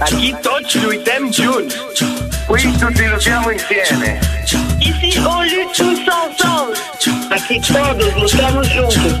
Aquí tots lluitem junts. Qui tutti lottiamo insieme. Ici, on lutte tous ensemble. Aquí todos luchamos juntos.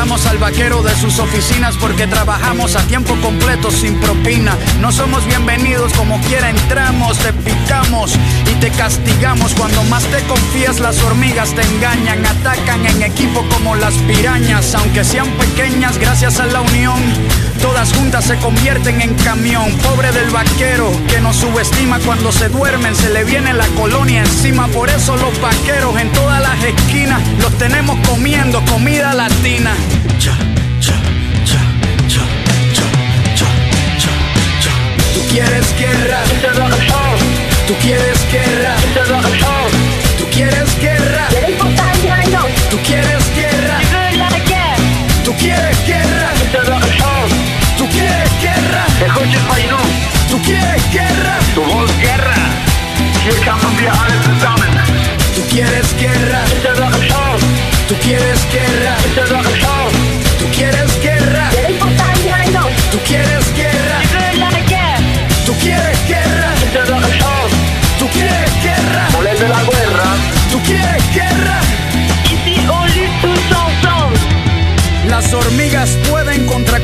al vaquero de sus oficinas porque trabajamos a tiempo completo sin propina. No somos bienvenidos como quiera entramos, te picamos y te castigamos. Cuando más te confías las hormigas te engañan, atacan en equipo como las pirañas, aunque sean pequeñas gracias a la unión. Todas juntas se convierten en camión, pobre del vaquero que nos subestima cuando se duermen, se le viene la colonia encima. Por eso los vaqueros en todas las esquinas los tenemos comiendo comida latina. Cha, cha, cha, cha, cha, cha, cha, cha. Tú quieres guerra, tú quieres guerra, tú quieres guerra, tú quieres guerra, Fainu, tú quieres guerra, du willst Guerra. Hier kampen wir alle tú quieres guerra, tú quieres guerra, tú quieres guerra, Les montañas, no. tú quieres guerra, Veux la guerre. tú quieres guerra, tú quieres guerra, Volete la guerra? tú quieres guerra. Ici, on lutte tous ensemble. Las hormigas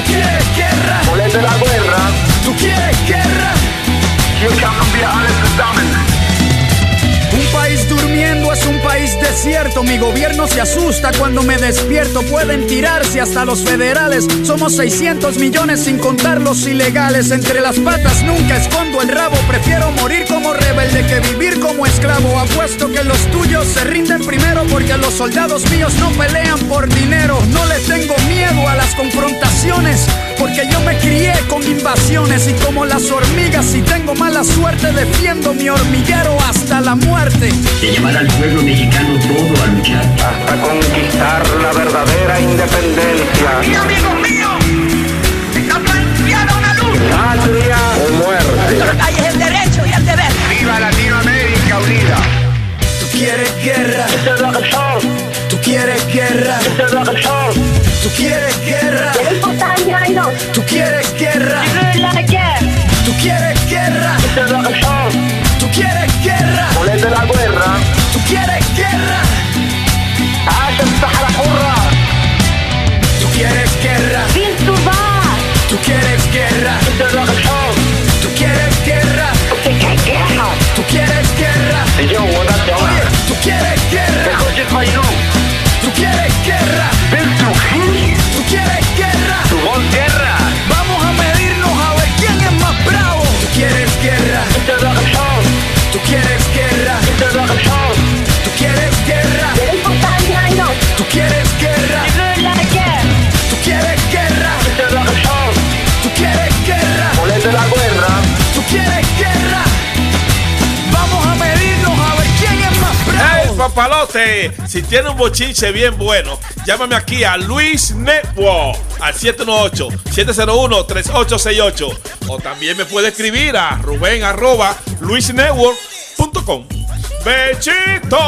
tú quieres guerra, Volete la guerra? tú quieres guerra. Hier kampen wir alle es un país desierto. Mi gobierno se asusta cuando me despierto. Pueden tirarse hasta los federales. Somos 600 millones sin contar los ilegales. Entre las patas nunca escondo el rabo. Prefiero morir como rebelde que vivir como esclavo. Apuesto que los tuyos se rinden primero porque los soldados míos no pelean por dinero. No le tengo miedo a las confrontaciones porque yo me crié con invasiones y como las hormigas si tengo mala suerte defiendo mi hormiguero hasta la muerte. Mexicano todo a luchar. Hasta conquistar la verdadera independencia. amigos míos, está planteada una luz. Patria o muerte. Hay el derecho y el deber. ¡Viva Latinoamérica unida! Tú quieres guerra, tú quieres guerra, tú quieres guerra, Les montañas, no. tú quieres guerra, Veux la guerre. tú quieres guerra, tú quieres guerra, Volete la guerra? tú quieres guerra, عاش الصحراء حرة tú quieres guerra, Ville sauvage. tú quieres guerra, Si tiene un bochinche bien bueno, llámame aquí a Luis Network al 718-701-3868. O también me puede escribir a Rubén arroba luisnetwork.com. ¡Bechito!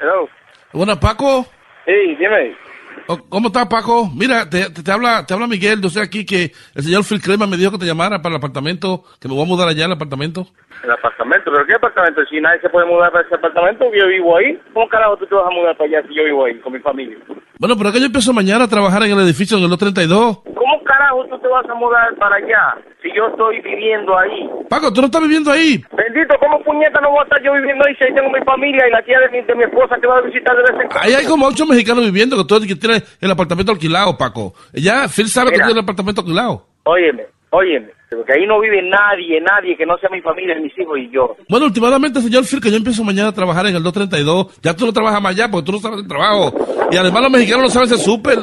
Hello. Bueno, Paco, Sí, dime. oh, ¿cómo estás, Paco? Mira, te, te- te habla te habla Miguel, yo sé aquí que el señor Phil Crema me dijo que te llamara para el apartamento, que me voy a mudar allá al apartamento. El apartamento, ¿pero qué apartamento? Si nadie se puede mudar para ese apartamento, yo vivo ahí. ¿Cómo carajo tú te vas a mudar para allá si yo vivo ahí con mi familia? Bueno, pero es que yo empiezo mañana a trabajar en el edificio en el 232. ¿Cómo carajo tú te vas a mudar para allá si yo estoy viviendo ahí? Paco, tú no estás viviendo ahí. Bendito, ¿cómo puñeta no voy a estar yo viviendo ahí si ahí tengo mi familia y la tía de mi, de mi esposa que va a visitar de vez en cuando? Ahí hay como ocho mexicanos viviendo, que tú que tienes el apartamento alquilado, Paco. Ya Phil sabe que Mira. tiene el apartamento alquilado. Óyeme, óyeme, porque ahí no vive nadie, nadie que no sea mi familia, mis hijos y yo. Bueno, últimamente, señor que yo empiezo mañana a trabajar en el 232. Ya tú no trabajas más allá porque tú no sabes el trabajo. Y además los mexicanos no saben hacer súper.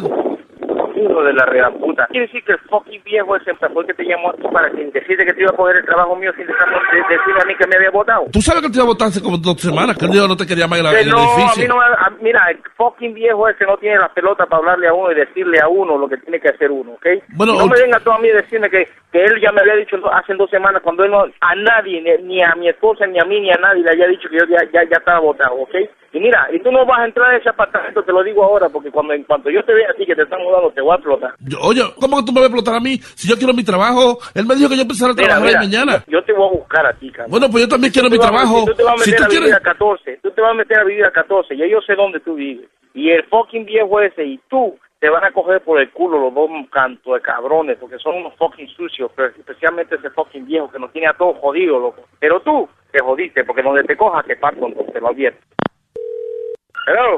Hijo de la real puta. Quiere decir que el fucking viejo ese fue el que te llamó aquí para que decirte que te iba a coger el trabajo mío sin dejarme de- decirme a mí que me había votado. Tú sabes que te iba a votar hace como dos semanas, que el día no te quería más en, la- en el no, a mí edificio. no me- a- mira, el fucking viejo ese no tiene la pelota para hablarle a uno y decirle a uno lo que tiene que hacer uno, ¿ok? Bueno, no me venga tú a mí decirme que, que él ya me había dicho hace dos semanas cuando él no, a nadie, ni, ni a mi esposa, ni a mí, ni a nadie le había dicho que yo ya, ya, ya estaba votado, ¿ok? Y mira, y tú no vas a entrar a ese apartamento, te lo digo ahora, porque cuando en cuanto yo te vea así que te están mudando, te voy a explotar. Yo- oye, ¿cómo que tú me vas a explotar a mí si yo quiero mi trabajo? Él me dijo que yo empezara a trabajar mira, mañana. Yo te voy a buscar a ti, cabrón. Bueno, pues yo también quiero mi a- trabajo. Tú te vas a Si meter tú a vivir quieres... a 14. Tú te vas a meter a vivir a 14. Ya yo sé dónde tú vives. Y el fucking viejo ese y tú te van a coger por el culo los dos cantos de cabrones porque son unos fucking sucios. Pero especialmente ese fucking viejo que nos tiene a todos jodidos, loco. Pero tú te jodiste porque donde te cojas te parto, entonces, te lo advierto. Hello.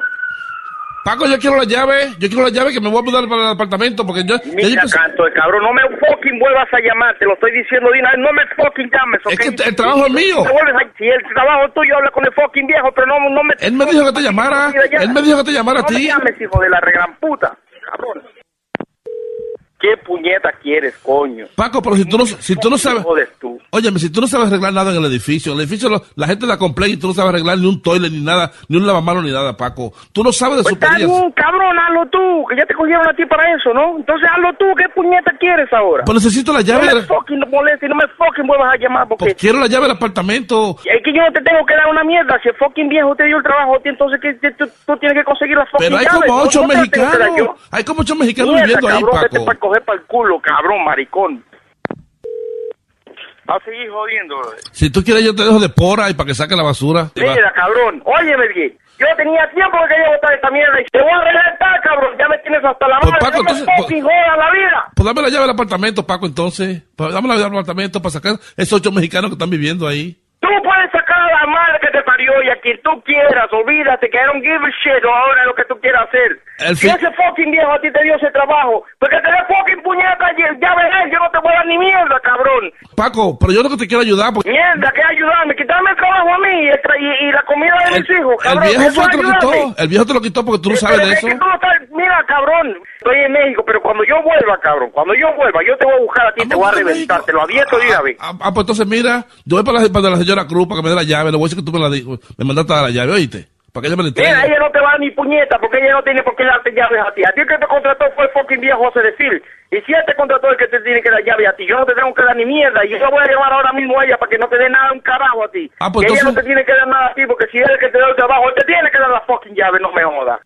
Paco, yo quiero la llave. Yo quiero la llave que me voy a mudar para el apartamento porque yo... yo Mira, empecé- canto de cabrón, no me fucking vuelvas a llamar, te lo estoy diciendo vez, no me fucking llames, ¿ok? Es que el trabajo es mío. Si el trabajo tuyo habla con el fucking viejo, pero no, no me... Él me dijo que te llamara. Él me dijo que te llamara a No me ti. llames, hijo de la regran puta, cabrón. ¿Qué puñeta quieres, coño? Paco, pero si tú no, si tú no sabes... Tú. Óyeme, si tú no sabes arreglar nada en el edificio, el edificio, lo- la gente la completa y tú no sabes arreglar ni un toilet ni nada, ni un lavamano ni nada, Paco. Tú no sabes de Pues superías. bien, cabrón, hazlo tú, que ya te cogieron a ti para eso, ¿no? Entonces hazlo tú, ¿qué puñeta quieres ahora? Pues necesito la no llave. me del- fucking molestes no me fucking vuelvas a llamar porque... Pues quiero la llave del apartamento. Es que yo no te tengo que dar una mierda. Si el fucking viejo te dio el trabajo, a ti, entonces que tú, tú tienes que conseguir la fucking Pero hay llave. como No- ocho no mexicanos. Hay como ocho mexicanos Mierda, viviendo ahí, cabrón, Paco. Para coger para el culo, cabrón, maricón. Va a seguir jodiendo, bro. Si tú quieres, yo te dejo de pora y para que saque la basura. Mira, cabrón, óyeme bien. Yo tenía tiempo que quería botar esta mierda y te voy a reventar, cabrón. Ya me tienes hasta la Pues, madre. Paco, no me entonces, fucking jodas la vida. Pues dame la llave del apartamento, Paco, entonces. Pues dame la llave del apartamento para sacar esos ocho mexicanos que están viviendo ahí. Tú la madre que te parió y a quien tú quieras, olvídate que I don't give a shit ahora lo que tú quieras hacer. El si ese fucking viejo a ti te dio ese trabajo, porque te dé fucking puñeta y ya verás, yo no te voy a dar ni mierda, cabrón. Paco, pero yo lo que te quiero ayudar porque Mierda, que ayudarme, quitarme el trabajo a mí y, el tra- y- y la comida de el, mis hijos, el cabrón. viejo fue es que te lo quitó. El viejo te lo quitó porque tú no sabes de es eso. no estás- mira, cabrón, estoy en México, pero cuando yo vuelva, cabrón, cuando yo vuelva, yo te voy a buscar a ti y te voy a reventar, te lo advierto de una vez. Ah, ah, pues entonces mira, yo voy para la, para la señora Cruz para que me dé la llave. Le voy a decir que tú me la me mandaste a la llave, ¿oíste? Para que ella me la. Mira, ella no te va a dar ni puñeta porque ella no tiene por qué darte llaves a ti. A ti el que te contrató fue el fucking viejo José de Phil. Y si él te contrató el que te tiene que dar llave a ti, yo no te tengo que dar ni mierda. Y yo la voy a llevar ahora mismo a ella para que no te dé nada un carajo a ti. Ah, pues Que ella no entonces- te tiene que dar nada a ti porque si él es el que te da el trabajo, él te tiene que dar la fucking llave, no me jodas.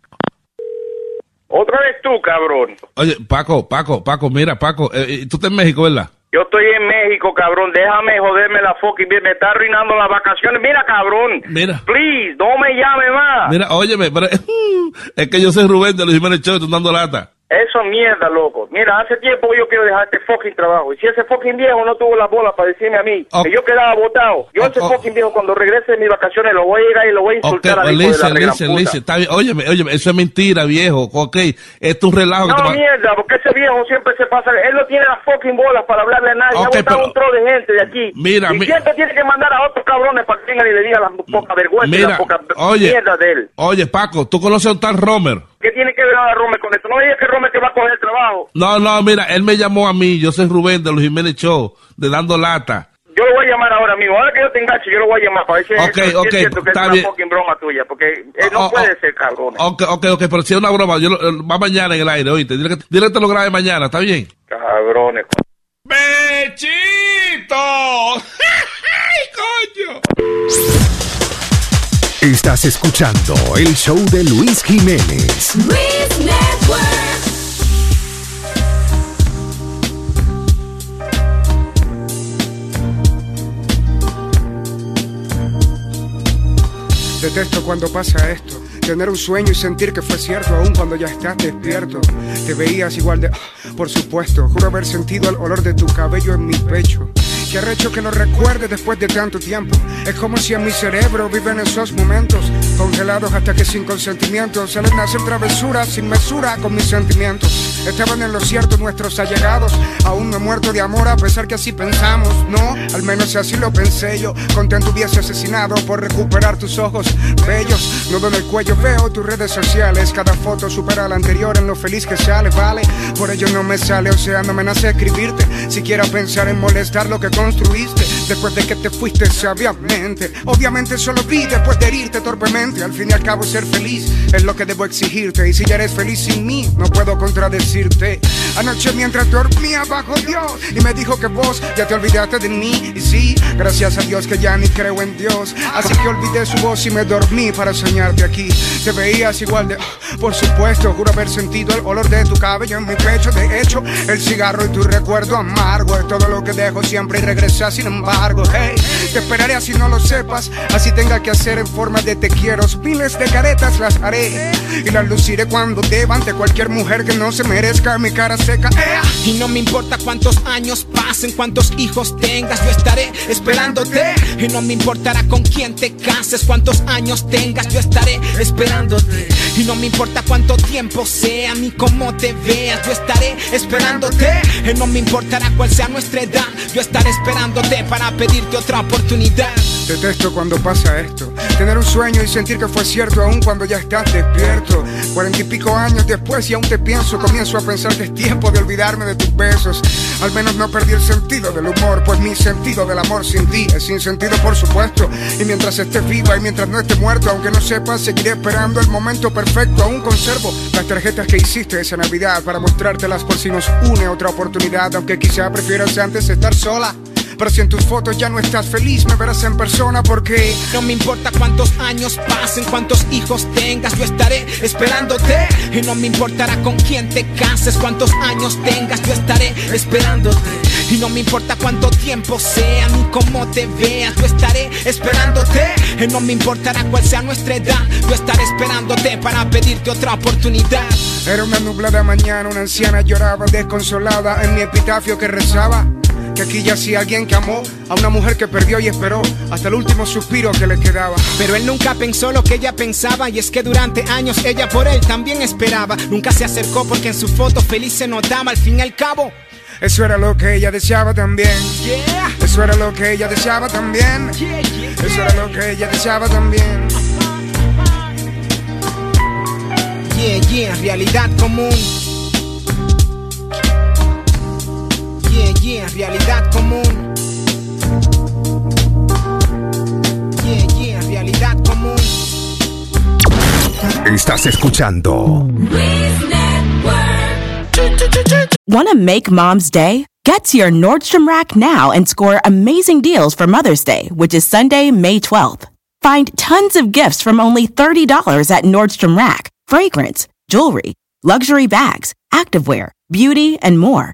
Otra vez tú, cabrón. Oye, Paco, Paco, Paco, mira, Paco, eh, eh, tú estás en México, ¿verdad? Yo estoy en México, cabrón. Déjame joderme la fucking vida. Me está arruinando las vacaciones. Mira, cabrón. Mira. Please, no me llame más. Mira, óyeme, pero, es que yo soy Rubén de los Jiménez Show, dando lata. Eso es mierda, loco. Mira, hace tiempo yo quiero dejar este fucking trabajo. Y si ese fucking viejo no tuvo la bola para decirme a mí Ok. que yo quedaba votado, yo ese Ok. fucking viejo cuando regrese de mis vacaciones lo voy a llegar y lo voy a insultar a pues, hijo de la listen, gran listen, puta. listen. Está bien. Óyeme, óyeme, eso es mentira, viejo. Ok, esto es un relajo. que No, va- mierda, porque ese viejo siempre se pasa. Él no tiene las fucking bolas para hablarle a nadie. Ha votado pero- un tro de gente de aquí. Mira, y mi- siempre tiene que mandar a otros cabrones para que vengan y le digan la poca vergüenza y la Mira, poca oye, mierda de él. oye, Paco, ¿tú conoces a un tal Romer? ¿Qué tiene que ver ahora Romer con esto? No digas que Romer te va a coger el trabajo. No, no, mira, él me llamó a mí, yo soy Rubén de los Jiménez Show, de Dando Lata. Yo lo voy a llamar ahora mismo. Ahora que yo te enganche, yo lo voy a llamar para ver si es Ok, eso, si ok, es cierto que es una bien. fucking broma tuya. Porque eh, no Oh, oh, puede oh. ser, cabrón. Ok, ok, ok, pero si es una broma, yo lo- eh, va mañana en el aire, oíste. Dile que, dile que te lo grabe mañana, ¿está bien? Cabrones. ¡Bechito! ¡Ay, coño! Estás escuchando el show de Luis Jiménez. Luis Network. Detesto cuando pasa esto. Tener un sueño y sentir que fue cierto aún cuando ya estás despierto. Te veías igual de... Por supuesto, juro haber sentido el olor de tu cabello en mi pecho. Qué arrecho que lo recuerde después de tanto tiempo. Es como si en mi cerebro viven esos momentos congelados hasta que sin consentimiento salen a hacer travesuras sin mesura con mis sentimientos. Estaban en lo cierto nuestros allegados. Aún no he muerto de amor a pesar que así pensamos. No, al menos así lo pensé yo. Contento hubiese asesinado por recuperar tus ojos bellos. Nudo en el cuello veo tus redes sociales. Cada foto supera la anterior en lo feliz que sale, vale. Por ello no me sale, o sea, no me nace escribirte. Siquiera pensar en molestar lo que construiste. Después de que te fuiste sabiamente. Obviamente solo vi después de herirte torpemente. Al fin y al cabo ser feliz es lo que debo exigirte. Y si ya eres feliz sin mí, no puedo contradecirte. Anoche mientras dormía bajo Dios y me dijo que vos ya te olvidaste de mí. Y sí, gracias a Dios que ya ni creo en Dios. Así que olvidé su voz y me dormí para soñarte aquí. Te veías igual de... Por supuesto, juro haber sentido el olor de tu cabello en mi pecho. De hecho, el cigarro y tu recuerdo amargo es todo lo que dejo siempre y regresa sin embargo. Hey, te esperaré así no lo sepas. Así tenga que hacer en forma de te quiero. Miles de caretas las haré y las luciré cuando deba ante cualquier mujer que no se merezca mi cara seca. ¡Ea! Y no me importa cuántos años pasen, cuántos hijos tengas, yo estaré esperándote. Y no me importará con quién te cases, cuántos años tengas, yo estaré esperándote. Y no me importa cuánto tiempo sea, ni cómo te veas, yo estaré esperándote. Y no me importará cuál sea nuestra edad, yo estaré esperándote para pedirte otra oportunidad. Detesto cuando pasa esto. Tener un sueño y sentir que fue cierto aún cuando ya estás despierto. Cuarenta y pico años después y aún te pienso, comienzo a pensar que es tiempo de olvidarme de tus besos. Al menos no perdí el sentido del humor, pues mi sentido del amor sin ti es sin sentido, por supuesto. Y mientras estés viva y mientras no esté muerto, aunque no sepas, seguiré esperando el momento perfecto. Aún conservo las tarjetas que hiciste esa Navidad para mostrártelas por si nos une otra oportunidad, aunque quizá prefieras antes estar sola. Pero si en tus fotos ya no estás feliz, me verás en persona porque No me importa cuántos años pasen, cuántos hijos tengas, yo estaré esperándote. Y no me importará con quién te cases, cuántos años tengas, yo estaré esperándote. Y no me importa cuánto tiempo sea, ni cómo te veas, yo estaré esperándote. Y no me importará cuál sea nuestra edad, yo estaré esperándote para pedirte otra oportunidad. Era una nublada mañana, una anciana lloraba desconsolada en mi epitafio que rezaba. Que aquí yacía alguien que amó a una mujer que perdió y esperó hasta el último suspiro que le quedaba. Pero él nunca pensó lo que ella pensaba y es que durante años ella por él también esperaba. Nunca se acercó porque en su foto feliz se notaba al fin y al cabo. Eso era lo que ella deseaba también. Yeah. Eso era lo que ella deseaba también. Yeah, yeah, Eso era lo que ella deseaba también. Yeah, yeah, realidad común. Yeah, yeah, realidad común. Yeah, yeah, realidad común. Estás escuchando Want to make mom's day? Get to your Nordstrom Rack now and score amazing deals for Mother's Day, which is Sunday, May 12th. Find tons of gifts from only $30 at Nordstrom Rack fragrance, jewelry, luxury bags, activewear, beauty, and more.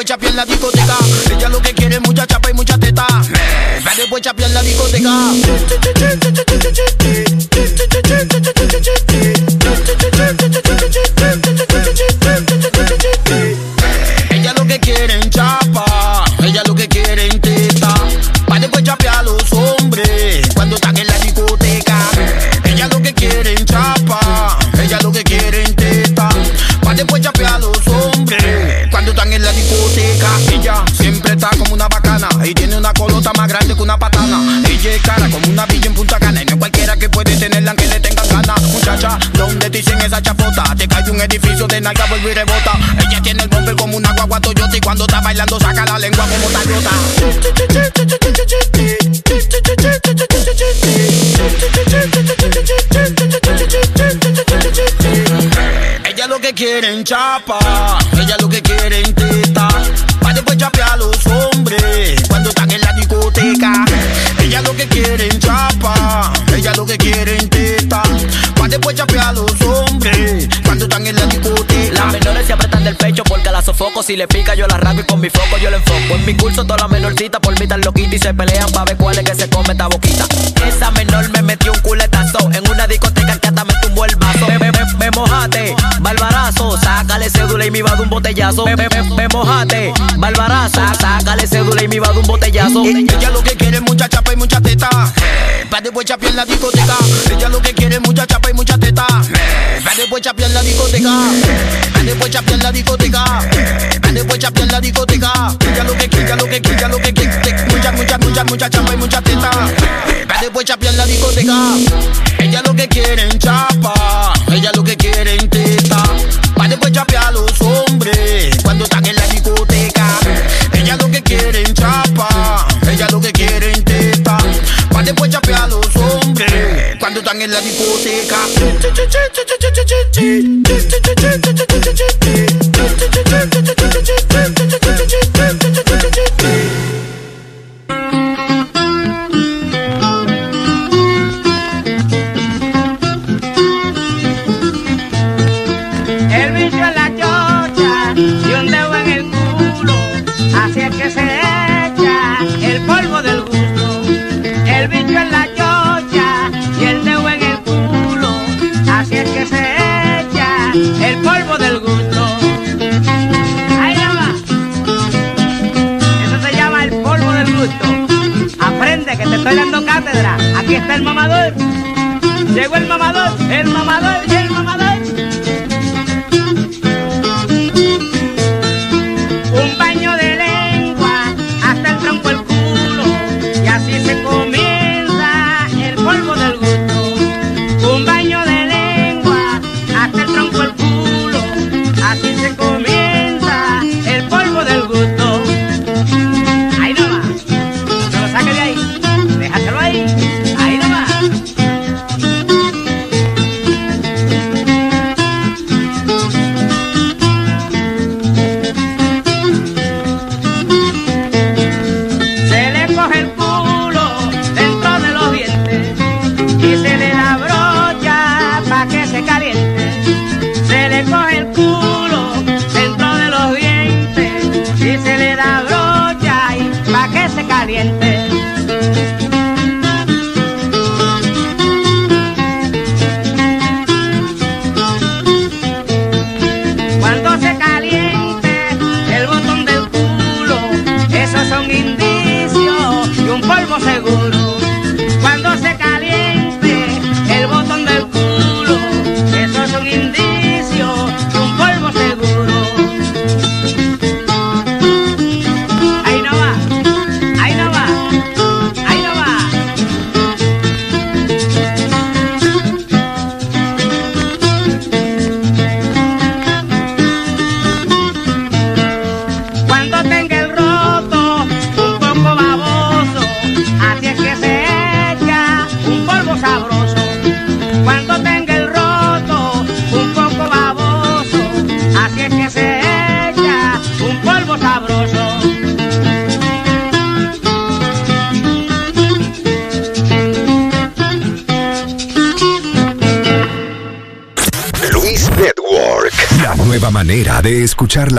Después chapear en la discoteca. Ella lo que quiere es mucha chapa y mucha teta. Pa' después chapear en la discoteca. Dicen esa chapota? Te cae un edificio de nalga, vuelve y rebota. Ella tiene el bumper como una guagua Toyota y cuando está bailando saca la lengua como Toyota. Ella lo que quiere en chapa, ella lo que quiere en teta. Pa' después chapear a los hombres cuando están en la discoteca. Ella lo que quiere en chapa, Después chapear a los hombres cuando están en la discoteca. Las menores se apretan del pecho porque la sofoco. Si le pica, yo la rasgo y con mi foco yo le enfoco. En mi curso, todas las menorcitas por mí tan loquitas y se pelean pa' ver cuál es que se come esta boquita. Esa menor me metió un culetazo en una discoteca que hasta me tumbó el vaso. Me, me, me, me mojate, barbarazo. Sácale cédula y me va de un botellazo. Me, me, me, me mojate, barbarazo. Sácale cédula y me va de un botellazo. Ella lo que quiere es mucha chapa y mucha teta. Pa' después chapear en la discoteca. Ella lo que quiere es mucha chapa y mucha teta. Pa' después chapear en la discoteca. Pa' después chapear en la discoteca. Pa' después chapear en la discoteca. Ella lo que quiere, lo que quiere, lo que quiere. Mucha, mucha, mucha, mucha chapa y mucha teta. Pa' después chapear en la discoteca. Ella lo que quiere en chapa. Ella lo que quiere en teta. Pa' después chapear a los hombres cuando están en la discoteca. Ella lo que quiere en la discoteca. Estoy dando cátedra. Aquí está el mamador. Llegó el mamador, el mamador y el mamador.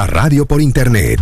La radio por internet.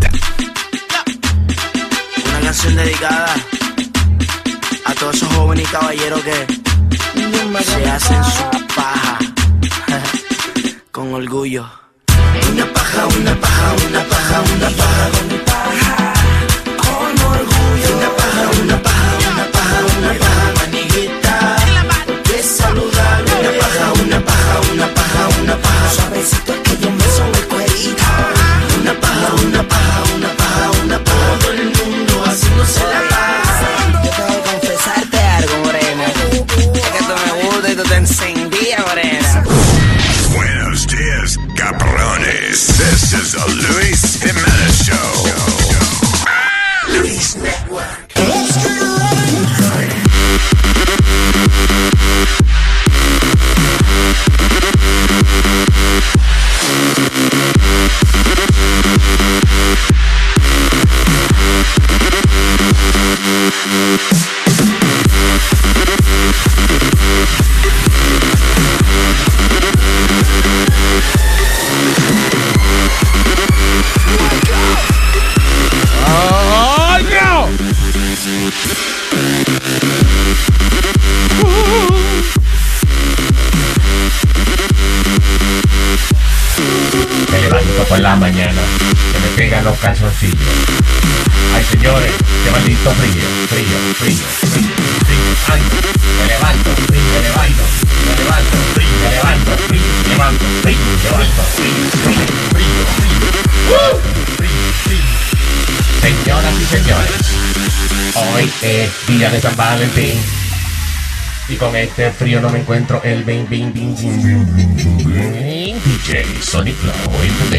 Este frío no me encuentro el bing bing bing bing bing bing bing bing DJ Sonic Flow in the.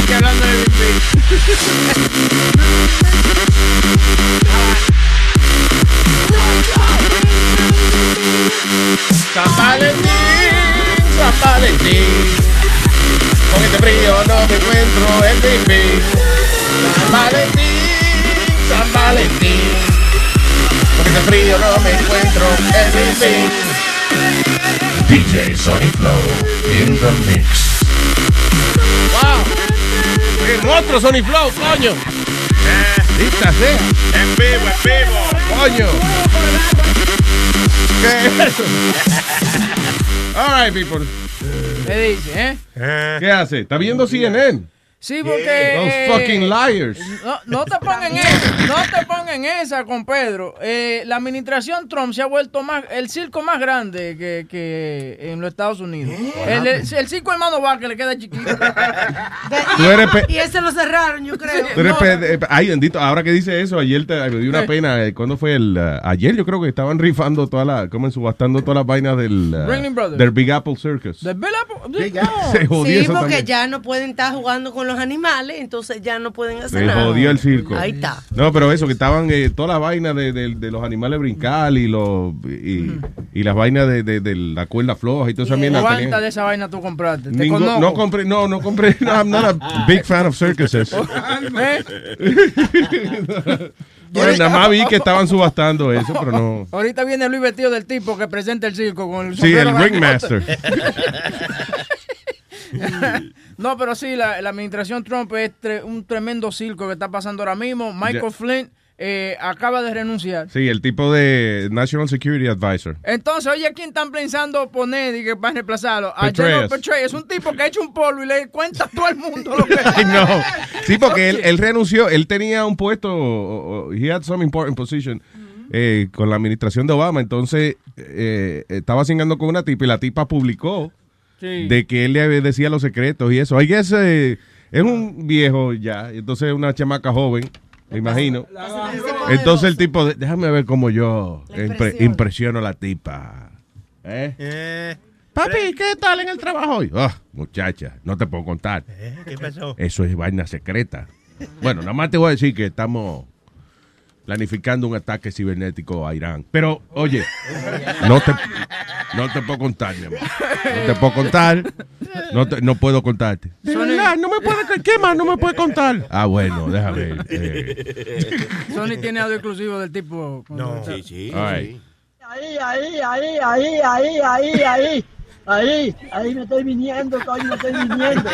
Estoy hablando de San Valentín. Con este frío no me encuentro el bing bing. San Valentín, San Valentín. Este frío no me encuentro el bing bing. DJ Sonic Flow in the mix. ¡Wow! ¡El monstruo Sony Flow, coño! ¡Lista sea! En vivo, en vivo. ¡Coño! ¿Qué es eso? All right, people. ¿Qué dice, eh? ¿Qué hace? ¿Está viendo CNN? Sí, porque. Those fucking liars. No, no te pongan esa, no te pongan esa con Pedro. Eh, la administración Trump se ha vuelto más el circo más grande que, que en los Estados Unidos. El, el, el circo hermano va que le queda chiquito. Tú eres pe- Y ese lo cerraron, creo. Tú eres pe- eh, Ay, bendito, ahora que dice eso, ayer te, me dio una pena. eh, ¿Cuándo fue el...? uh, ayer yo creo que estaban rifando todas las... Como subastando todas las vainas del... uh, del Big Apple Circus. De Bella- Se jodió Sí, eso porque también. ya no pueden estar jugando con los animales, entonces ya no pueden hacer Se nada. jodió el circo. Ahí está. No, pero eso, que estaban eh, todas las vainas de, de- de los animales brincar y, los, y, y las vainas de, de- de la cuerda floja y toda esa mierda. ¿Cuánta de esa vaina tú compraste? Te no compré, no, no compré. No, I'm not a big fan of circuses. ¿Eh? Bueno, nada más vi que estaban subastando eso, pero no. Ahorita viene Luis vestido del tipo que presenta el circo con el Sí, el ringmaster. no, pero sí, la, la administración Trump es tre- un tremendo circo que está pasando ahora mismo. Michael. Flynn eh, acaba de renunciar. Sí, el tipo de National Security Advisor. Entonces, oye, ¿quién están pensando poner y que van a reemplazarlo? A Petraeus. General Petraeus. Es un tipo que ha hecho un polvo y le cuenta a todo el mundo lo que Ay, no. Sí, porque él, él renunció. Él tenía un puesto, he had some important position eh, con la administración de Obama. Entonces, eh, estaba cingando con una tipa y la tipa publicó Sí. de que él le decía los secretos y eso. I guess, eh, es un viejo ya, entonces una chamaca joven, me imagino. Entonces el tipo, de- déjame ver cómo yo impre- impresiono a la tipa. ¿Eh? Papi, ¿qué tal en el trabajo hoy? Ah, muchacha, no te puedo contar. ¿Qué pasó? Eso es vaina secreta. Bueno, nada más te voy a decir que estamos planificando un ataque cibernético a Irán. Pero, oye, no te, no te puedo contar, mi amor. No te puedo contar. No, te- no puedo contarte. De no me puede, ¿qué más no me puede contar? Ah, bueno, déjame eh. Sony tiene audio exclusivo del tipo. No, sí, sí. All right. Ahí, ahí, ahí, ahí, ahí, ahí, ahí. Ahí, ahí me estoy viniendo, coño, me estoy viniendo.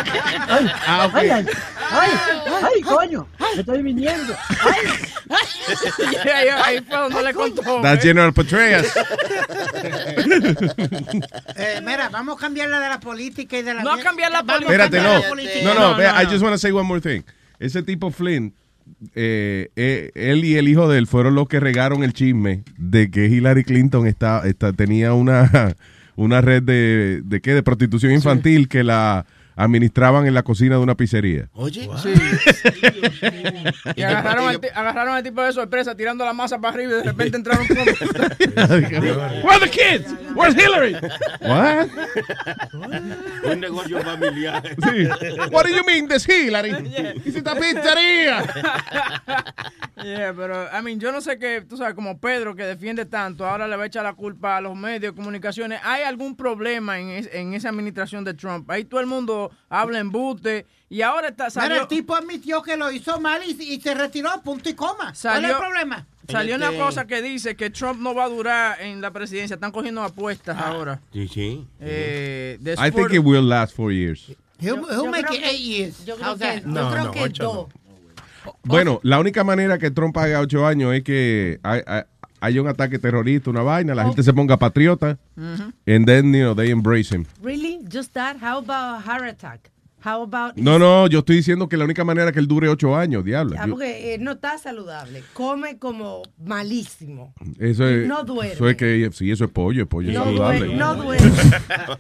Ay, Ah, ok. ay, ay, ay, ay, coño, me estoy viniendo. Y ahí, ahí fue donde le contó. That's General Petraeus. Eh, mira, vamos a cambiarla de la política y de la... No a cambiar la política. Espérate, cambiar no. la política. No, no, vea, I just want to say one more thing. Ese tipo Flynn, eh, eh, él y el hijo de él fueron los que regaron el chisme de que Hillary Clinton está, está- tenía una, una red de, de, ¿qué? de prostitución infantil que la administraban en la cocina de una pizzería. Oye, Sí. Y agarraron al, agarraron al tipo de sorpresa tirando la masa para arriba y de repente entraron como... Where are the kids? Where's Hillary? What? Un negocio familiar. Sí. What do you mean this Hillary? Is it a pizzería? Yeah, pero, I mean, yo no sé qué, tú sabes, como Pedro que defiende tanto, ahora le va a echar la culpa a los medios de comunicaciones. ¿Hay algún problema en, es- en esa administración de Trump? Ahí todo el mundo habla en bute y ahora está, salió, el tipo admitió que lo hizo mal y, y se retiró, punto y coma. ¿Cuál es el problema? salió una Este- cosa que dice que Trump no va a durar en la presidencia. Están cogiendo apuestas ahora. Sí, sí. Eh, I think it will last four years. He'll, he'll Yo make it eight years. Yo creo que, that? yo No, creo no, que ocho dos. Bueno, la única manera que Trump haga ocho años es que hay- un ataque terrorista, una vaina, la gente se ponga patriota, and then, you know, they embrace him. Really? Just that? How about a heart attack? How about No, no, yo estoy diciendo que la única manera que él dure ocho años, diablo. Ah, Yo- porque eh, no está saludable. Come como malísimo. eso es, no duerme. Eso es que, sí, eso es pollo, es pollo No saludable. duerme, no duerme.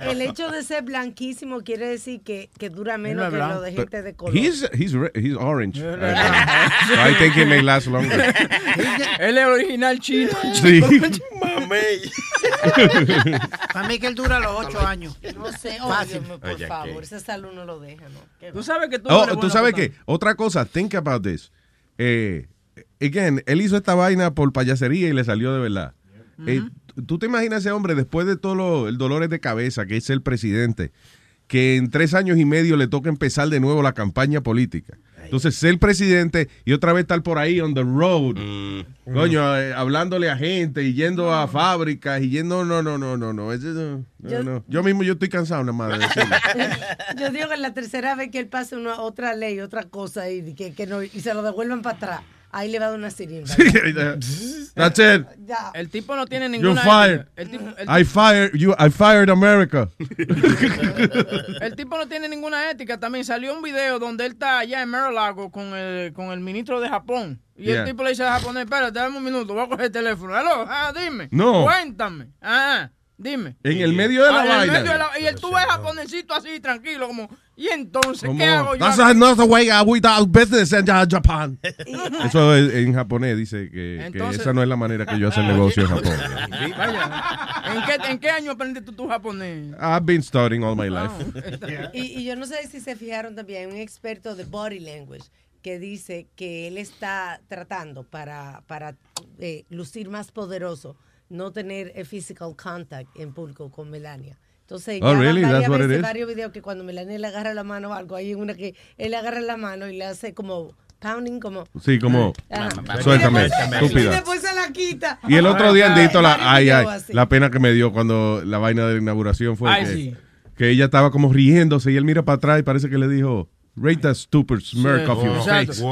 El hecho de ser blanquísimo quiere decir que, que dura menos que lo de gente de color. He's, he's, re- he's orange. So I think it may last longer. Él es original chino. Sí. Para mí que él dura los ocho años. No sé, óyeme, por Oye, favor, esa salud no lo deja, ¿no? Qué Tú sabes que tú Oh, eres tú bueno sabes que, otra cosa, think about this. Eh, again, él hizo esta vaina por payasería y le salió de verdad. Eh, tú te imaginas ese hombre después de todo el dolor de cabeza que es el presidente, que en tres años y medio le toca empezar de nuevo la campaña política. Entonces, ser presidente y otra vez estar por ahí on the road, coño, eh, hablándole a gente y yendo a fábricas y yendo, no, no, no, no, no, ese no, no, Yo- no. Yo mismo yo estoy cansado nada más de decirlo. Yo digo que la tercera vez que él pase una otra ley, otra cosa y que, que no y se lo devuelvan para atrás, ahí le va a dar una siringa. That's it. El tipo no tiene You're ninguna fired. ética. El tipo, el I fired you. I fired America. El tipo no tiene ninguna ética. También salió un video donde él está allá en Mar-a-Lago con el, con el ministro de Japón. Y Yeah. el tipo le dice al japonés, espérate, dame un minuto, voy a coger el teléfono. Aló, ah, dime. No. Cuéntame. Ah, dime. En el medio de la Ah, en el vaina. medio de la- y él tú ves japonesito así, tranquilo, como, y entonces, ¿qué hago yo? That's aquí?" not the way we do business in Japan. Eso es en japonés dice que, que Entonces- esa no es la manera que yo hacer negocio en Japón. Vaya, ¿en qué, ¿en qué año aprendiste tú japonés? I've been studying all my life. Y, y yo no sé si se fijaron también, un experto de body language que dice que él está tratando para, para eh, lucir más poderoso, no tener el physical contact en público con Melania. Entonces, Oh, ya really? varias veces, varios videos que cuando Melania le agarra la mano o algo, hay una que él le agarra la mano y le hace como pounding, como... Sí, como suéltame, Y después- Y estúpida. después se la quita. Y el otro día Andito la ay, ay, la pena que me dio cuando la vaina de la inauguración fue Ay, que, sí. que ella estaba como riéndose y él mira para atrás y parece que le dijo Rate that stupid smirk Sí. off your face.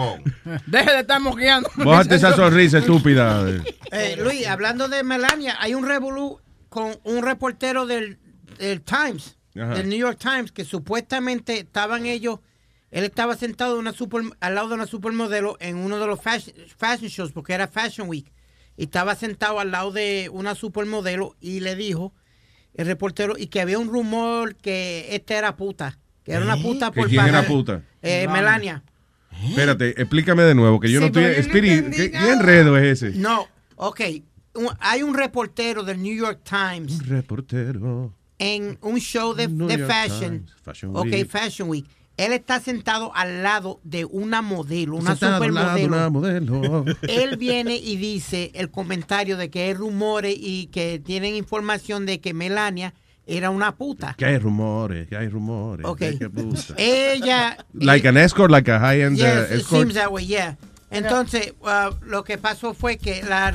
Deje de estar moqueando. Bójate esa sonrisa estúpida. Eh, Luis, hablando de Melania, hay un revolú con un reportero del, del Times, Ajá. del New York Times, que supuestamente estaban ellos, él estaba sentado en una super, al lado de una supermodelo en uno de los fashion, fashion shows, porque era Fashion Week, y estaba sentado al lado de una supermodelo y le dijo el reportero y que había un rumor que esta era puta, que era una puta ¿Que por quién era pagar. puta? Eh, Melania. Espérate, explícame de nuevo, que yo Sí, no estoy... yo no ¿qué, qué enredo es ese? No, ok. Un- hay un reportero del New York Times Reportero. En un show de, de fashion. Times, Fashion ok, Week. Fashion Week. Él está sentado al lado de una modelo, una Sentado al lado de supermodelo. una modelo. Él viene y dice el comentario de que hay rumores y que tienen información de que Melania era una puta. Que hay rumores, que hay rumores. Ok. que- que puta. Ella. Like an escort, like a high-end Yes, uh, it escort. seems that way, yeah. Entonces, uh, lo que pasó fue que la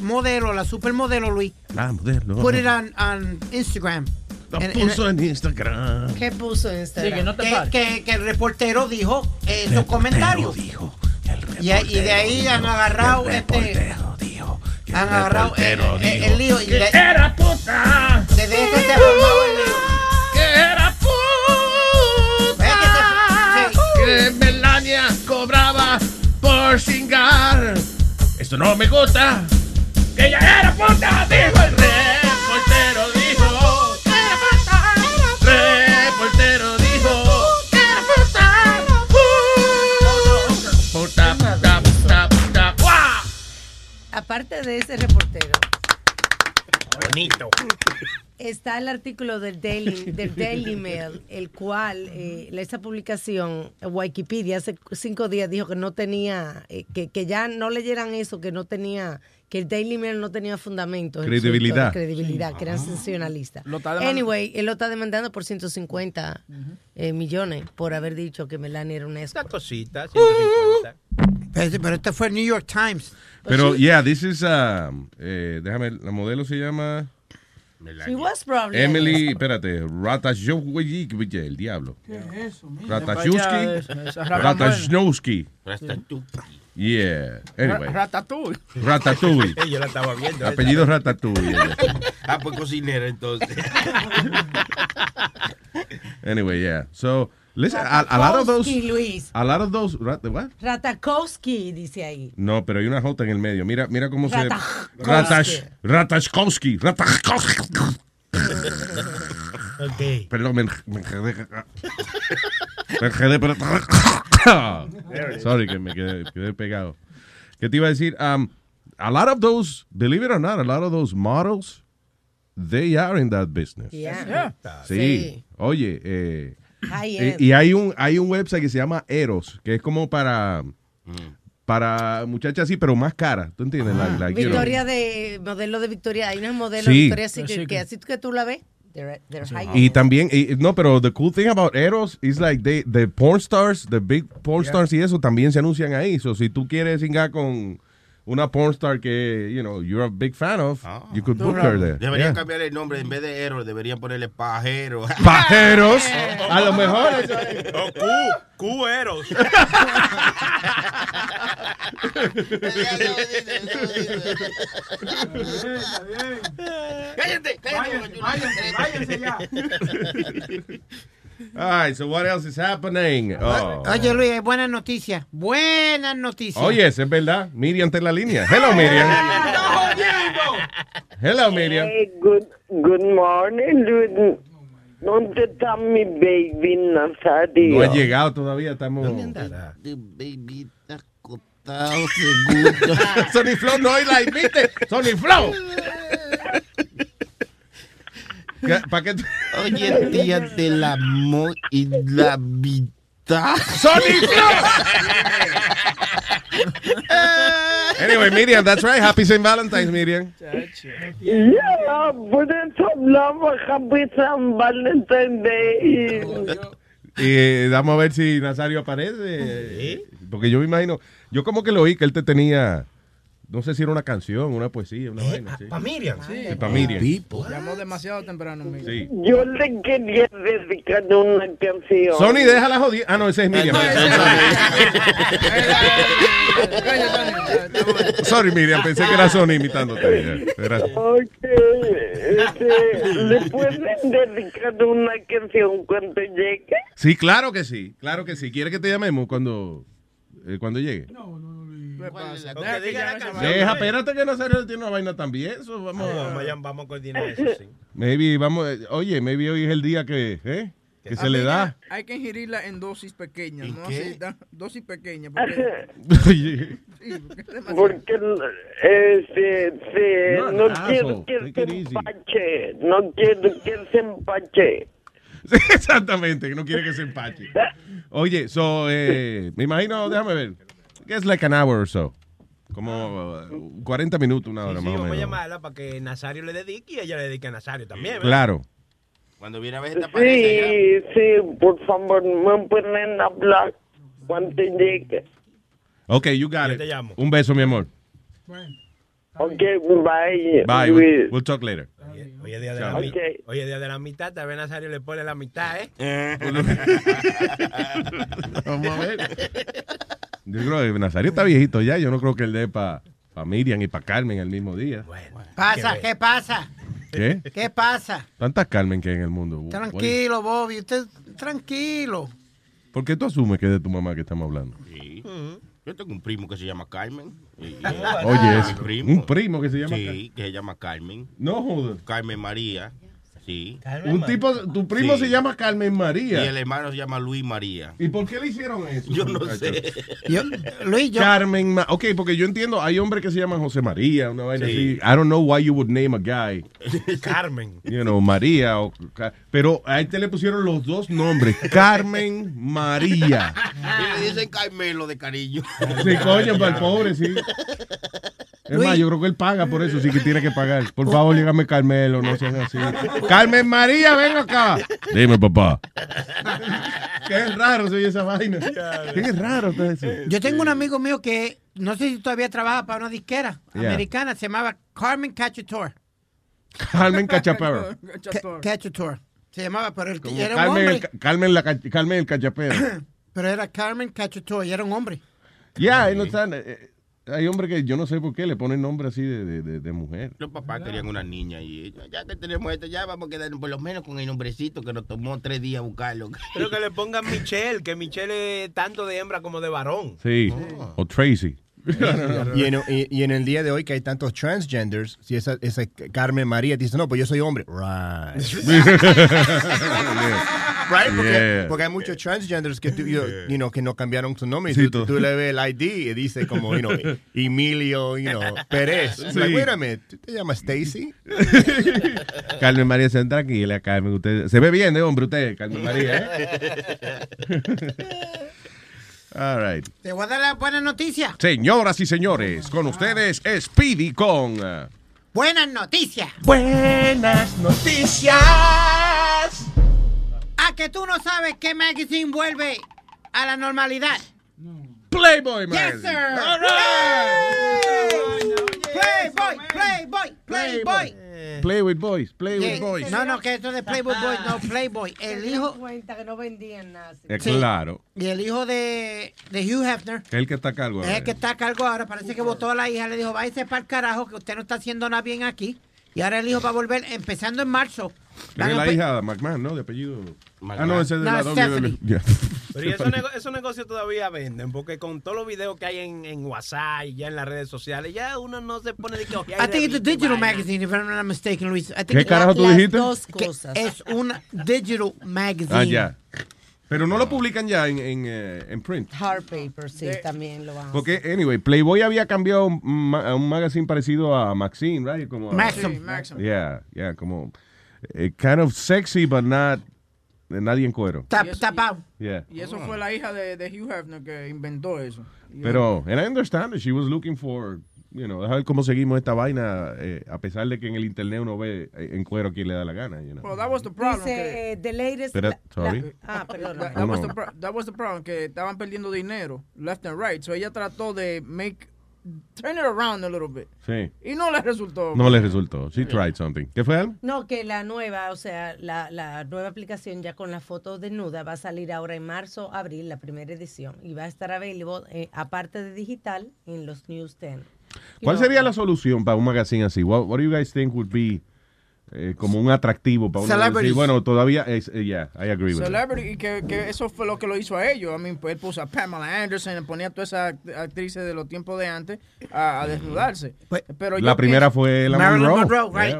modelo, la supermodelo, Luis, Ah, modelo. put it on, on Instagram. Lo En- puso en Instagram. ¿Qué puso en Instagram? Sí, que no te que, que- que el reportero dijo eh, esos comentarios. y, y de ahí han agarrado este. han agarrado el, el- el lío. Y Que de- era puta. desde ese se el lío. Que era puta. Que Melania cobraba por cingar. Esto no me gusta. Que ella era puta, dijo el reportero, dijo. Que era puta. Reportero dijo. Que era puta. Puta, puta, puta, puta. Aparte de ese reportero, Bonito. Está el artículo del Daily, del Daily Mail, el cual, eh, esa publicación, Wikipedia, hace cinco días dijo que no tenía, eh, que, que ya no leyeran eso, que no tenía, que el Daily Mail no tenía fundamentos. Credibilidad. credibilidad, que eran sensacionalistas. Está demandando. Anyway, él lo está demandando por 150 eh, millones por haber dicho que Melania era una escort. cosita, 150. Pero, pero este fue el New York Times. Pero, yeah, this is, eh, déjame, la modelo se llama She was probably Emily, espérate, Ratajkowski, el diablo. ¿Qué es eso? Ratajkowski. Ratajkowski. Ratajkowski. Ratatouille. Yeah. Anyway. Ratatouille. Ratatouille. Yo la estaba viendo. esa. Apellido Ratatouille. ella. Ah, pues cocinera entonces. Anyway, yeah. So, listen, a, a lot of those, Luis. a lot of those, rat- what? Ratakowski, dice ahí. No, pero hay una J en el medio. Mira, mira cómo se. Ratash, Ratajkowski. Ratajkowski. Ok. Perdón, me, me. Me enredé, pero. Sorry, que me quedé, quedé pegado. ¿Qué te iba a decir? Um, a lot of those, believe it or not, a lot of those models, they are in that business. Yeah. Sí. Sí. Oye, eh, Y hay un, hay un website que se llama Eros, que es como para, para muchachas así, pero más cara. ¿Tú entiendes? Like- like, you know. Victoria de modelo de Victoria, hay unos modelos Sí. de Victoria Secret que así que tú la ves, they're, they're high Y también, y- no, pero the cool thing about Eros is like they, the porn stars, the big porn stars y eso también se anuncian ahí. So, si tú quieres singar con una porn star que, you know, you're a big fan of, you could book her there. Deberían Yeah. cambiar el nombre. En vez de héroe, deberían ponerle pajero. Pajeros, a lo mejor. O cu, cueros. Cállate, cállate. Váyanse, váyanse ya. All right, so what else is happening? Oh. Oye, Luis, buenas noticias. Buenas noticias. Oye, eso es verdad. Miriam está en la línea. Hello, Miriam. Hello, Miriam. Hey, good, good morning, Luis. ¿Dónde está mi baby Nazario? No ha llegado todavía, estamos... Baby, está acostado seguro. Sony Flow no hay la invite. Sony Flow. ¿Para qué? Oye, tía del amor y la vida. Sony Flow. Anyway, Miriam, that's right. Happy St. Valentine's, Miriam. Ya, por eso hablamos Happy San Valentín Day. Y eh, vamos a ver si Nazario aparece. Porque yo me imagino, yo como que lo oí que él te tenía, no sé si era una canción, una poesía, una vaina. Sí. Para Miriam. Sí. Sí, pa' Miriam. Llamó demasiado temprano, Miguel. Sí. Yo le quería dedicar una canción. Sony, déjala joder. Ah, no, ese es Miriam. Sorry, Miriam, pensé que era Sony imitándote. Era- Ok, este, ¿le pueden dedicar una canción cuando llegue? Sí, claro que sí, claro que sí. ¿Quiere que te llamemos cuando, eh, cuando llegue? ¿Qué pasa? Ok, Deja que diga la. Deja, espérate que Nazario tiene una vaina también. Eso, vamos, Vamos, a- vamos a coordinar eso, sí. Maybe, vamos, eh, oye, maybe hoy es el día que, ¿eh? que se le da. Hay que ingerirla en dosis pequeñas, ¿no? qué? Así, da- dosis pequeñas. Porque, sí, porque este, You're an no asshole. quiero que se empache, no quiero que se empache. Exactamente, que no quiere que se empache. Oye, so, eh, me imagino, déjame ver. Que es like an hour or so. Como uh, 40 minutos, una hora Sí, más o vamos a menos. llamarla para que Nazario le dedique y ella le dedique a Nazario también. ¿verdad? Claro. Cuando viene a ver esta. Sí, sí, por favor, me pueden hablar cuando llegue. Ok, you got Yo it. te llamo. Un beso, mi amor. Ok, bye. Bye. We'll, we'll talk later. Hoy es día de la, Ok. mi- hoy es día de la mitad, tal vez Nazario le pone la mitad, ¿eh? Vamos a ver. Yo creo que Nazario está viejito ya. Yo no creo que él dé para Miriam y para Carmen el mismo día. Pasa, ¿qué pasa? ¿Qué? ¿Qué pasa? Tantas Carmen que hay en el mundo. Tranquilo, Bobby, usted tranquilo. ¿Por qué tú asumes que es de tu mamá que estamos hablando? Sí. Yo tengo un primo que se llama Carmen. Y- y- Oye, mi eso, un primo que se llama Sí, que se llama Carmen. No jodas. Carmen María. Sí. Un tipo, tu primo Sí. se llama Carmen Y María. el hermano se llama Luis María. ¿Y por qué le hicieron eso? Yo no sé. Luis, yo- Carmen, Ma- ok, porque yo entiendo, hay hombres que se llaman José María, una vaina Sí. así. I don't know why you would name a guy, Carmen. you know, María, o, pero a este le pusieron los dos nombres, Carmen María. Y le dicen Carmelo de cariño. Sí, coño, para el pobre, sí. Es Luis. más, yo creo que él paga por eso, sí que tiene que pagar. Por favor, llégame Carmelo, no sean así. Carmen María, ven acá. Dime, papá. Qué raro se oye esa vaina. Qué raro está eso. Yo tengo un amigo mío que no sé si todavía trabaja para una disquera Yeah. americana, se llamaba Carmen Cachator. Carmen Cachapero. Ca- Cachator. Se llamaba, pero él, Como era un Carmen, el, hombre. ca- Carmen, la, ca- Carmen el Cachapero. Pero era Carmen Cachator y era un hombre. Ya, no están, eh, eh, hay hombres que yo no sé por qué le ponen nombre así de, de, de- de mujer. Los papás querían una niña y ellos, ya que tenemos esto, ya vamos a quedar por lo menos con el nombrecito que nos tomó tres días buscarlo. Pero que le pongan Michelle, que Michelle es tanto de hembra como de varón. Sí, o Tracy. Y en, y- y en el día de hoy que hay tantos transgenders, si esa, esa Carmen María te dice, no, pues yo soy hombre. Right. right? Porque, Yeah. porque hay muchos transgenders que, tú- you, you know, que no cambiaron su nombre. Y Sí, tú, tú- le ves el ID y dice como, you know, Emilio, you know, Pérez. Sí. like, wait a minute, ¿tú te llamas Stacy? Carmen María, se tranquila, Carmen. Usted, se ve bien de hombre usted, Carmen María. ¿eh? All right. Te voy a dar la buena noticia. Señoras y señores, con ustedes Speedy con... uh, Buenas noticias. Buenas noticias. A que tú no sabes qué magazine vuelve a la normalidad. Playboy Yes, sir. All Playboy, Playboy, Playboy. Play with boys, play with Yeah. boys. No, no, que esto de Playboy Boy, no, Playboy. El Se hijo, cuenta que no vendían nada. Eh, Sí. Claro, y el hijo de, de Hugh Hefner, el que está a cargo. es el que está a cargo ahora, parece que votó a la hija, le dijo, váyase para el carajo, que usted no está haciendo nada bien aquí. Y ahora el hijo va a volver, empezando en marzo. Es la hija de McMahon, ¿no? De apellido. Ah, no, ese es de No, la. WWE. Ya. Pero y esos, nego- esos negocios todavía venden, porque con todos los videos que hay en, en WhatsApp y ya en las redes sociales, ya uno no se pone de que ojear I think it's a digital vaina. magazine, if I'm not mistaken, Luis. I think ¿Qué it's- carajo tú dijiste? dos cosas. Es un digital magazine. Ah, ya. Pero no lo publican ya en, en, eh, en print. Hard paper, sí, también lo van a Porque, anyway, Playboy había cambiado un, ma- a un magazine parecido a Maxine, right? Como Maxim. Maxim. Yeah, yeah, como eh, kind of sexy, but not de nadie en cuero. Tap, tapado. Yeah. Y eso fue la hija de, de Hugh Hefner que inventó eso. Pero, and I understand that she was looking for, you know, deja ver cómo seguimos esta vaina, eh, a pesar de que en el internet uno ve eh, en cuero quien le da la gana, you know. Well, that was the problem. que- Dice, eh, the latest... Sorry. la- ah, perdón. That, was the pro- that was the problem, que estaban perdiendo dinero, left and right. So ella trató de make, turn it around a little bit. Sí. Y no le resultó. No le resultó. She tried something. ¿Qué fue algo? No, que la nueva, o sea, la, la nueva aplicación ya con la foto desnuda va a salir ahora en marzo, abril, la primera edición. Y va a estar available, eh, aparte de digital, en los newsstand. ¿Cuál sería la solución para un magazine así? What, what do you guys think would be eh, como un atractivo para uno decir, bueno, todavía es, eh, yeah, I agree with that. Celebrity, y que, que eso fue lo que lo hizo a ellos. I mean, pues él puso a Pamela Anderson, ponía a todas esas act- actrices de los tiempos de antes a, a desnudarse. Pero La primera pienso- fue la Marilyn Monroe. Monroe, right.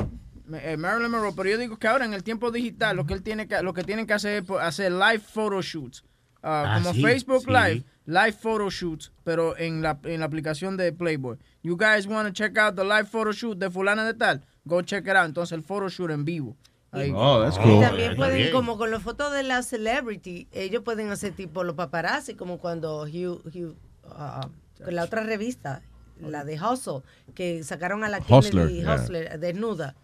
Yeah. Eh, Marilyn Monroe, pero yo digo que ahora en el tiempo digital lo que él tiene que lo que tienen que hacer es hacer live photo Ah, Ah, como sí, Facebook sí. Live, live photo shoots, pero en la, en la aplicación de Playboy. You guys want to check out the live photo shoot de fulana de tal? Go check it out. Entonces el photo shoot en vivo. Ahí. Oh, that's Y cool. también está pueden, como con las fotos de la celebrity, ellos pueden hacer tipo los paparazzi, como cuando Hugh, Hugh, ah, con la otra revista, la de Hustle, que sacaron a la Hustler, Kennedy yeah. Hustler desnuda.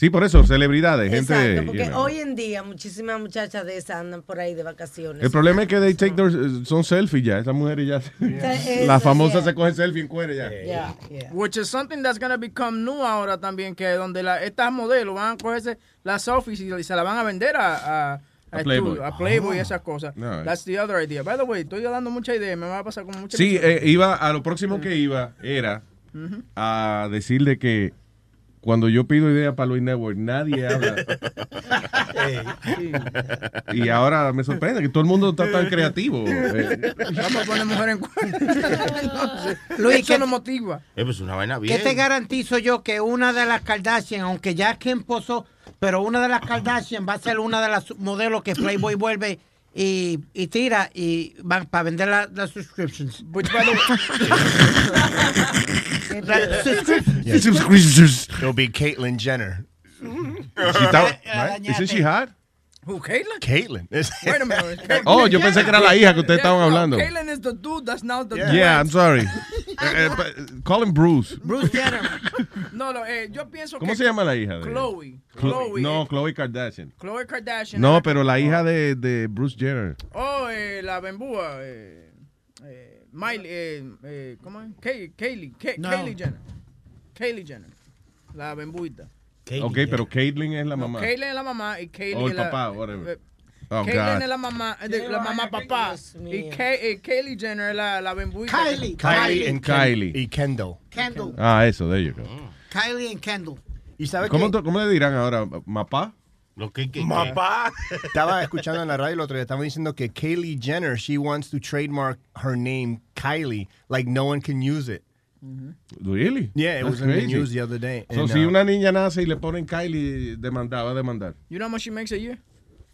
Sí, por eso, celebridades, gente. Exacto, porque you know. hoy en día muchísimas muchachas de esas andan por ahí de vacaciones. El problema es que they take their, son selfies ya, esas mujeres ya. Yeah. La famosa Yeah. se coge selfie en cuero ya. Yeah, yeah. Which is something that's gonna become new ahora también, que donde la, estas modelos van a cogerse las selfies y se la van a vender a, a, A a Playboy. a Playboy y Oh. esas cosas. That's the other idea. By the way, estoy dando mucha idea, me va a pasar como mucha Sí, eh, iba, a lo próximo que iba era Ujú. a decirle que cuando yo pido ideas para Luis Network, nadie habla. Y ahora me sorprende que todo el mundo está tan creativo. Eh, Vamos a poner mujer en Entonces, Luis, ¿qué- nos motiva. Eh, pues una vaina ¿Qué bien. te garantizo yo que una de las Kardashian, aunque ya Kim posó, pero una de las Kardashian va a ser una de las modelos que Playboy vuelve y, y tira y van para vender la- las subscriptions. Which, by the La- subscriptions. Yeah. Subscriptions. It'll be Caitlyn Jenner. She thought- right? Isn't she hot? Who, Caitlyn? Caitlyn. Wait a minute. Caitlyn- Oh, yo pensé que era la hija que ustedes estaban no, hablando. Caitlyn is the dude that's now the Yeah, I'm sorry. Eh, eh, call him Bruce. Bruce Jenner. No, no, eh, yo pienso ¿Cómo que se llama la hija de Chloe. Chloe- no, Chloe Kardashian. Chloe Kardashian. No, pero la hija de, de Bruce Jenner. Oh, eh, la bembúa. Eh, Miley, eh, eh, ¿cómo es? Kay- Kaylee. Kay- No. Kaylee Jenner. Kaylee Jenner. La bembuita. ok, pero Caitlyn es la No, mamá. Kaylee es la mamá y Kaylee O el es la... papá, whatever. eh, Oh, Caitlyn es la mamá, eh, de- la mamá papá. Y Kay- eh, Kaylee Jenner es la, la bembuita. Kylie. Kylie and Kylie. Y Kendall. Kendall. Ah, eso, there you go. Kylie and Kendall. ¿Y sabe ¿Cómo, ¿Cómo le dirán ahora? ¿Mapá? Lo que, que, Mapá. Estaba escuchando en la radio el otro día, estaban diciendo que Kylie Jenner, she wants to trademark her name Kylie, like no one can use it. Really? Yeah, it That's was in the news the other day. So, And, si uh, una niña nace y le ponen Kylie, demandada, va a demandar. You know how much she makes a year?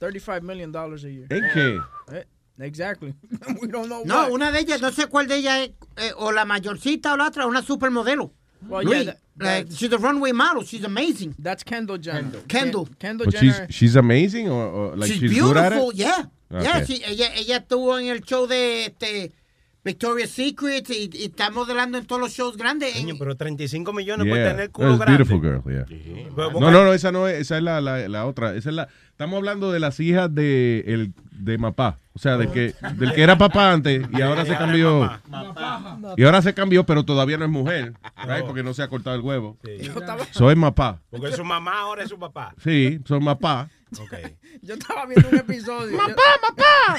$35 million a year. ¿En qué? Eh, exactly. We don't know No, why. una de ellas, no sé cuál de ellas es, eh, o la mayorcita o la otra, una supermodelo. Well, Luis, yeah, that- like, that- she's a runway model. She's amazing. That's Kendall Jenner. Kendall. Ken- Kendall But she's, Jenner. she's amazing or, or like she's, she's, good at beautiful, it? yeah. Yeah, Okay. sí, ella, ella estuvo en el show de este, Victoria's Secret y, y está modelando en todos los shows grandes. Coño, pero 35 millones Yeah, tener culo grande. beautiful girl, yeah. No, no, no, esa no es, esa es la, la, la otra. Esa es la, estamos hablando de las hijas de, el, de Mapá. O sea, de que, del que era papá antes y ahora se cambió. Y ahora se cambió, pero todavía no es mujer, right? Porque no se ha cortado el huevo. Soy Mapá. Porque su mamá ahora es su papá. Sí, son Mapá. yo estaba viendo un episodio. ¡Papá, papá!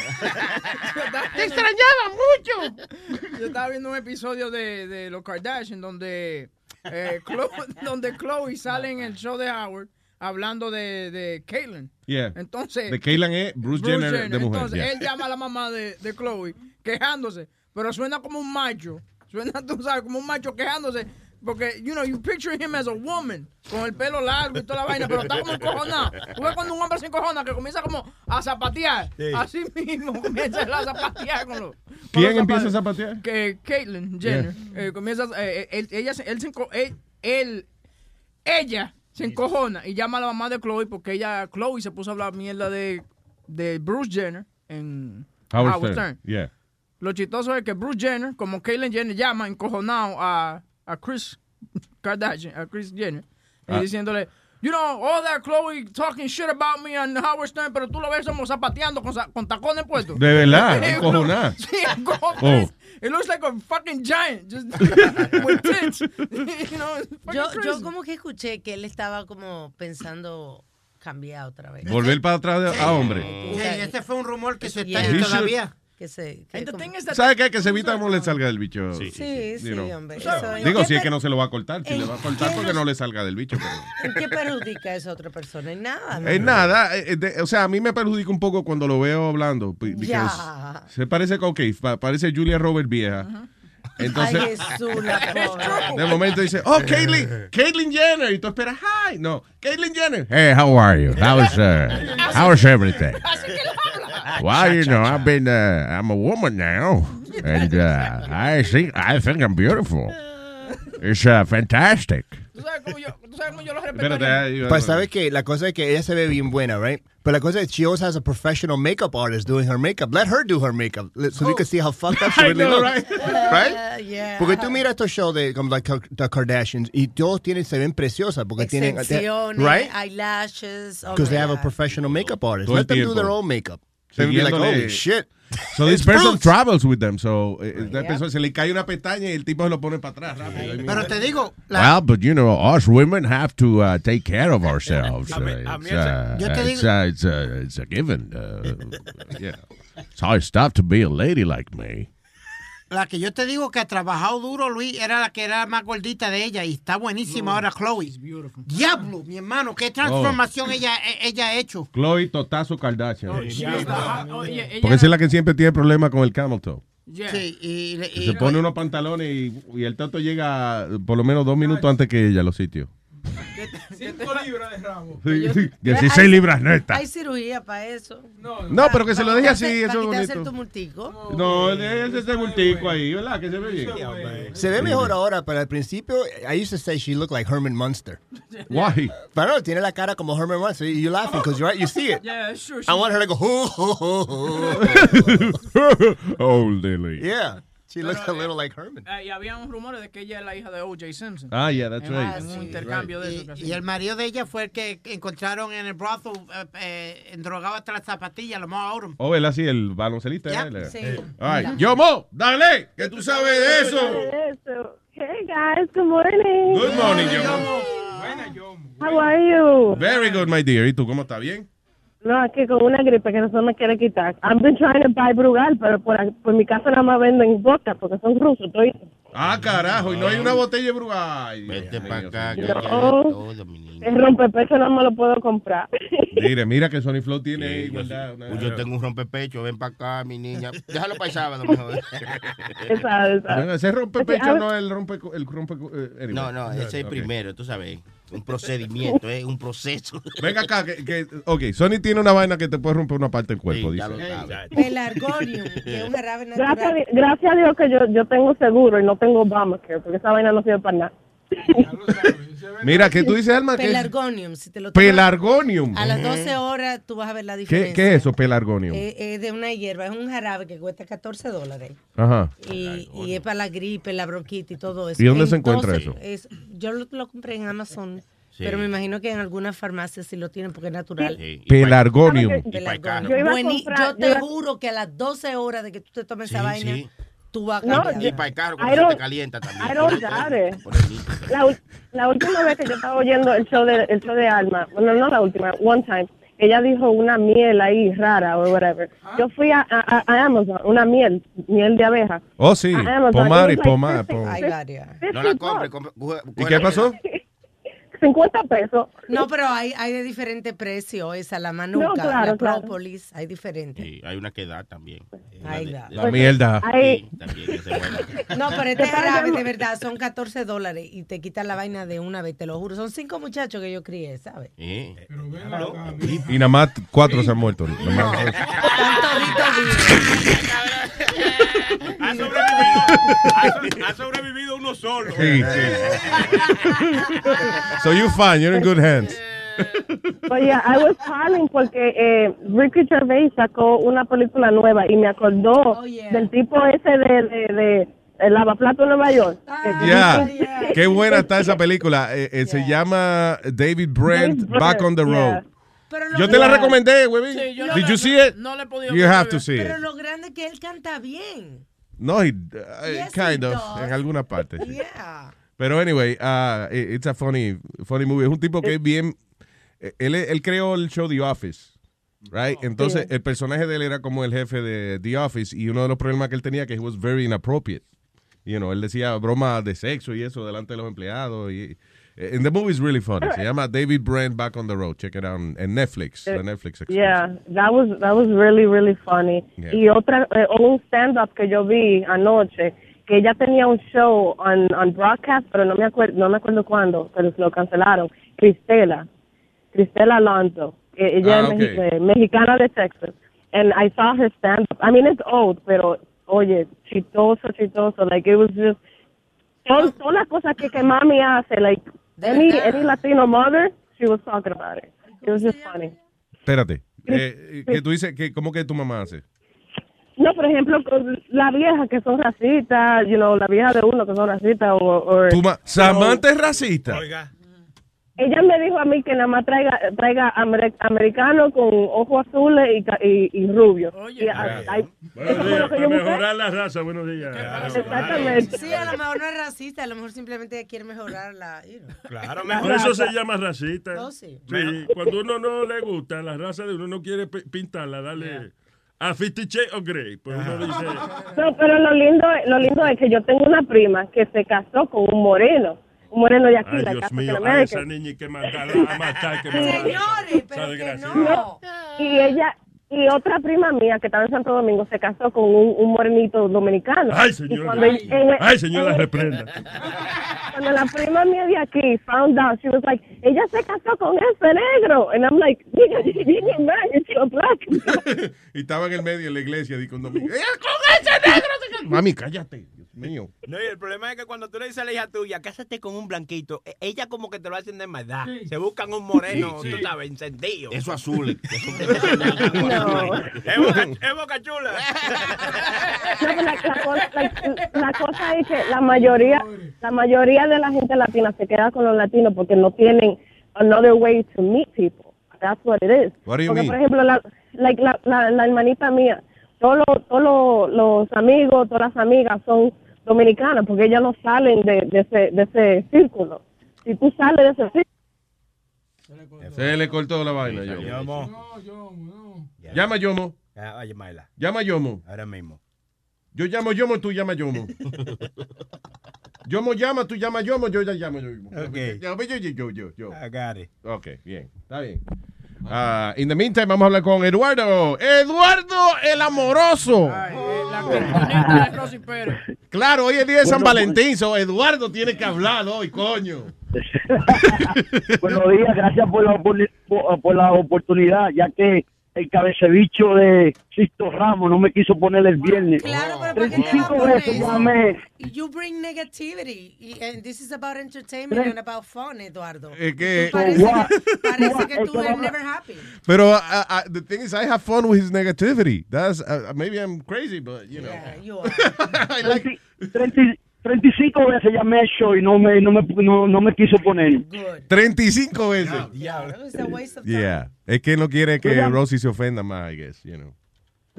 Te extrañaba mucho. Yo estaba viendo un episodio de, de los Kardashian donde, eh, Chloe, donde Chloe sale en el show de Howard hablando de, de Caitlyn. Yeah. Entonces, De Caitlyn es Bruce, Jenner, de mujer. Entonces, yeah. él llama a la mamá de, de Chloe quejándose, pero suena como un macho. Suena, tú sabes, como un macho quejándose. Porque, you know, you picture him as a woman, con el pelo largo y toda la vaina, pero está como encojonado. Tú ves cuando un hombre se encojona que comienza como a zapatear. Sí. Así mismo comienza a zapatear con los. con ¿Quién los empieza a zapatear? Que Caitlyn Jenner. eh, comienza, eh, él, ella, se- él, enco- él, él- ella se encojona y llama a la mamá de Chloe porque ella, Chloe se puso a hablar mierda de, de Bruce Jenner en Howard Stern. Yeah. Lo chistoso es que Bruce Jenner, como Caitlyn Jenner, llama encojonado a, a Chris Kardashian, a Chris Jenner, Ah. y diciéndole, you know, all that Chloe talking shit about me on Howard Stern, pero tú lo ves como zapateando con, con tacones puestos. De verdad, encojonada. Sí, encojonada. Oh. It looks like a fucking giant, just with tits. you know, Yo, crazy. yo como que escuché que él estaba como pensando cambiar otra vez. Volver para atrás de- a hombre. Sí, ese fue un rumor que se está Yeah. ahí todavía. Que se, que ¿Sabe qué? Que se evita cómo le salga del bicho. Sí, sí, know. hombre. Digo, ¿en si es que no se lo va a cortar. Si ¿en le va a cortar porque no le salga del bicho. Pero... ¿En qué perjudica eso a otra persona? En nada. ¿no? Es nada, eh, de- o sea, a mí me perjudica un poco cuando lo veo hablando. Ya. Se parece con, pa- parece Julia Robert vieja. Entonces, Ay, Jesús, la de momento dice, oh, Caitlyn, Caitlyn Jenner. Y tú esperas, hi. No, Caitlyn Jenner. Hey, how are you? How's, uh, how's everything? Well, you know, I've been, uh, I'm a woman now. And uh, I think, I think I'm beautiful. It's uh, fantastic. ¿Tú sabes cómo yo, tú sabes cómo yo lo Espérate, respetaría? iba- Pues sabe que la cosa es que ella se ve bien buena, right? Pero la cosa es she always has a professional makeup artist doing her makeup. Let her do her makeup so we can see how fucked up she I really know, looks. right? Uh, yeah. Porque tú miras estos shows de como like the Kardashians y todos tienen se ven preciosas porque tienen right eyelashes. oh because my they have a professional makeup artist. Todo Let them do their own makeup. They'll be like, holy shit. So this person fruits. travels with them. So eh, esta persona se le cae una pestaña y el tipo se lo pone para atrás rápido. ahí mismo. Pero te digo, la- Well, but you know, us women have to uh, take care of ourselves. A Uh, a it's, ese- uh, it's, uh, it's, it's a given. Uh, yeah. It's hard stuff to be a lady like me. La que yo te digo que ha trabajado duro, Luis, era la que era más gordita de ella y está buenísima ahora, Chloe. Diablo, mi hermano, qué transformación ella, e- ella ha hecho. Chloe Totazo Kardashian. Oye, ella- Porque esa es la que siempre tiene problemas con el camel toe. Sí, y, se pone unos pantalones y, y el toto llega por lo menos dos minutos antes que ella a los sitios. Cinco libras de rabo. Sí, sí, 16 libras netas. Hay cirugía para eso. No, pero que se lo deje así, eso es. No, él es ese bultico ahí, ¿verdad? Que se ve bien. Se ve mejor ahora, pero al principio, I used to say she looked like Herman Munster. Why? Pero no, tiene la cara como Herman Munster. You're laughing because you're right, you see it. Yeah, true. I want her to go, "Hoo, hoo, hoo, hoo." oh, Lily. yeah. She looks a little like Herman. Eh, y había un rumores de que ella es la hija de O.J. Simpson. Ah, yeah, that's right. Un Sí. intercambio de y- eso. y hacían. el marido de ella fue el que encontraron en el brothel eh, eh, endrogado hasta las zapatillas, Lamar Odom. Oh, él así, el baloncelista. Ya, ¿eh? sí. All right. Yo, Mo, dale, que tú sabes de eso. Hey guys, good morning. Good morning, Yo. How are you? Very good, my dear. ¿Y tú cómo estás? ¿Bien? No, aquí con una gripe que no se me quiere quitar. I've been trying to buy Brugal, pero por, aquí- por mi casa nada más venden vodka porque son rusos. Estoy... Ah, carajo, y no hay una botella de Brugal. Vete para acá. que No. todo, mi. El rompepecho no me lo puedo comprar. Mire, mira que Sony Flow tiene ahí Sí, yo, una- Pues yo tengo un rompepecho, ven para acá, mi niña. Déjalo para el sábado mejor. Bueno, ese rompepecho no es el rompe... El rompe eh, anyway. No, no, ese es el primero, tú sabes. Un procedimiento, es un proceso. Venga acá, que, que, ok, Sony tiene una vaina que te puede romper una parte del cuerpo, Sí, ya dice. lo sabes. Pelargonium, que es un jarabe natural. Gracias, a Di- gracias a Dios que yo, yo tengo seguro y no tengo Obamacare porque esa vaina no sirve para nada. Mira, que tú dices, Alma, Pelargonium, si te lo tomas Pelargonium. A las 12 horas tú vas a ver la ¿Qué, diferencia. ¿Qué es eso, pelargonium? Eh, Es de una hierba, es un jarabe que cuesta 14 dólares. Ajá. Y, y es para la gripe, la bronquitis y todo eso. ¿Y dónde se encuentra eso? es- yo lo, lo compré en Amazon, Sí. pero me imagino que en algunas farmacias sí lo tienen porque es natural. Pelargonium. Pelargonium. Yo iba a Buení- comprar- yo yo te iba- juro que a las 12 horas de que tú te tomes esa vaina, sí. Tú vas a No, cambiar. Y para el carro, I cuando se don't- te calienta también. I don't doubt it. La, la última vez que yo estaba oyendo el show de, el show de Alma, bueno, no la última, one time, ella dijo una miel ahí rara o whatever. Yo fui a, a, a Amazon, una miel, miel de abeja. Oh, sí. Pomar y pomar. 50 Hay varias. No la compre. ¿Y qué pasó? 50 pesos. No, pero hay, hay de diferente precio esa, la manuca, No, claro, la claro. propolis, hay diferentes. Sí, hay una que da también. Ahí de- da. de- La mierda. Sí, también. No, pero este jarabe de verdad son 14 dólares y te quitan la vaina de una vez, te lo juro. Son cinco muchachos que yo crié, ¿sabes? Sí. Y nada más cuatro se han muerto. Más. Ha sobrevivido, ha so- ha sobrevivido uno solo. Sí, sí. So you're fine, you're in good hands. Oye, I was calling porque eh, Ricky Gervais sacó una película nueva y me acordó del tipo ese de, de, de, el lavaplato de Nueva York. Que- Ya, qué buena está esa película. Eh, eh, Se llama David Brent, David Brent, Back on the yeah. Road. Yo te la recomendé, güey. Sí, yo Did no- you see it? no la he podido You have to see it. Pero lo grande es que él canta bien. No, he, uh, Yes, kind he of, does. en alguna parte. sí. Yeah. Pero anyway, uh, it- it's a funny, funny movie. Es un tipo que es bien. eh, Él, él creó el show The Office, right? Entonces, Sí. el personaje de él era como el jefe de The Office y uno de los problemas que él tenía que he was very inappropriate. You know, él decía bromas de sexo y eso delante de los empleados. Y, eh, and the movie is really funny. Se llama David Brent Back on the Road. Check it out on Netflix. Eh, the Netflix Yeah, that was that was really really funny. Yeah. Y otra eh, un stand up que yo vi anoche que ella tenía un show on, on broadcast, pero no me acuerdo no me acuerdo cuándo, pero se lo cancelaron. Cristela, Cristela Alonso, ella Ah, ok. mexi- eh, mexicana de Texas. And I saw her stand up. I mean it's old, pero oye, chistoso, chistoso. Like it was just Son, son las cosas que, que mami hace, like, any, any Latino mother, she was talking about it. It was just funny. Espérate. Eh, que tú dices que, ¿cómo que tu mamá hace? No, por ejemplo, con la vieja que son racistas, you know, la vieja de uno que son racistas, o, o- Tu ma- Samantha es racista. Ella me dijo a mí que nada más traiga, traiga amer- americano con ojos azules y, ca- y, y rubios. Y, ah, ay, Buenos eso fue días, lo que para yo busqué. mejorar la raza, buenos días. Exactamente. Sí, a lo mejor no es racista, a lo mejor simplemente quiere mejorar la. Claro, Por eso se llama racista. Oh, sí. cuando uno no le gusta la raza de uno, no quiere pi- pintarla, darle a Fifty Shades of Grey. Pues uno dice, No, pero lo lindo, lo lindo es que yo tengo una prima que se casó con un moreno, moreno de aquí, ay la Dios casa mío, a esa niña hay que matarla, a matar, que matarla. Señores, Esa desgraciada. No, Y ella, y otra prima mía que estaba en Santo Domingo se casó con un, un morenito dominicano. Ay, Y señor. cuando Ay, en- ay, señor, la en- reprenda. Cuando la prima mía de aquí found out, she was like, ella se casó con ese negro. And I'm like, nigga, you didn't marry, you're still black. Y estaba en el medio de la iglesia di con domingo. ¡Ella con ese negro! se casó! Mami, cállate. Mío. No, y el problema es que cuando tú le dices a la hija tuya, cásate con un blanquito, e- ella como que te lo hacen de maldad. Se buscan un moreno, Sí, sí. tú sabes, encendido. Eso azul. No. Es boca, es boca chula. No, pero la, la cosa, la- la cosa es que la mayoría, la mayoría de la gente latina se queda con los latinos porque no tienen another way to meet people. That's what it is. What do you porque, mean? por ejemplo, la, like, la, la, la hermanita mía, todos los, todos los, los amigos, todas las amigas son dominicanas porque ellas no salen de, de, ese, de ese círculo. Si tú sales de ese círculo, Se le cortó la vaina, yo. Llama a Yomo. Ah, Oye, Mayla, Llama a Yomo. ahora mismo. Yo llamo a Yomo, tú llama a Yomo. Yomo llama, tú llama a Yomo, yo ya llamo a Yomo. Ok. Yo, yo, yo, yo, yo, yo. I got it. Ok, bien, está bien. Ah, in the meantime, vamos a hablar con Eduardo. Eduardo el amoroso. La criptonita de Rosy Pérez. Claro, hoy es día de San Bueno, Valentín, so Eduardo tiene que hablar hoy, coño. Buenos días, gracias por la, por, por la oportunidad, ya que el cabecebicho de Sisto Ramos no me quiso poner el viernes. Claro, pero ¿para qué te va a 35 poner veces eso? llamé. You bring negativity. Y- And this is about entertainment and about fun, Eduardo. Es que- Tú parece, What? que, parece What? que Es tú eres never happy. Pero uh, uh, the thing is, I have fun with his negativity. That's uh, maybe I'm crazy, but you know. Yeah, you are. I like 30 35 veces llamé al show y no me, no me, no, no me quiso poner. 35 veces. Of time. Yeah. Es que no quiere que. Rosie se ofenda más, I guess, you know.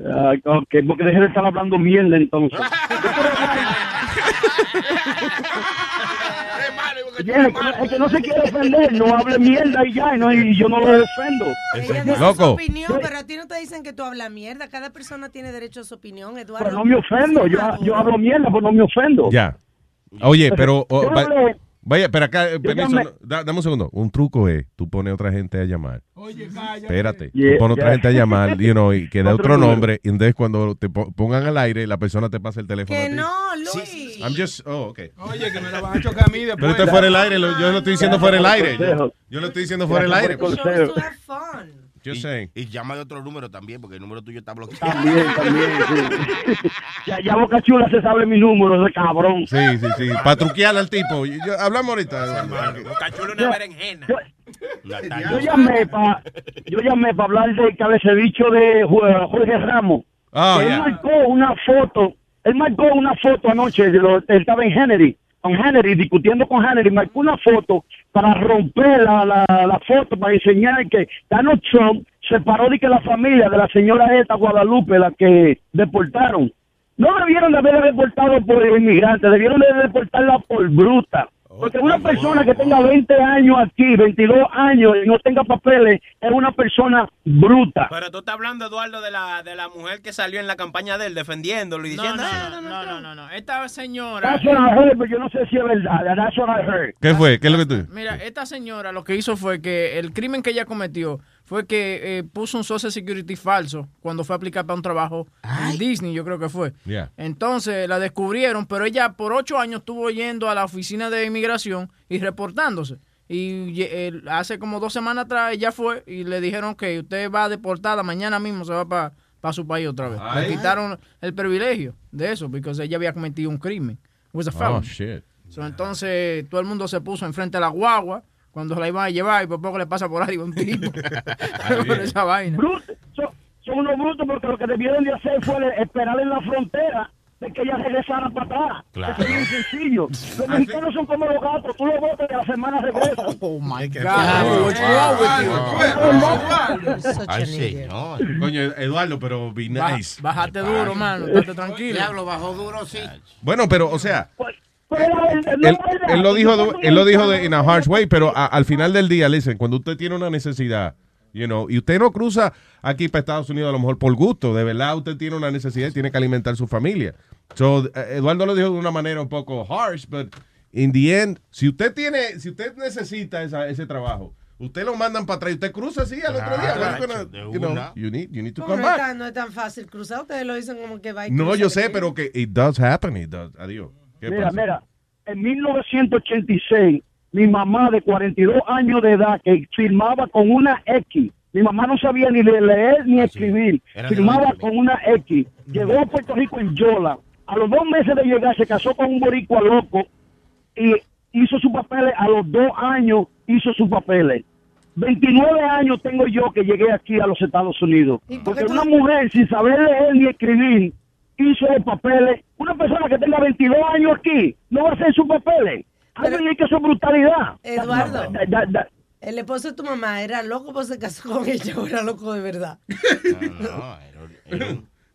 Ah, ok, porque dejé de estar hablando mierda entonces. El que no se quiere ofender, no hable mierda y ya, y, no, y yo no lo defendo. Ella dice su Loco. opinión, pero a ti no te dicen que tú hablas mierda. Cada persona tiene derecho a su opinión, Eduardo. Pero no me ofendo, yo, yo hablo mierda, pero no me ofendo. Ya. Oye, pero oh, Yo va- hablé- vaya, pero acá, eh, permiso, da- dame un segundo. Un truco es, tú pones a otra gente a llamar. Espérate, Yeah, tú pones a otra yeah. gente a llamar, you know, y que dé Otro nombre, y entonces cuando te po- pongan al aire, la persona te pasa el teléfono a Que ti. no, Luis. I'm just, oh, okay. Oye, que me la van a chocar a mí después. Pero esto es fuera del aire, lo- yo lo estoy diciendo fuera del aire. Yo, lo estoy diciendo fuera del aire. Consejo. Just y, llama de otro número también, porque el número tuyo está bloqueado. También, también, sí. ya, ya Boca Chula se sabe mi número, ese cabrón. Sí, sí, sí. Para truquear al tipo. Yo- hablamos ahorita. Bocachulo una berenjena. Yo llamé para yo llamé para hablar del cabecebicho de Ju- Jorge Ramos. Oh, Que él yeah. marcó una foto, él marcó una foto anoche, de lo- él estaba en Henry, con Henry, discutiendo con Henry, marcó una foto para romper la, la, la foto, para enseñar que Donald Trump separó de que la familia de la señora esta Guadalupe, la que deportaron. No debieron de haber deportado por inmigrantes, debieron de deportarla por bruta. Porque una persona que tenga 20 años aquí, 22 años y no tenga papeles, es una persona bruta. Pero tú estás hablando, Eduardo, de la, de la mujer que salió en la campaña de él defendiéndolo y No, diciendo. "Ah, no, no, no, no, no. Esta señora. That's what I heard, pero yo no sé si es verdad. That's what I heard. ¿Qué fue? ¿Qué es lo que tú? Mira, esta señora lo que hizo fue que el crimen que ella cometió fue que eh, puso un Social Security falso cuando fue a aplicar para un trabajo en Disney, yo creo que fue. Yeah. Entonces la descubrieron, pero ella por ocho años estuvo yendo a la oficina de inmigración y reportándose. Y eh, hace como dos semanas atrás ella fue y le dijeron que usted va deportada, mañana mismo se va para su país otra vez. Le quitaron el privilegio de eso, porque ella había cometido un crimen. It was a Oh, shit. So, entonces todo el mundo se puso enfrente de la guagua cuando la iban a llevar y por poco le pasa por ahí un tipo. por esa vaina. Bruto, son, son unos brutos porque lo que debieron de hacer fue esperar en la frontera de que ella regresara para atrás. Claro. Eso es muy sencillo. Los mexicanos son como los gatos, tú los botas y a la semana regresan. Oh my Ay, señor. Coño, Eduardo, pero be nice. Bájate duro, mano, estate tranquilo. Diablo, bajó duro, sí. Bueno, pero, o sea, la- él, lo dijo, él lo dijo de, in a harsh way, pero a- al final del día, listen, cuando usted tiene una necesidad, you know, y usted no cruza aquí para Estados Unidos a lo mejor por gusto, de verdad usted tiene una necesidad y tiene que alimentar su familia. So, eh, Eduardo lo dijo de una manera un poco harsh, but in the end, si usted tiene, si usted necesita esa- ese trabajo, usted lo mandan para atrás y usted cruza así al otro día. Claro, What you gonna- de you know, una. you need, you need to Como come no, es back. tan, no es tan fácil cruzar, ustedes lo dicen como que va y No, yo sé, pero que it does happen, it does. Adiós. ¿Qué Mira, pasa? mira, en 1986, mi mamá de 42 años de edad que firmaba con una X, mi mamá no sabía ni de leer ni escribir, Era de firmaba con una X, llegó a Puerto Rico en Yola, a los dos meses de llegar se casó con un boricua loco y hizo sus papeles, a los dos años hizo sus papeles. 29 años tengo yo que llegué aquí a los Estados Unidos. Porque una mujer sin saber leer ni escribir hizo los papeles. Una persona que tenga 22 años aquí no va a hacer sus papeles. Alguien que eso es brutalidad. Eduardo. Da- da- da- El esposo de tu mamá era loco por se casó con ella o era loco de verdad.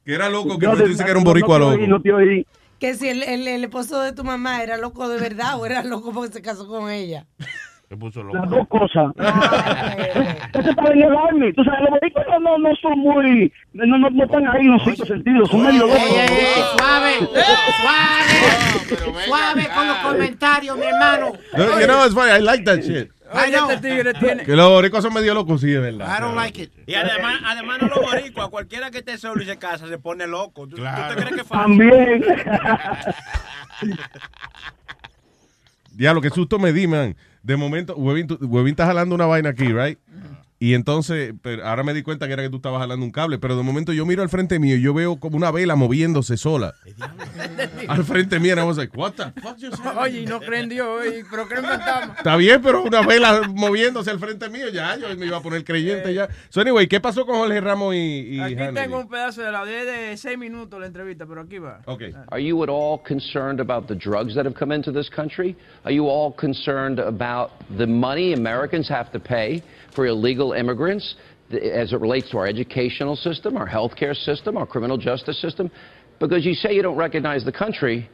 Que era loco, que tú de- dices que era un no- no boricua te loco. oí, no te oí. Que si el, el, el esposo de tu mamá era loco de verdad o era loco porque se casó con ella. Se puso Las dos cosas. Eso el army. Tú sabes, los boricuas no, no, son muy... No, no, no están ahí en los cinco sentidos. Son medio locos. Suave, suave, suave con los comentarios, mi hermano. No, you know, it's funny, I like that shit. Este tigre tiene. Que los boricuas son medio locos, sí, de verdad. I don't like it. Y además, además no los boricuas, cualquiera que esté solo y se casa se pone loco. ¿Tú, tú te crees que es fácil? También. Diablo, qué susto me di, man. De momento, tú- Huevín está jalando una vaina aquí, right? Y entonces, pero ahora me di cuenta que era que tú estabas jalando un cable, pero de momento yo miro al frente mío y yo veo como una vela moviéndose sola. al frente mío, was like, what the fuck? Oye, y no creen Dios, oye, pero creen fantasma. Está bien, pero una vela moviéndose al frente mío, ya, yo me iba a poner creyente ya. So anyway, ¿qué pasó con Jorge Ramos y, y Aquí Hannity? tengo un pedazo de la de, de seis minutos la entrevista, pero aquí va. Okay. Are you at all concerned about the drugs that have come into this country? Are you all concerned about the money Americans have to pay for illegal immigrants as it relates to our educational system, our healthcare system, our criminal justice system? Because you say you don't recognize the country.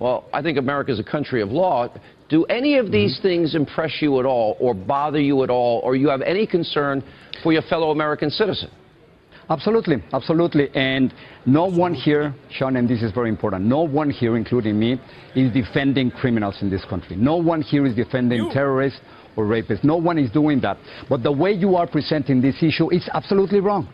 Well, I think America is a country of law. Do any of mm-hmm. these things impress you at all or bother you at all or you have any concern for your fellow American citizen? Absolutely, absolutely. And no one here, Sean, and this is very important, no one here, including me, is defending criminals in this country. No one here is defending terrorists or rapists. No one is doing that. But the way you are presenting this issue is absolutely wrong.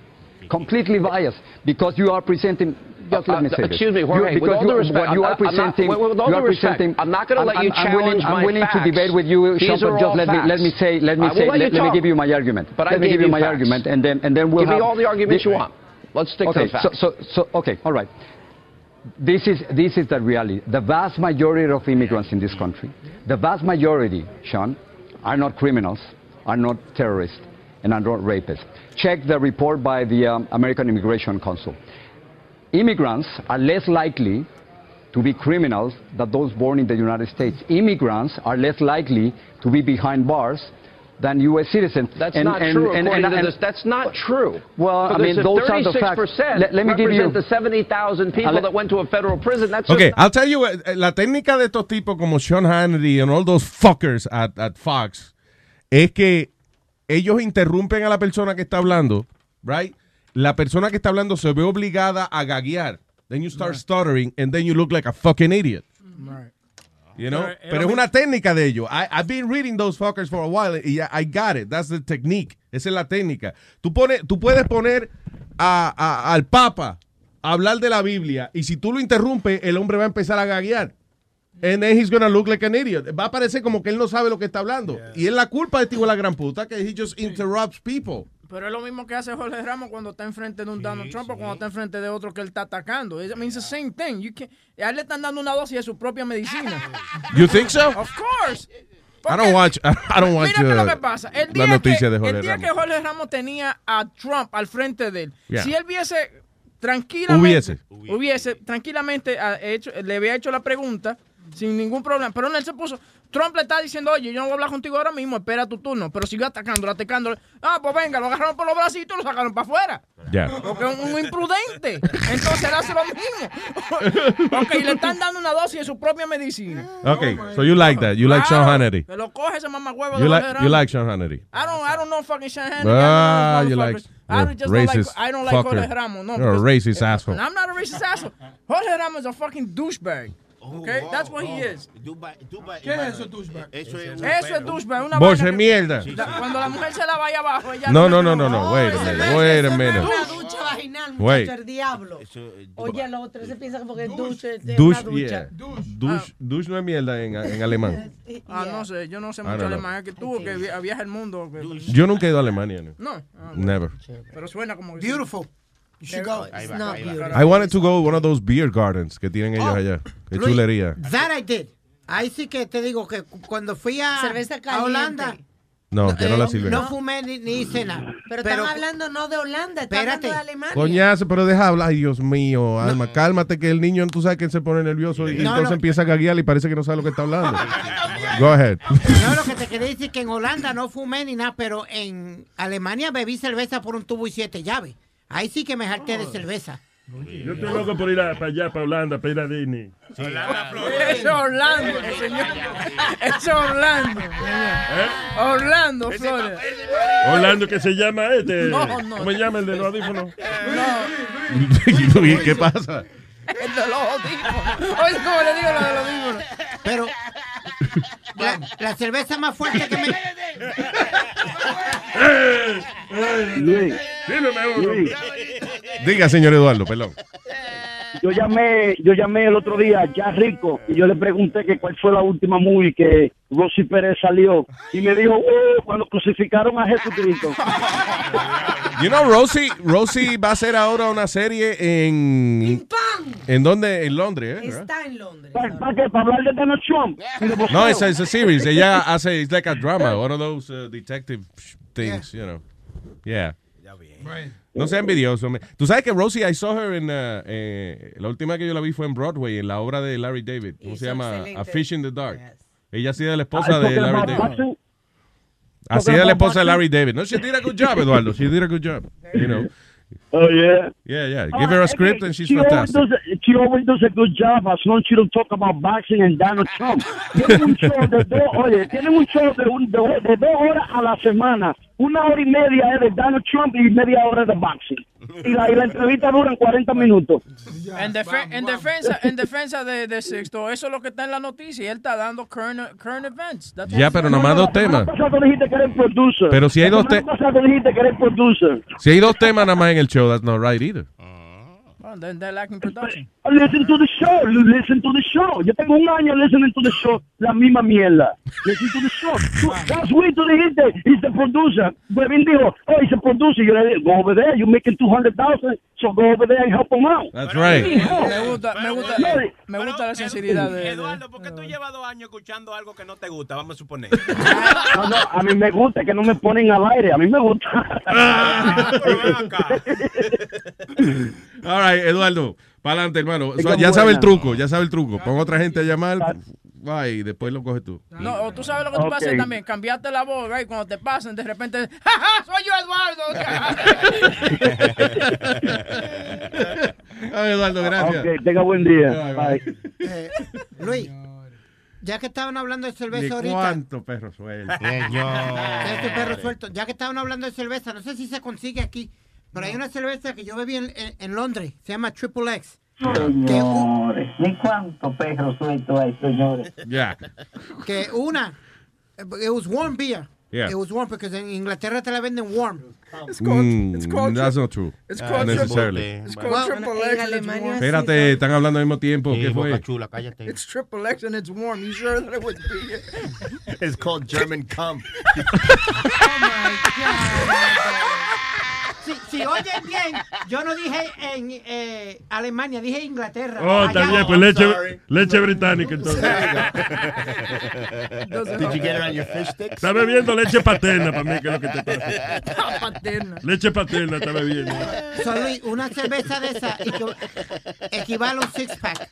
Completely biased because you are presenting. Just let me Uh, say this. excuse me, You- Jorge, with all you, respect, what you are I'm not- presenting. with- all you due respect, presenting. I'm not gonna let you I'm willing, challenge I'm willing facts. to debate with you, These Sean, but just let me let me say let me I say let let, me give you my argument. But I let me gave give you you my facts. argument, and then and then we'll Give me all the arguments you want. Let's stick okay, to the facts. So, so, so, okay, all right. This is, this is the reality. The vast majority of immigrants in this country, the vast majority, Sean, are not criminals, are not terrorists, and are not rapists. Check the report by the um, American Immigration Council. Immigrants are less likely to be criminals than those born in the United States. Immigrants are less likely to be behind bars than U.S. citizens. That's And- not and- true, and- according and- to and- this. That's not true. Well, I mean, those are the facts. 36% Let- let me give you- the 70,000 people let- that went to a federal prison. That's Ok, just I'll tell you, eh, la técnica de estos tipos como Sean Hannity and all those fuckers at, at Fox es que ellos interrumpen a la persona que está hablando, right? La persona que está hablando se ve obligada a gaguear. Then you start stuttering and then you look like a fucking idiot. You know? Pero, eh, Pero es una técnica de ellos. I, I've been reading those fuckers for a while y I, got it. That's the technique. Esa es la técnica. Tú, pones, tú puedes poner a- a- al Papa a hablar de la Biblia y si tú lo interrumpes, el hombre va a empezar a gaguear. And then he's gonna look like an idiot. Va a parecer como que él no sabe lo que está hablando. Y es la culpa de este hijo de la gran puta que he just interrupts people. Pero es lo mismo que hace Jorge Ramos cuando está enfrente de un Donald Trump o cuando está enfrente de otro que él está atacando. I mean, it's the same thing. You can't- a él le están dando una dosis de su propia medicina. You think so? Of course. I don't watch. I don't watch Mira uh, lo que pasa. El la día, noticia que, de Jorge el día Ramos. que Jorge Ramos tenía a Trump al frente de él, Yeah. si él viese tranquilamente, Hubiese. hubiese tranquilamente ah, hecho, le había hecho la pregunta sin ningún problema, pero él se puso, Trump le está diciendo, oye, yo no voy a hablar contigo ahora mismo, espera tu turno, pero siguió atacándolo, atacándolo. Ah, pues venga, lo agarraron por los bracitos y lo sacaron para afuera. Ya. Porque es un, un imprudente. Entonces él hace lo mismo. ok, le están dando una dosis de su propia medicina. Okay, so you like that? You like Sean Hannity? Lo coge ese You like you like Sean Hannity? I don't, I don't know fucking Sean Hannity. Ah, don't you like. I you're just don't like, racist I don't like fucker. Jorge Ramos. No, You're a racist asshole. I'm not a racist asshole. Jorge Ramos is a fucking douchebag. Okay, that's what he is. ¿Qué es eso, douchebag? Eso es Eso es douchebag. Una de que- mierda. Da- Cuando la mujer se la vaya abajo, ella No, no, no, no, no. Wait. Wait a minute. Una ducha vaginal, muchacho, el diablo. Oye, el otro se piensa que porque es ducha, es una Douche, ducha. yeah. Douche, douche no es mierda en, en alemán. Ah, no sé, yo no sé mucho alemán. Es que tú que vi- viaja el mundo. Yo nunca he ido a Alemania. No. No. Ah, Never. Pero suena como Beautiful. You should go. Ahí va, It's not ahí va. beautiful. I wanted to go to one of those beer gardens que tienen ellos Oh, allá. Qué Luis, chulería. That I did. Ahí sí que te digo que cu- cuando fui a, Cerveza a caliente. Holanda, No, que no la eh, sirven. no fumé ni, ni hice nada. Pero, están hablando no de Holanda, están hablando de Alemania. Coñazo, pero deja hablar. Ay, Dios mío, Alma, cálmate que el niño, tú sabes que él se pone nervioso y No, entonces no. empieza a gaguear y parece que no sabe lo que está hablando. Go ahead. No, lo que te quería decir que en Holanda no fumé ni nada, pero en Alemania bebí cerveza por un tubo y siete llaves. Ahí sí que me jalté de cerveza. Yo estoy loco por ir a- para allá, para Holanda, para ir a Disney. Eso es Orlando, señor. Eso es Orlando. Orlando, Florida. Orlando, que se llama este. No, no. ¿Cómo se llama el de los audífonos? ¿Y qué pasa? El de los audífonos. Oye, ¿cómo le digo lo de los audífonos? Pero la, la cerveza más fuerte que me... Luis, Luis. Diga, señor Eduardo, perdón. Yo llamé, yo llamé el otro día ya rico y yo le pregunté que cuál fue la última movie que Rosy Pérez salió y me dijo, "Uh, cuando crucificaron a Jesucristo. You know, Rosie, Rosie va a hacer ahora una serie en... ¿En dónde? En Londres, ¿eh? Está en Londres. ¿Para qué? ¿Para hablar de Donald Trump? No, it's a, series. Ella hace, it's like a drama, one of those uh, detective things, you know. Yeah. No sea envidioso. Tú sabes que Rosie, I saw her in, uh, eh, la última que yo la vi fue en Broadway, en la obra de Larry David. ¿Cómo se llama? excelente. A Fish in the Dark. Ella hacía de la Ah, esposa ¿es de Larry David. Porque de la esposa de Larry David. No, she did a good job, Eduardo. She did a good job. You know. Oh, yeah. Yeah, yeah. Give her a script and she's she Always fantastic. does a, she always does a good job as long as she don't talk about boxing and Donald Trump. Tienen un show de dos, oye, tienen un show de, un, de, de dos horas a la semana. Una hora y media es de Donald Trump y media hora de boxing. Y la, y la entrevista duran 40 minutos. En, defe- en defensa, en defensa de, de Sixto, eso es lo que está en la noticia. y Él está dando current, current events. That's Ya, what- pero nomás dos temas. Pero si hay dos semana te- pasada dijiste que eres producer. Si hay dos temas nada más en el show, that's not right either. Well, then they're lacking production. Listen to the show, listen to the show. Yo tengo un año listening to the show, la misma mierda. Listen to the show. Last week tú dijiste, he's the producer. Bebín dijo, oh, he's a producer. Yo le dije, go over there, you're making 200,000, so go over there and help him out. That's right. Me gusta, me gusta, me gusta la sinceridad de- Eduardo, ¿por qué tú llevas dos años escuchando algo que no te gusta? Vamos a suponer. No, no, a mí me gusta que no me ponen al aire, a mí me gusta. All right, Eduardo, para adelante, hermano. Ya sabe el truco, ya sabe el truco. Pon otra gente a llamar, va y después lo coges tú. No, o tú sabes lo que tú puedes hacer Ok. también, cambiarte la voz, right? Cuando te pasen, de repente, ¡Ja, ja! Soy yo, Eduardo. Ay, Eduardo, gracias. Ok, tenga buen día. Bye. Eh, Luis, ya que estaban hablando de cerveza ahorita... cuánto perro suelto. Este perro suelto. Ya que estaban hablando de cerveza, no sé si se consigue aquí, pero hay una cerveza que yo bebí en, en- en Londres, se llama Triple X. Señores, ni cuánto perro suelto hay, señores. Ya. Que una, it was warm beer. Yeah. It was warm because en Inglaterra te la venden warm. Mm, that's not true. It's Uh, called necessarily. triple- it's called triple X and it's warm. Espérate, están hablando al mismo tiempo. ¿Qué fue? It's triple X and it's warm. You sure that it was beer? It's called German cum. Si, si oyen bien, yo no dije en eh, Alemania, dije Inglaterra. Oh, está bien, pues leche, leche británica entonces. Did you get it on your fish sticks? Está bebiendo leche paterna para mí, que es lo que te pasa. Paterna. Leche paterna está bebiendo. So, Luis, una cerveza de esa equi- equivale a un six pack.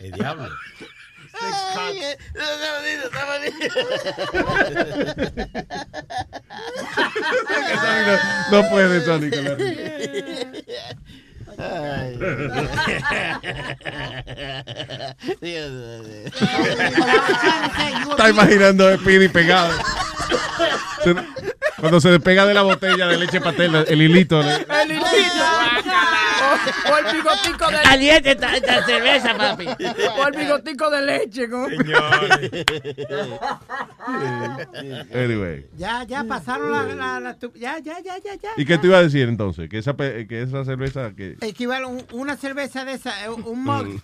El diablo. Ay, bonito. No puede, con la Está imaginando a Speedy pegado. Cuando se despega de la botella de leche paterna, el hilito. ¿no? El hilito. El bigotico de Caliente esta, esta cerveza, papi. O el bigotico de leche. ¿cómo? Anyway. Ya, ya pasaron la, la, la tu- ya, ya, ya, ya, ya. ¿Y qué te iba a decir entonces? Que esa, que esa cerveza que... Equivale a un- una cerveza de esa, eh, un mug, Mm.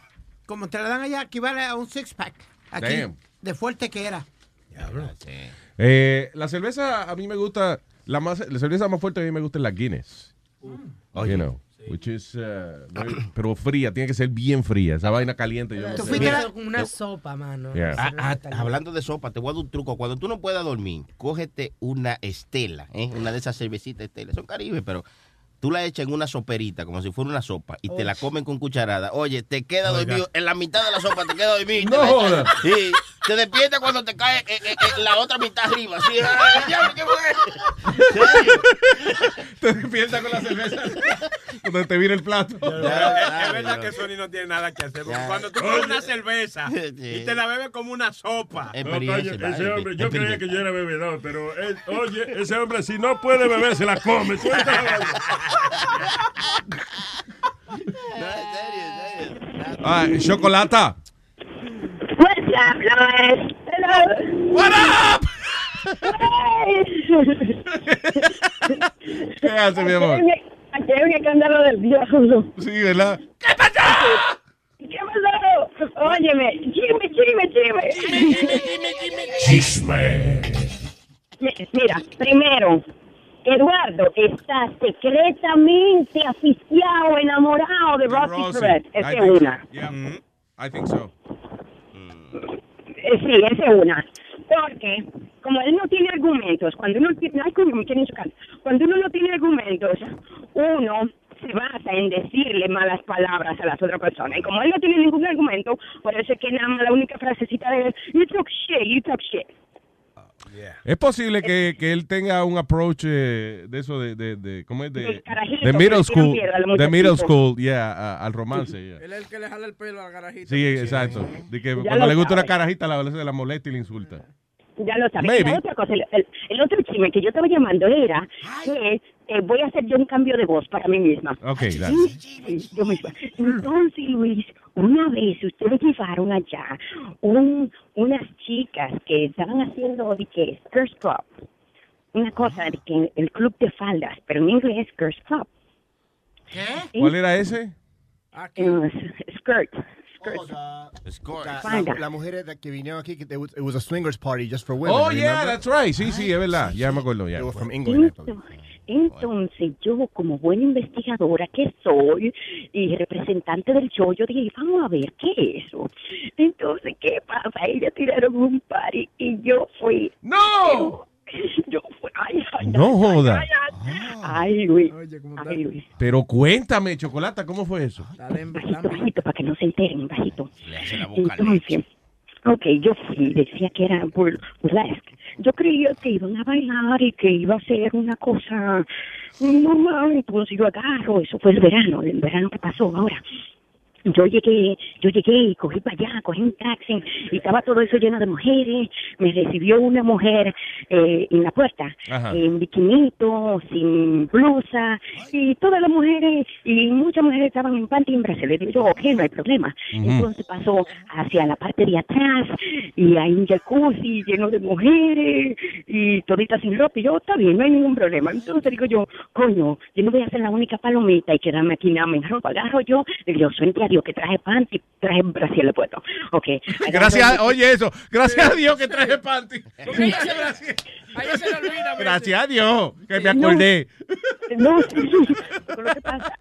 como te la dan allá, equivale a un six pack. Aquí, Damn. de fuerte que era. Eh, la cerveza a mí me gusta, la más, la cerveza más fuerte a mí me gusta es la Guinness. You know, which is, uh, very- pero fría, tiene que ser bien fría. Esa vaina caliente. Yo no sé. Mira, con una sopa, mano. Yeah. Ah, ah, hablando de sopa, te voy a dar un truco. Cuando tú no puedas dormir, cógete una estela, ¿eh? una de esas cervecitas estela. Son caribe, pero tú la echas en una soperita, como si fuera una sopa, y te la comen con cucharada. Oye, te queda Oiga. dormido. En la mitad de la sopa te queda dormido. y te No la echas- joda. Sí, te despiertas cuando te cae eh, eh, eh, la otra mitad arriba. Sí, ay, ya, ¿qué fue? Te despiertas con la cerveza cuando te vira el plato. Es, es verdad que Sony no tiene nada que hacer. porque Cuando tú coges una cerveza y te la bebes como una sopa. No, coño, ese hombre, yo creía que yo era bebedor, pero él- oye, ese hombre si no puede beber, se la come. Tú estás hablando. Ah, chocolata. What's up, Lois? Hello. What up? ¿Qué hace, mi amor? Aquí hay un escándalo del diablo. Sí, ¿verdad? ¿Qué pasó? Óyeme, chisme, chisme, chisme. Chisme. Mi- Mira, primero, Eduardo está secretamente asfixiado, enamorado de Rosy. Perez. I Esa es una. yeah, I think so. Eh, Sí, esa es una. Porque, como él no tiene argumentos, cuando uno tiene, ay, coño, me quieren chocar. cuando uno no tiene argumentos, uno se basa en decirle malas palabras a las otras personas. Y como él no tiene ningún argumento, por eso es que nada más la única frasecita de él, you talk shit, you talk shit. Es posible que, que él tenga un approach eh, de eso de, de, de ¿cómo es? De, carajito middle school, de middle school, yeah, a- al romance. yeah. Él es el que le jala el pelo al garajito. Sí, exacto. De que Ya cuando le gusta una carajita, la, se la molesta y le insulta. Ya lo sabes. Maybe. La otra cosa, el, el- el otro chisme que yo estaba llamando era que eh, voy a hacer yo un cambio de voz para mí misma. Ok, dale. Yo misma. Entonces, Luis, una vez ustedes llevaron allá un, unas chicas que estaban haciendo de que Skirts Club. Una cosa de que el club de faldas, pero en inglés Skirts Club. ¿Qué? ¿Cuál era ese? skirt. La, Falda. la, la mujer que vinieron aquí, que it was, it was a swingers party just for women. Oh, yeah, remember? that's right. Sí, sí, es verdad. Ya me acuerdo. Ya. They were from England. Entonces yo, como buena investigadora que soy y representante del show, yo dije, vamos a ver, ¿qué es eso? Entonces, ¿qué pasa? Ellas tiraron un party y yo fui. ¡No! Yo fui, ay, ay, No ay, joda. Ay, ay, ay, Luis. Ay, Luis. Pero cuéntame, Chocolata, ¿cómo fue eso? Bajito, bajito, para que no se enteren, bajito. Entonces, ok, yo fui, decía que era bur- burlesque. Yo creía que iban a bailar y que iba a ser una cosa normal, entonces yo agarro, eso fue el verano, el verano que pasó ahora. Yo llegué, yo llegué y cogí para allá, cogí un taxi y estaba todo eso lleno de mujeres. Me recibió una mujer eh, en la puerta, Ajá. en biquinito, sin blusa, y todas las mujeres, y muchas mujeres estaban en panty y en brasileño. Yo, ok, no hay problema. Entonces pasó hacia la parte de atrás y hay un jacuzzi lleno de mujeres y toditas sin ropa. Y yo, está bien, no hay ningún problema. Entonces digo yo, coño, yo no voy a ser la única palomita y quedarme aquí nada más en ropa. Agarro yo, y yo soy Dios que traje panty, traje Brasil puesto. Ok. Gracias, oye eso. Gracias a Dios que traje panty. Ahí se le olvida. a veces. Gracias a Dios que me acordé. No, lo que pasa,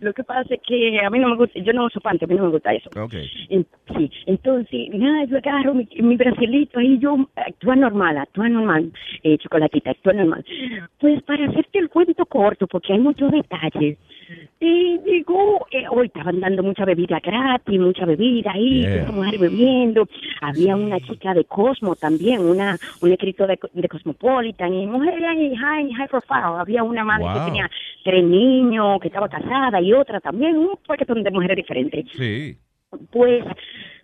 lo que pasa es que a mí no me gusta, yo no uso panty, a mí no me gusta eso. Ok. En- Sí, entonces, nada, yo agarro mi, mi brasilito y yo actúa normal, actúa normal, eh, chocolatita, actúa normal. Pues para hacerte el cuento corto, porque hay muchos detalles, y digo, eh, hoy estaban dando mucha bebida gratis, mucha bebida ahí, Yeah. mujer bebiendo, había una chica de Cosmo también, una un escritor de, de Cosmopolitan, y mujeres high, high profile, había una madre Wow. que tenía tres niños, que estaba casada, y otra también, un paquetón de mujeres diferentes Sí. pues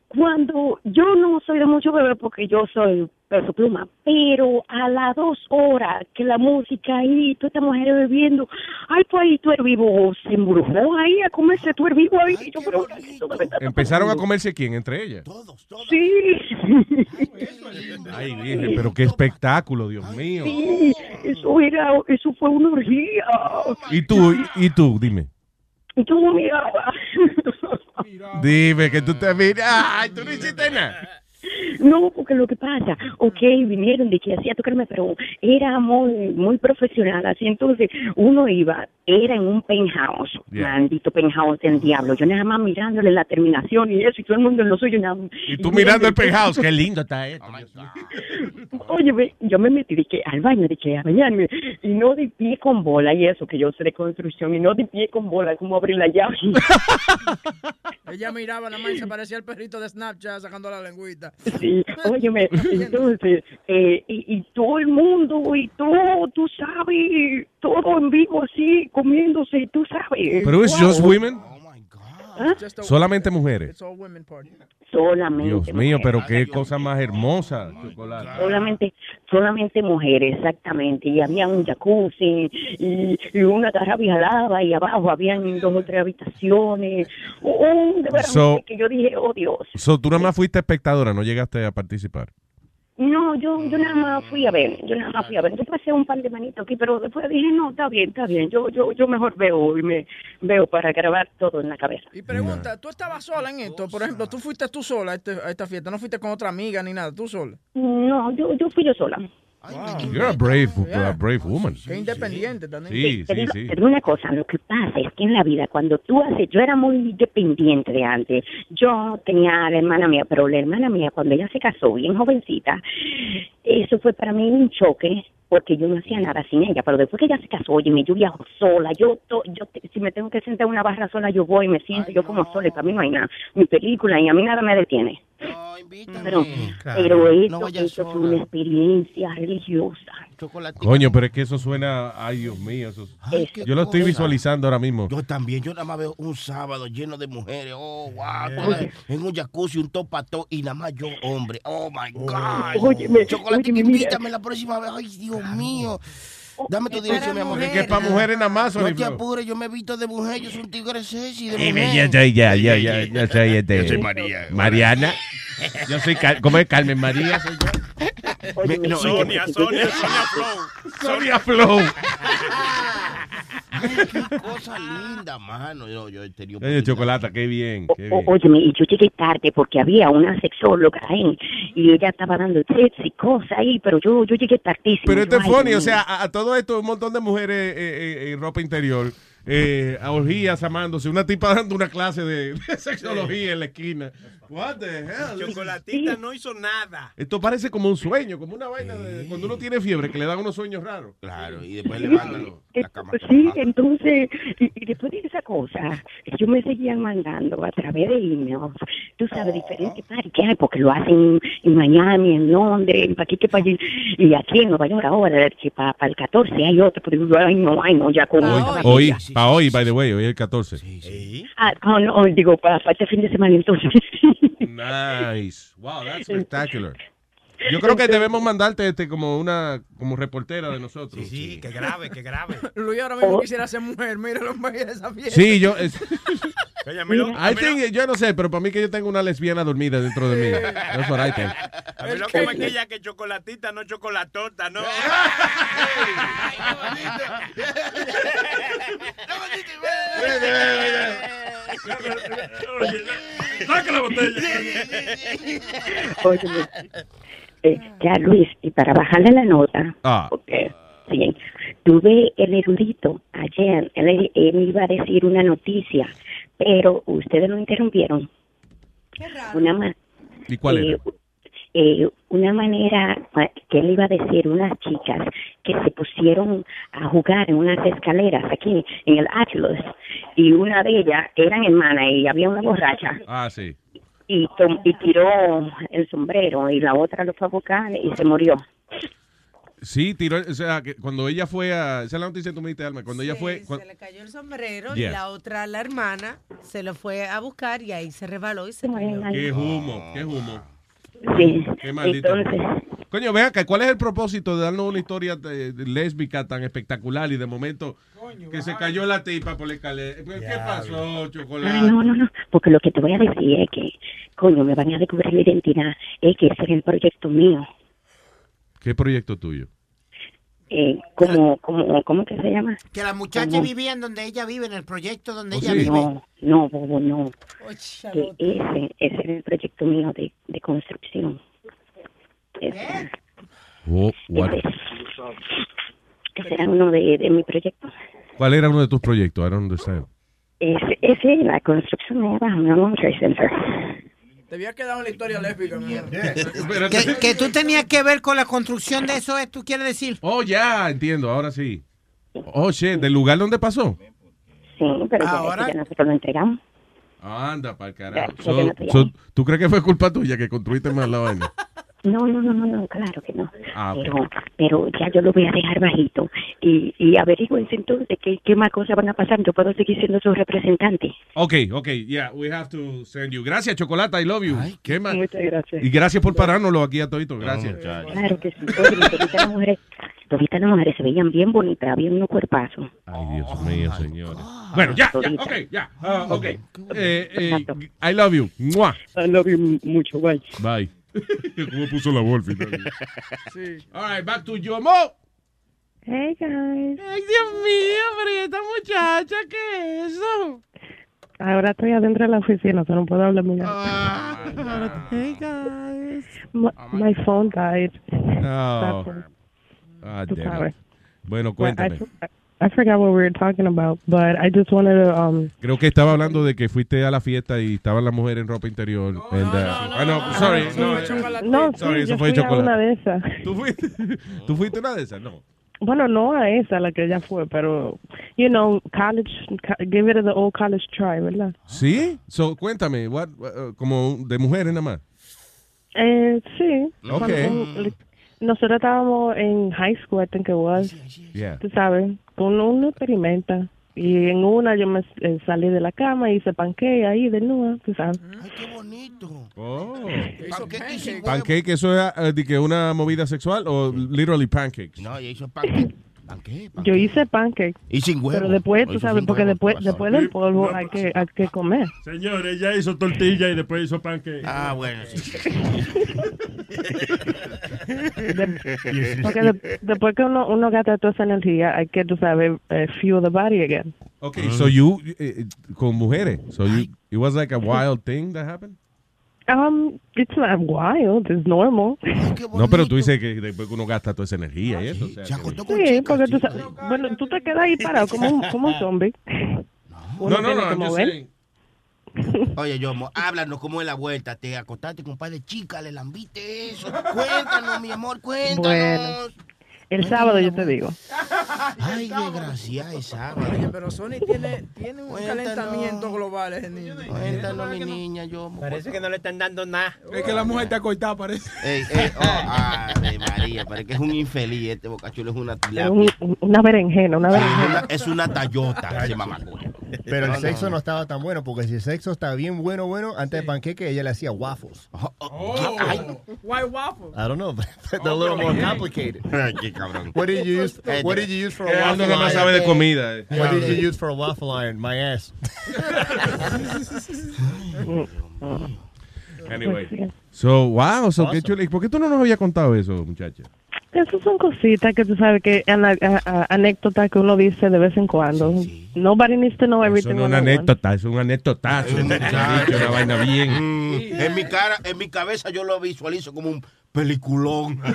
cuando yo no soy de mucho beber porque yo soy peso pluma, pero a las dos horas que la música ahí, toda esta mujer bebiendo, ay, pues ahí tú eres vivo, se embrujó ahí a comerse tú eres vivo ahí. Yo, pero, Empezaron a comerse quién entre ellas. Sí, Ay, virgen, pero qué espectáculo, Dios mío. sí, eso era, eso fue una orgía. Y tú, y tú, dime. Y tú miraba. Dime que tú te miras. Ay, tú no hiciste nada. No, porque lo que pasa, ok, vinieron de que hacía tocarme, pero era muy muy profesional, así entonces uno iba, era en un penthouse, Yeah. maldito penthouse del diablo, yo nada más mirándole la terminación y eso, y todo el mundo en lo suyo, nada Y tú mirando el penthouse, qué lindo está esto. Oye, yo me metí de que al baño, de que a bañarme, y no de pie con bola y eso, que yo sé de construcción, y no de pie con bola, como abrir la llave. Ella miraba nada más y se parecía al perrito de Snapchat sacando la lengüita. Sí, óyeme, entonces, eh, y, y todo el mundo, y todo, tú sabes, todo en vivo así, comiéndose, tú sabes. Pero es Wow. just women. ¿Ah? Solamente mujeres. Solamente. Dios mío, mujeres. pero qué cosa más hermosa, chocolate. Solamente, solamente mujeres, exactamente. Y había un jacuzzi y, y una garabia lava y abajo habían dos o tres habitaciones. Un, de verdad, So- que yo dije, oh Dios. So, tú nada más fuiste espectadora, no llegaste a participar. No, yo, yo nada más fui a ver, yo nada más fui a ver. Yo pasé un par de manitos aquí, pero después dije, no, está bien, está bien. Yo, yo, yo mejor veo y me veo para grabar todo en la cabeza. Y pregunta, ¿tú estabas sola en esto? Por ejemplo, ¿tú fuiste tú sola a, este- a esta fiesta? ¿No fuiste con otra amiga ni nada? ¿Tú sola? No, yo, yo fui yo sola. You're a brave, a brave woman. Qué independiente también. Sí, Te sí, digo, sí. digo una cosa, lo que pasa es que en la vida, cuando tú haces, yo era muy dependiente de antes. Yo tenía a la hermana mía, pero la hermana mía, cuando ella se casó, bien jovencita, eso fue para mí un choque, porque yo no hacía nada sin ella. Pero después que ella se casó, oye, yo viajo sola, yo, to- yo te- si me tengo que sentar en una barra sola, yo voy, me siento, yo como sola, y para mí no hay nada. Mi película, y a mí nada me detiene. Pero, pero eso, fue una experiencia religiosa. Coño, pero es que eso suena, ay Dios mío, eso- Ay, yo lo estoy cosa. visualizando ahora mismo. Yo también, yo nada más veo un sábado lleno de mujeres, oh, wow, todas en un jacuzzi, un topató y nada más yo, hombre, oh my God. Óyeme, Chocolate, óyeme, mira. invítame la próxima vez, ay, Dios mío. Dame tu dirección, mi amor. Es que es para mujeres nada más, No te apures, yo me he visto de mujer, yo soy un tigre sexy de mujer. Ya, ya, ya, ya, ya soy este. Yo soy María. Mariana. Yo soy, ¿cómo es Carmen María? Soy yo. Oye, no, Sonia, Sonia, Sonia Flow. Sonia Flow. Ay, qué cosa linda, mano. Yo, yo he tenido Oye, chocolate, qué bien, qué O- bien. óyeme, y yo llegué tarde porque había una sexóloga ahí y ella estaba dando tips y cosas ahí, pero yo, yo llegué tardísimo. Pero Yo, este es funny, o sea, a, a todo esto un montón de mujeres eh, eh, en ropa interior, eh, a orgías amándose, una tipa dando una clase de, de sexología en la esquina. What the hell? Chocolatita no hizo nada. Esto parece como un sueño, como una vaina de cuando uno tiene fiebre, que le dan unos sueños raros. Claro, y después le mandan la cama. Sí, entonces, y, y después de esa cosa, yo me seguían mandando a través de emails, tú sabes, diferentes parties que hay, porque lo hacen en Miami, en Londres, en que para allí, y aquí en Nueva York ahora, para, el 14 hay otro, pero ay no, ay no, ya con Hoy, para hoy, by the way, hoy es el 14. Ah, oh, no, digo, para, para este fin de semana entonces. Nice. Wow, that's spectacular. Yo creo que debemos mandarte este como una como reportera de nosotros. Sí, qué grave, qué grave. Luis ahora mismo quisiera ser mujer. Mira los de esa fiesta. Sí, yo. es- lo- I think- yo no sé, pero para mí que yo tengo una lesbiana dormida dentro de mí. That's what I think. A mí lo que me quilla que chocolatita, no chocolatota, ¿no? Saca la botella. Oye, eh, ya Luis, y para bajarle la nota, Ah. porque sí, tuve el erudito ayer, él, él iba a decir una noticia, pero ustedes lo interrumpieron. Una ma- ¿Y cuál eh, era? eh, una manera que él iba a decir unas chicas que se pusieron a jugar en unas escaleras aquí en el Atlas y una de ellas eran hermanas y había una borracha Ah, sí. y, tom- y tiró el sombrero y la otra lo fue a buscar y se murió. Sí, tiró, o sea, que cuando ella fue a, esa es la noticia que tú me diste, Alma, cuando ella fue, Sí, cuan- se le cayó el sombrero Yeah. y la otra, la hermana, se lo fue a buscar y ahí se rebaló y se murió. qué humo, qué humo. Sí, Qué maldito. entonces, Coño, vea acá, ¿cuál es el propósito de darnos una historia de- de lésbica tan espectacular y de momento que se cayó la tipa por la escalera? ¿Qué qué pasó, chocolate? no, no, no, porque lo que te voy a decir es que, coño, me van a descubrir la identidad, es que ese es el proyecto mío. ¿Qué proyecto tuyo? Eh, como, como, ¿Cómo que se llama? Que la muchacha Como- vivía en donde ella vive, en el proyecto Oh, donde ella vive. No, no, bobo, no. Que ese, ese es el proyecto mío de, de construcción. Ese, Oh, what- ese era uno de, de mi proyecto. ¿Cuál era uno de tus proyectos? I don't understand. Ese, ese es la construcción nueva, un Trade Center. Te había quedado en la historia lésbica, amor. Que, que tú tenías que ver con la construcción de eso, ¿eh? ¿tú quieres decir? Oh, ya, entiendo, ahora sí. Oh, shit, ¿del lugar donde pasó? Sí, pero Ahora- ya nosotros lo entregamos. Anda, para el carajo. So-. ¿Tú crees que fue culpa tuya que construiste más la vaina? No, no, no, no, no, claro que no. Ah. Pero, pero ya yo lo voy a dejar bajito. Y, y averigüense entonces qué, qué más cosas van a pasar. Yo puedo seguir siendo su representante. Ok, ok, yeah, we have to send you. Gracias, Chocolata, I love you. ¿Qué más? Muchas gracias. Y gracias por parárnoslo aquí a todito, gracias. Claro que sí. Todas las mujeres, todas las mujeres se veían bien bonitas, había unos cuerpazos. Ay, Dios mío, señores. Bueno, ya, ya, ok, ya. ah, ok. Eh, eh, I love you. Mua. I love you mucho, bye. Bye. ¿Cómo puso la voz al final? Sí. All right, back to Yomo. Hey guys. Ay, Dios mío, pero ¿y esta muchacha qué es eso? Ahora estoy adentro de la oficina, o sea, no puedo hablar muy Hey, guys. My, my phone died. Oh. Ah. Bueno, Well, cuéntame. f- I forgot what we were talking about, but I just wanted to um Creo que estaba hablando de que fuiste a la fiesta y estaban las mujeres en ropa interior. and, uh, ah, no, sorry. No, eh, no, sorry, sí, eso yo fue fui a chocolate. una de esas. ¿Tú fuiste, ¿Tú fuiste una de esas? No. Bueno, no a esa la que ella fue, pero you know, college, co- give it the old college try, ¿verdad? ¿Sí? So, cuéntame, what, uh, como de mujeres nada más. Eh, sí. Ok. Cuando- nosotros estábamos en high school, I think it was. Yeah. Tú sabes, uno, uno experimenta. Y en una yo me eh, salí de la cama y hice panqueque ahí de nuevo, tú sabes. Oh. Pancake. Pancake, eso es eh, de que una movida sexual o literally pancakes. No, ella hizo pancake. Pancake, pancake. Yo hice pancake. Y sin huevo. Pero después, tú sabes, porque huevo, después, después del polvo hay que, hay que comer. Señores, ella hizo tortilla y después hizo pancake. Ah, bueno, sí. Porque de- después que uno, uno gasta toda esa energía, hay que, tú sabes, eh, fuel the body again. Okay, so you, eh, eh, con mujeres, so you, it was like a wild thing that happened? Um, it's not wild, it's normal. No, pero tú dices que después que uno gasta toda esa energía y eso. o sea, que- Sí, porque tú sabes, bueno, tú te quedas ahí parado como un, como un zombie. No, no, no, mover. saying. Oye, Yomo, háblanos cómo es la vuelta. Te acostaste con un par de chicas, le lambiste eso. Cuéntanos, mi amor, cuéntanos. Bueno, el sábado yo te digo. Ay, desgraciada, es sábado. Oye, pero Sony tiene, tiene un Cuéntanos. calentamiento global ese niño. Cuéntanos, mi niña, Yomo. Parece que no le están dando nada. Es que la mujer está cortada, parece. Ey, ey, oh, ave María, parece que es un infeliz. Este bocachuelo es una Es un- una berenjena, una berenjena. es una tallota, ese mamaculo. Pero el sexo no, estaba tan bueno, porque si el sexo estaba bien bueno, bueno, antes de panqueque ella le hacía waffles. White waffle. I don't know, but they're a little more complicated. Cabrón. What did you use? What did you use for a waffle nada más iron? sabe de comida. eh. What did you use for a waffle iron? My ass. Anyway. So, wow, so qué chulo. ¿Y por qué tú no nos habías contado eso, muchacha? Esas son cositas que tú sabes que anécdotas que uno dice de vez en cuando. Nobody needs to know Eso everything. no es una anécdota, es un anécdotazo. un dicho, una vaina bien. Mm, en mi cara, en mi cabeza yo lo visualizo como un peliculón.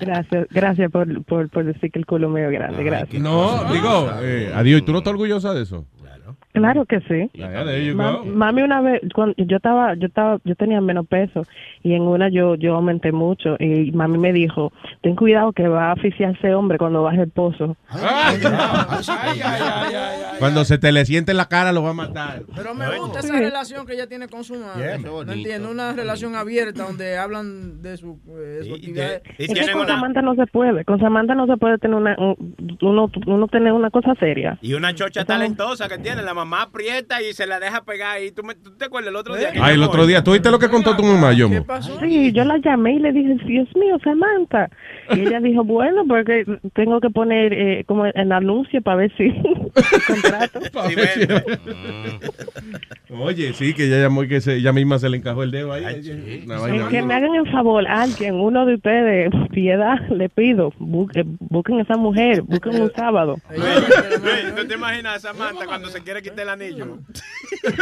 Gracias, gracias por, por, por decir que el culo es grande, gracias. No, digo, eh, adiós, ¿y tú no estás orgullosa de eso? Claro que sí. Yeah, there you Ma- go. mami una vez cuando yo estaba yo estaba yo tenía menos peso y en una yo yo aumenté mucho y mami me dijo ten cuidado que va a asfixiar ese hombre cuando baje el pozo Cuando se te le siente en la cara lo va a matar. Pero me gusta esa relación que ella tiene con su madre. Yeah, no entiendo, una relación abierta donde hablan de su, eh, de su actividad. es que con Samantha no se puede con Samantha no se puede tener una un- uno uno tener una cosa seria Y una chocha talentosa que tiene, la mamá aprieta y se la deja pegar. Y tú, me- ¿tú te acuerdas el otro día? Ay, el otro día, ¿tú viste lo que contó tu mamá, yo? Sí, yo la llamé y le dije, Dios mío, Samantha. Y ella dijo, bueno, porque tengo que poner eh, como el anuncio para ver si contrato. Oye, sí, que ella llamó y que se, ella misma se le encajó el dedo ahí. Que me hagan el favor, alguien, uno de ustedes, piedad, le pido, busquen, busquen a esa mujer, busquen un sábado. ¿Tú te imaginas a Samantha cuando se quiere quitar el anillo?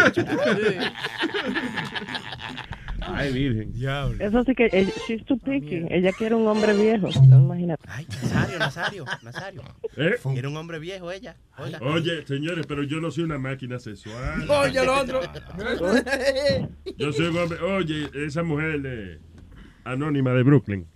Ay, virgen. Eso sí que, ella- she's too picky, ella quiere un hombre viejo, imagínate. Nazario, Nazario, Nazario. ¿Eh? Era un hombre viejo ella. Oiga. Oye, señores, pero yo no soy una máquina sexual. Oye, el otro. Yo soy un hombre. Oye, esa mujer eh, anónima de Brooklyn.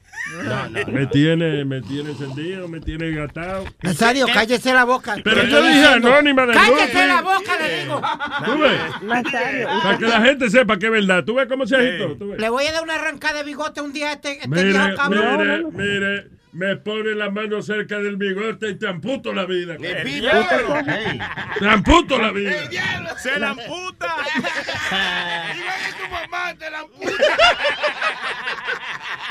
No, no, Me tiene, me tiene encendido, me tiene gatado. Nazario, cállese la boca. Pero yo dije anónima de Cállese la boca, le digo. ¿Tú ves? Nazario. Para que la gente sepa que es verdad. ¿Tú ves cómo se agitó? Le voy a dar una arrancada de bigote un día a este, este Mire, viejo cabrón. mire, mire, me pone la mano cerca del bigote y te amputo la vida. ¡El diablo! Te amputo la vida. ¡Se la amputa!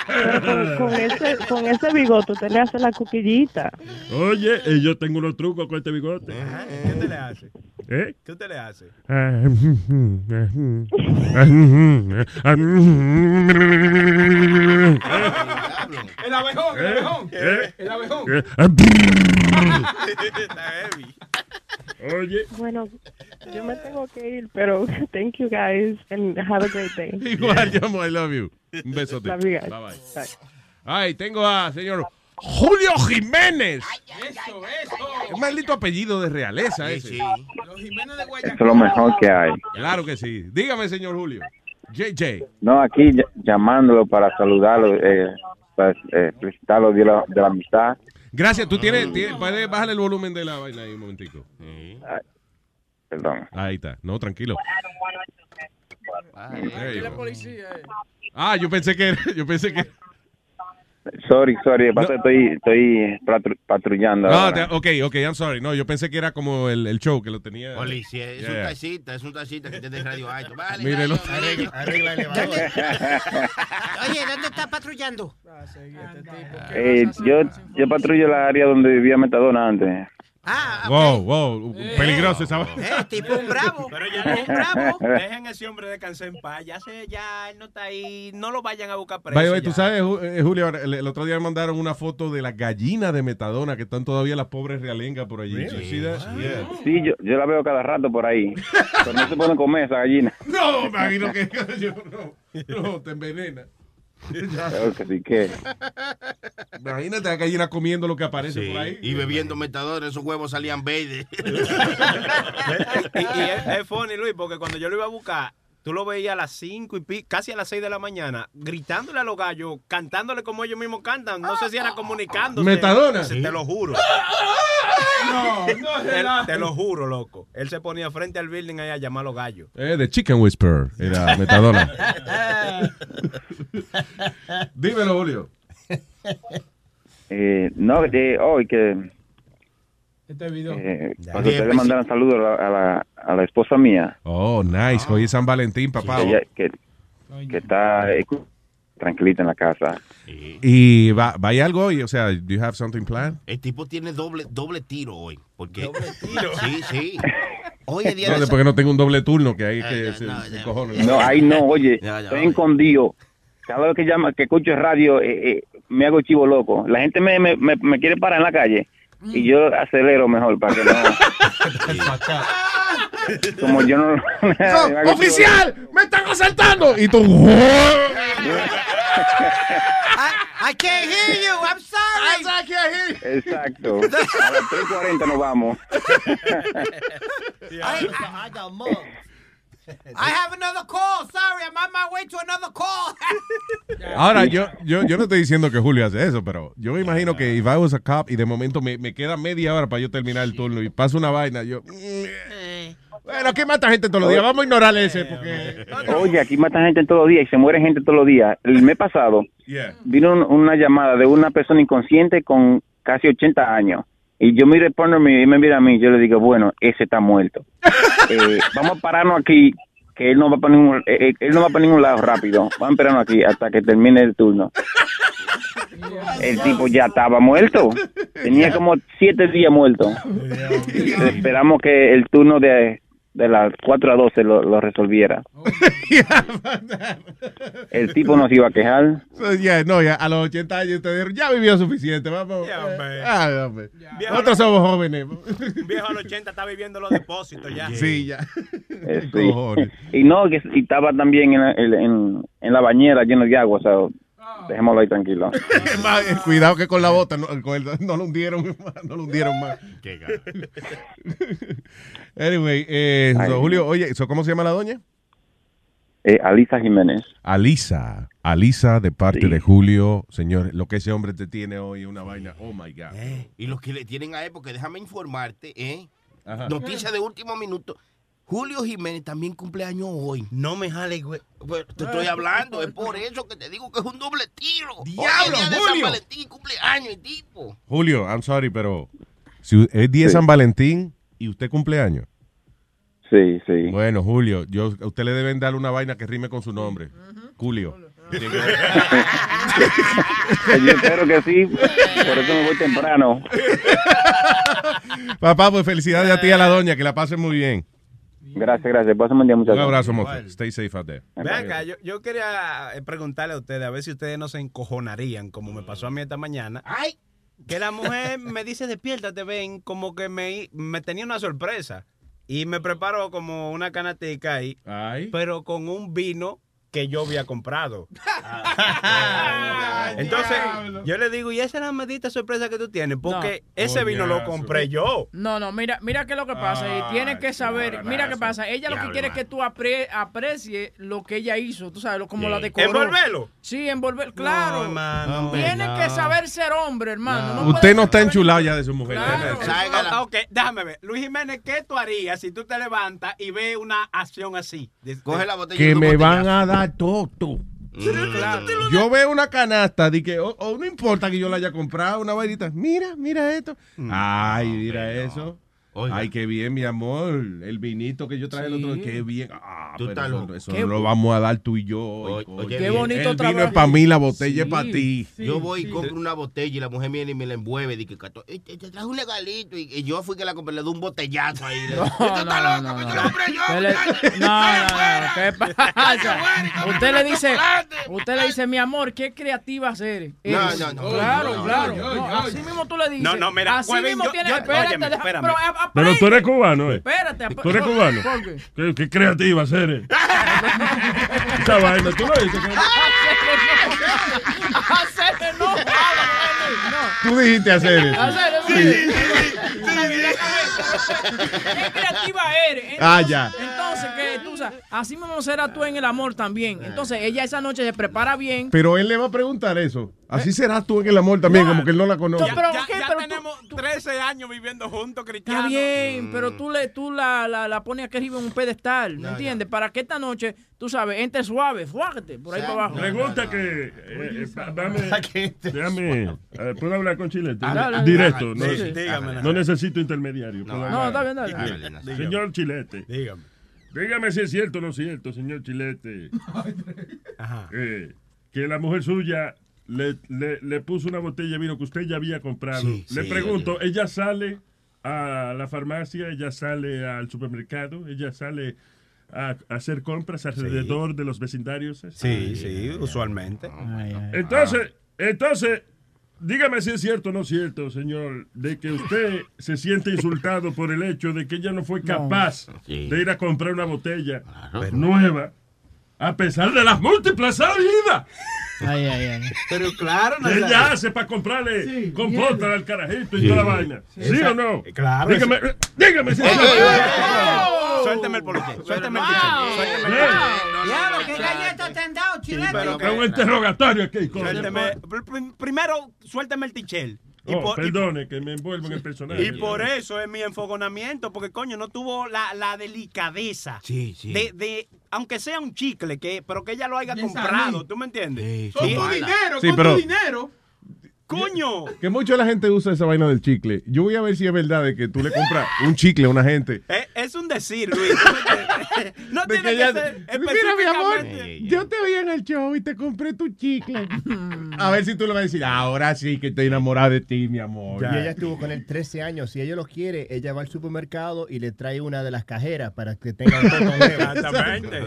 Pero con, con ese, con ese bigote usted le hace la cuquillita. Oye, y yo tengo unos trucos con este bigote. ¿Qué te le hace? ¿Eh? ¿Qué te le hace? El abejón, el abejón. ¿Eh? El abejón. Oye. Bueno, yo me tengo que ir, pero thank you guys and have a great day. Igual, llamo, I love you. Un besote. Love you guys. Bye bye. Ay, tengo a señor Julio Jiménez. Eso, eso. Un maldito apellido de realeza ese. Los Jiménez de Guayaquil. Eso es lo mejor que hay. Claro que sí. Dígame, señor Julio. JJ. No, aquí ll- llamándolo para saludarlo, eh, para eh, felicitarlo de la, de la amistad. Gracias. Tú tienes, tienes- puedes bajar el volumen de la vaina ahí un momentico. Perdón. Ahí está. No, tranquilo. Policía. eh. Ah, yo pensé que era- yo pensé que Sorry, sorry, de paso estoy, estoy patru- patrullando. No, ahora. te- ok, ok, I'm sorry. No, yo pensé que era como el, el show que lo tenía. Policía, es un taxista, es un taxista que tiene radio alto. Vale, Mírelo. arregla, arregla el elevador. Oye, ¿dónde está patrullando? Eh, yo, yo patrullo la área donde vivía Metadona antes. Wow, wow, peligroso esa Eh, tipo un bravo. Pero ya no es un bravo. Dejen a ese hombre descansar en paz. Ya sé, ya él no está ahí. No lo vayan a buscar preso. By the way, ya. tú sabes, eh, Julio, el, el otro día me mandaron una foto de las gallinas de Metadona que están todavía las pobres realengas por allí. Really? Yeah. Sí, yo, yo la veo cada rato por ahí. Pero no se pueden comer esa gallina. No, me imagino que yo no, no, te envenena. Que. Imagínate a la gallina comiendo lo que aparece Sí, por ahí. Y bebiendo metadona, esos huevos salían verdes. y, y es, es funny, Luis, porque cuando yo lo iba a buscar, tú lo veías a las 5 y pi- casi a las 6 de la mañana, gritándole a los gallos, cantándole como ellos mismos cantan. No sé si era comunicándose. Metadona. Se- Te lo juro. No, no Él- relajes. te lo juro, loco. Él se ponía frente al building ahí a llamar a los gallos. Eh, de Chicken Whisperer, era Metadona. Dímelo, Julio. Eh, no, eh, hoy que Este video. eh, cuando ustedes mandaron saludos a la, a, la, a la esposa mía, Oh, nice. Hoy es San Valentín, papá. que, ella- que, que está eh, tranquilita en la casa. ¿Y va, va hay algo hoy? O sea, do you have something planned? El tipo tiene doble, doble tiro hoy. Porque, ¿Doble tiro? Sí, sí. Hoy es día No, de después que no tengo un doble turno que hay que no, se ya. No, cojones. ahí no, oye, estoy oye. escondido cada vez que llama, que escucho radio, eh, eh, me hago chivo loco. La gente me, me, me, me quiere parar en la calle y yo acelero mejor para que no. Como yo no. ¡Oficial! ¡Me están asaltando! Y tú. I can't hear you. I'm sorry. I can't hear loco. Exacto. A las 3.40 nos vamos. I got mugged. I have another call. Sorry, I'm on my way to another call. Ahora, yo, yo, yo no estoy diciendo que Julio hace eso, pero yo me imagino que if I was a cop y de momento me, me queda media hora para yo terminar el turno y paso una vaina, yo... Bueno, ¿qué mata gente todos los días? Vamos a ignorar ese porque... Oye, aquí matan gente todos los días y se muere gente todos los días. El mes pasado Yeah. vino un- una llamada de una persona inconsciente con casi 80 años. Y yo miro el porno y me mira a mí yo le digo, bueno, ese está muerto. Eh, vamos a pararnos aquí, que él no va para ningún, eh, eh, él no va para ningún lado rápido. Vamos a esperarnos aquí hasta que termine el turno. El tipo ya estaba muerto. Tenía como siete días muerto. Esperamos que el turno de, de las 4 a 12 lo, lo resolviera. El tipo nos iba a quejar. So, yeah, no, ya, a los 80 años ustedes dijeron, ya vivió suficiente, vamos. Ah, hombre. Nosotros somos jóvenes. Un viejo a los 80 está viviendo los depósitos ya. Sí, ya. Eh, sí. Y no, que y estaba también en, la- en, en- en la bañera lleno de agua, o sea, dejémoslo ahí tranquilo. Más, eh, Cuidado que con la bota no, con el- no lo hundieron más, no lo hundieron más. anyway, eh, so. Julio, oye, so, ¿cómo se llama la doña? Eh, Alisa Jiménez. Alisa, Alisa de parte de Julio, señor, lo que ese hombre te tiene hoy es una vaina, oh my God. Y los que le tienen a él, porque déjame informarte, ¿eh? Noticia de último minuto. Julio Jiménez también cumpleaños hoy. No me jale, güey. Pues, te estoy hablando, es por eso que te digo que es un doble tiro. ¡Diablo, Hoy es día de Julio! San Valentín, cumpleaños, el tipo. Julio, I'm sorry, pero si es día de San Valentín y usted cumpleaños. Sí, sí. Bueno, Julio, yo, a usted le deben dar una vaina que rime con su nombre. Julio. Yo espero que sí, por eso me voy temprano. Papá, pues felicidades a ti y a la doña, que la pasen muy bien. Gracias, gracias. Un día, Un muchachos. abrazo, mozo. Stay safe out there. Ven acá, yo, yo quería eh, preguntarle a ustedes, a ver si ustedes no se encojonarían, como me pasó a mí esta mañana. Que la mujer me dice, despiértate, ven, como que me, me tenía una sorpresa. Y me preparó como una canatica ahí, pero con un vino que yo había comprado. Entonces, yo le digo, ¿y esa es la medita sorpresa que tú tienes? Porque No. ese vino lo compré yo. No, no, mira, mira qué es lo que pasa. y tienes que saber, mira qué pasa. Ella lo que quiere es que tú apre- aprecie lo que ella hizo, tú sabes, como la decoró. ¿Envolverlo? Sí, envolver, claro. hermano, Tienes no. que saber ser hombre, hermano. No Usted no está enchulado ya de su mujer. Ah, ok, déjame ver. Luis Jiménez, ¿qué tú harías si tú te levantas y ves una acción así? Coge la botella Que me van a dar todo. Mm. Yo veo una canasta de que, o, o no importa que yo la haya comprado, una vainita. Mira, mira esto. Mm. Ay, mira eso. Ay, qué bien, mi amor. El vinito que yo traje el otro día, qué bien. Ah, Tú pero estás eso, loco. eso Qué no lo vamos a dar tú y yo. hoy, Oye, coño. bien. El vino es para mí, la botella es para ti. yo voy y compro una botella y la mujer viene y me la envuelve. Dice, "Cato, eh, te, traje un legalito. Y, y yo fui que la compré, le doy un botellazo ahí. No, no, loco, no, no. yo lo compré yo. Usted le- muchacho. no, no, Fuera, no, ¿qué pasa? Usted le dice, usted le dice, mi amor, qué creativa eres. No, Eres". no, no. Claro, claro. así mismo tú le dices. No, no, mira, así mismo tienes. espérate, pero, a- Pero tú eres cubano, ¿eh? Espérate. Tú eres cubano. ¿Por qué? ¿Qué, qué creativa, Cere? Esa vaina, tú lo dices. no, no. Tú dijiste hacer eso. Hacerle, Sí. Qué creativa eres. Entonces, Ah, ya. Entonces, que tú sabes, así mismo será tú en el amor también. Entonces, ella esa noche se prepara bien. Pero él le va a preguntar eso. Así serás tú en el amor también, como que él no la conoce. No, pero, ya Pero tenemos 13 años viviendo juntos, Cristiano. Está bien, pero tú le tú la, la, la pones aquí arriba en un pedestal, ¿me entiendes? Para que esta noche, tú sabes, entre suave, fuágate por ahí para abajo. Pregunta que. eh, eh, dame. Déjame. eh, ¿Puedo hablar con Chilete? Ah, dale, Directo. dale, No, sí. Dígame, no necesito intermediario. No, no, está bien, dale. Dígame. Señor Chilete. Dígame. Dígame si es cierto o no es cierto, señor Chilete. eh, que la mujer suya le, le, le puso una botella de vino que usted ya había comprado. Sí, le sí, pregunto, ¿ella sale a la farmacia? ¿Ella sale al supermercado? ¿Ella sale a, a hacer compras alrededor de los vecindarios. Sí, sí, usualmente. Entonces, entonces, dígame si es cierto o no es cierto, señor, de que usted se siente insultado por el hecho de que ella no fue capaz Sí. de ir a comprar una botella nueva, a pesar de las múltiples salidas Ay, ay, ay. Pero claro, que ella hace para comprarle compota al carajito y Sí. toda la vaina. ¿Sí, Esa- o no? Claro. Dígame, dígame si es ey, Suélteme el poliché, suélteme el tichel, suélteme el tichel. Diablo, ¿qué galletas te han dado, chilete? Que un interrogatorio aquí. primero, suélteme el tichel. Y Oh, por- y perdone, que me envuelvo en el personaje. Y por eso es mi enfogonamiento, porque coño, no tuvo la, la delicadeza De, de, aunque sea un chicle, que, pero que ella lo haya comprado. ¿tú me entiendes? Con tu dinero, Sí, con pero- tu dinero. ¡Coño! Que mucho la gente usa esa vaina del chicle. Yo voy a ver si es verdad de que tú le compras un chicle a una gente. Es, es un decir, Luis. no De tiene que que, ser Mira, mi amor, yo te oí en el show y te compré tu chicle. A ver si tú le vas a decir, ahora sí que estoy enamorada de ti, mi amor. Y ella estuvo con él 13 años. Si ella lo quiere, ella va al supermercado y le trae una de las cajeras para que tenga un toto nuevo. Exactamente.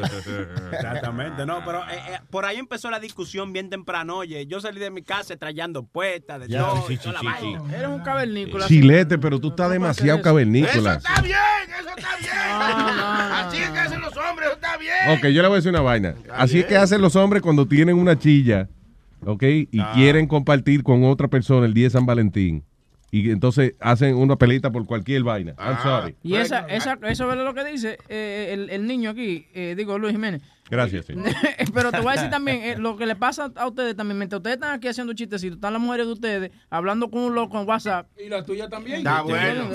Exactamente. No, pero eh, eh, por ahí empezó la discusión bien temprano. Oye, yo salí de mi casa trayendo puestas, de Ya, todo, sí, y toda sí, la sí, vaina. Eres un cavernícola. Chilete, pero tú estás demasiado cavernícola. Está bien, eso está bien. Así es que hacen los hombres, eso está bien. Ok, yo le voy a decir una vaina. Así es que hacen los hombres cuando tienen una chilla, ¿ok? Y Ah. quieren compartir con otra persona el día de San Valentín. Y entonces hacen una pelita por cualquier vaina. I'm sorry. Y esa, esa, eso es lo que dice eh, el, el niño aquí, eh, digo Luis Jiménez. Gracias, sí. Pero te voy a decir también, eh, lo que le pasa a ustedes también, mientras ustedes están aquí haciendo chistecitos, están las mujeres de ustedes hablando con un loco en WhatsApp. Y la tuya también. Está bueno. Él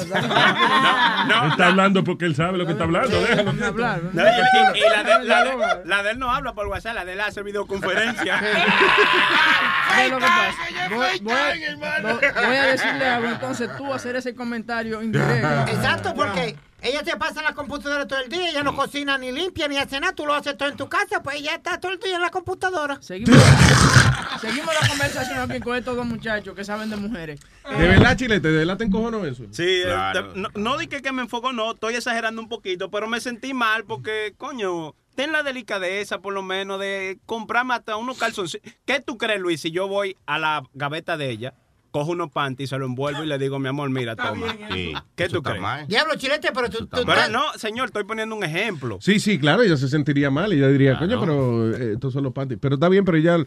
está hablando porque él sabe lo que está hablando. Déjalo. No, la, de, la, de, la de él no habla por WhatsApp, la de él hace videoconferencia. ¿Qué es lo que pasa? Voy, voy a, voy- voy a decirle algo, entonces tú hacer ese comentario indirecto. Exacto, porque ella se pasa en la computadora todo el día, ella no cocina ni limpia ni hace nada, tú lo haces todo en tu casa, pues ella está todo el día en la computadora. Seguimos, seguimos la conversación aquí con estos dos muchachos que saben de mujeres. De verdad, Chilete, de verdad te encojonó eso. Sí, eh, te- no, no di que, que me enfoco, no, estoy exagerando un poquito, pero me sentí mal porque, coño, ten la delicadeza por lo menos de comprarme hasta unos calzoncillos. ¿Qué tú crees, Luis, si yo voy a la gaveta de ella, cojo unos panties, se lo envuelvo y le digo, mi amor, mira, toma. Sí, ¿Qué eso tú crees? mal. Diablo, chilete, pero tú... tú Pero no, señor, estoy poniendo un ejemplo. Sí, sí, claro, ella se sentiría mal. Ella diría, coño, pero eh, estos son los panties. Pero está bien, pero ella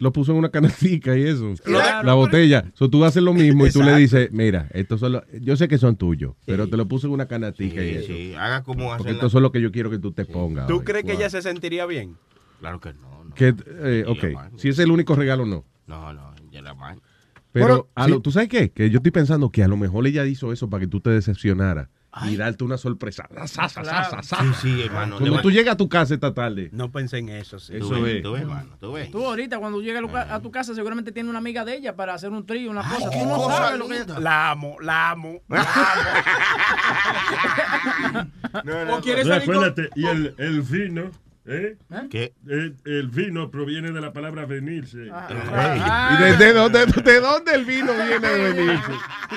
lo puso en una canastica y eso. Claro, la botella. So, tú haces lo mismo y tú le dices, mira, estos son los, yo sé que son tuyos, pero te lo puse en una canastica y eso. Sí, haga como Porque hacen estos son los que yo quiero que tú te pongas. ¿Tú hoy. crees que ella se sentiría bien? Claro que no. no. Que, eh, ok, si es el único regalo, no. No, no, ya la mal. Pero, Bueno, a sí. lo- ¿tú sabes qué? Que yo estoy pensando que a lo mejor ella hizo eso para que tú te decepcionaras y darte una sorpresa. Sa, sa, sa, sa, sa. Sí, sí, hermano. Cuando tú llegas a tu casa esta tarde. No pensé en eso, sí. Eso Tú ves, es. tú ves, hermano, tú ves. Tú ahorita cuando llegues a tu casa seguramente tiene una amiga de ella para hacer un trío, una cosa. qué Tú no cosa sabes lo que. La amo, la amo. O quieres No, salir con- acuérdate, y el, el vino, ¿eh? ¿Qué? El, el vino proviene de la palabra venirse. Ah. ¿Y de, de dónde, de dónde el vino viene de venirse?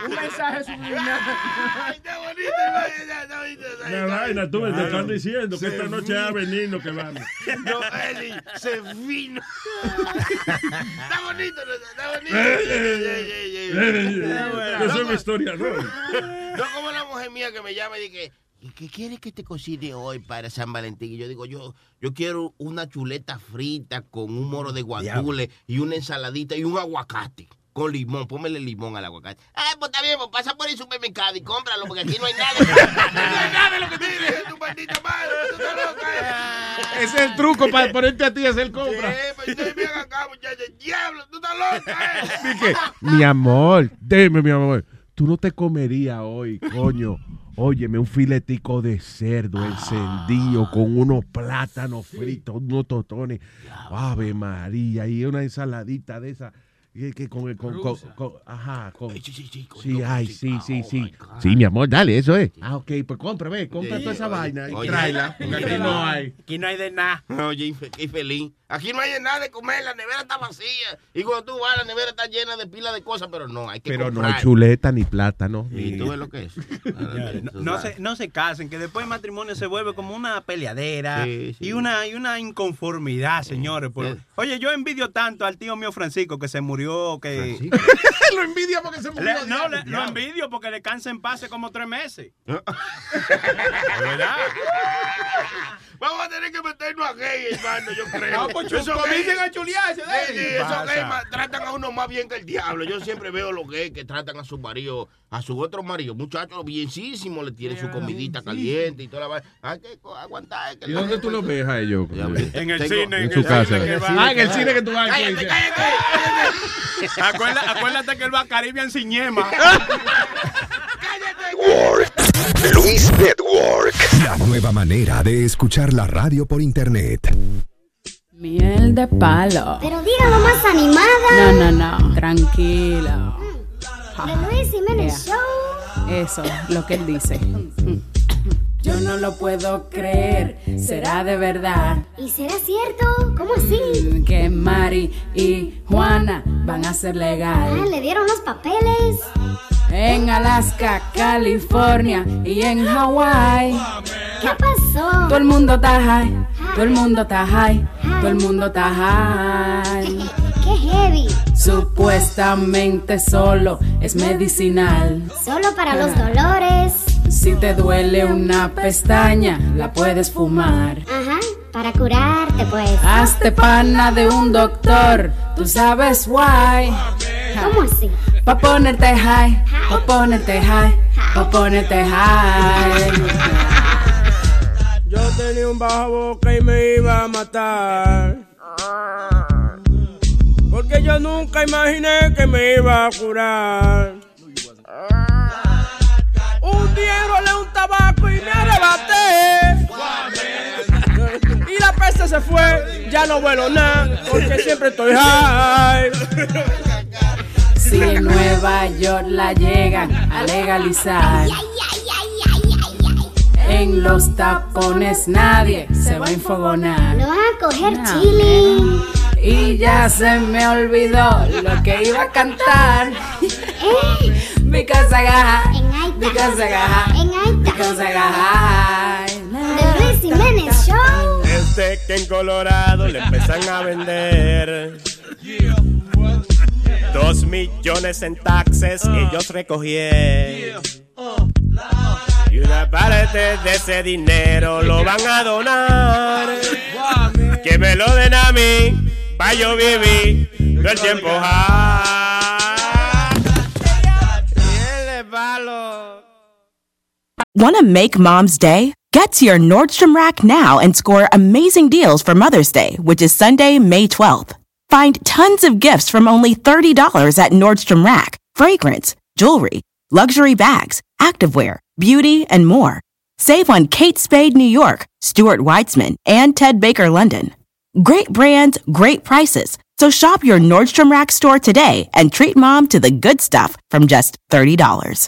Un mensaje subliminal. La vaina, tú me te están diciendo que esta noche va a venir lo que vamos. No, Eli, se vino. Está bonito, está bonito. Ey, ey, ey, ey, ey. Eh, Eso es una historia, ¿no? No como la mujer mía que me llama y dice, ¿y qué quieres que te cocine hoy para San Valentín? Y yo digo, yo, yo quiero una chuleta frita con un moro de guandule y una ensaladita y un aguacate. Con limón, póngale limón al aguacate. Ah, pues está bien, pues pasa por el supermercado y cómpralo, porque aquí no hay nada. no hay nada de lo que tienes, tu maldita madre, tú estás loca. eh. Ese es el truco para ponerte a ti a hacer compra. Pues ustedes ven acá, muchachos, diablo, tú estás loca, eh. Dije, mi amor, dime, mi amor, tú no te comerías hoy, coño. Óyeme, un filetico de cerdo encendido con unos plátanos fritos, unos tostones. Ave María, y una ensaladita de esa. Que- que con, el- con- con- con- ajá, con, Sí, sí, sí. sí, ay, sí, sí, sí. Sí, mi amor, dale, eso es. Ah, ok, pues compra, ve, compra toda esa vaina y tráela. Porque aquí no hay. Aquí no hay de nada. Oye, infe- qué feliz. Aquí no hay de nada de comer, la nevera está vacía. Y cuando tú vas, la nevera está llena de pila de cosas, pero no, hay que Pero no hay chuleta ni plátano. Y ni- tú ves lo que es. No, no se, no se casen, que después el matrimonio se vuelve como una peleadera Sí, sí. y una y una inconformidad, señores. por- Oye, yo envidio tanto al tío mío Francisco que se murió, que... lo envidia porque se murió. Le- no, le- lo envidio porque le cansa en pase como tres meses. Vamos a tener que meternos a gay, hermano, yo creo. Pues, Esos comiencen a chulearse, Sí, sí, esos gays tratan a uno más bien que el diablo. Yo siempre veo los gays que tratan a su marido, a su otro marido, muchachos bienísimos, le tienen su comidita caliente y toda la vaina. Hay que co- aguantar. que ¿Y dónde tú los ves a ellos? En el cine, En en su el casa. Ah, en el cine que tú vas. Cállate, cállate. Acuérdate, acuérdate que él va a Caribbean sin ñema. Luis Network. La nueva manera de escuchar la radio por internet. Miel de palo. Pero dígalo más animada. No, no, no. Tranquilo. De Luis Jiménez Yeah. Show. Eso, lo que él dice. Yo no lo puedo creer. Será de verdad ¿Y será cierto? ¿Cómo así? que Mari y Juana van a ser Ah, legal. le dieron los papeles. En Alaska, California y en Hawái. ¿Qué pasó? Todo el mundo está high. Todo el mundo está high. Todo el mundo está high. Qué heavy. Supuestamente solo es medicinal. Solo para los dolores. Si te duele una pestaña, la puedes fumar. Ajá. Para curarte, pues. Hazte pana de un doctor, tú sabes why. ¿Cómo así? Pa' ponerte high, pa' ponerte high, pa' ponerte high. Yo tenía un bajo boca y me iba a matar. Porque yo nunca imaginé que me iba a curar. Un día enrolé un tabaco y me arrebaté. Y la peste se fue, ya no vuelo nada, porque siempre estoy high. Si en Nueva York la llegan a legalizar. En los tapones nadie se va a enfogonar. Lo van a coger No, chile. Y ya se me olvidó lo que iba a cantar. Because I got because I got high, because I got high. De Luis Jiménez Show. Desde que en Colorado le empiezan a vender dos millones en taxes ellos recogieron. Y una parte de ese dinero lo van a donar. Que me lo den a mí, pa' yo vivir todo el tiempo. Want to make mom's day? Get to your Nordstrom Rack now and score amazing deals for Mother's Day, which is Sunday, May 12th. Find tons of gifts from only $30 at Nordstrom Rack fragrance, jewelry, luxury bags, activewear, beauty, and more. Save on Kate Spade New York, Stuart Weitzman, and Ted Baker London. Great brands, great prices. So shop your Nordstrom Rack store today and treat mom to the good stuff from just $30.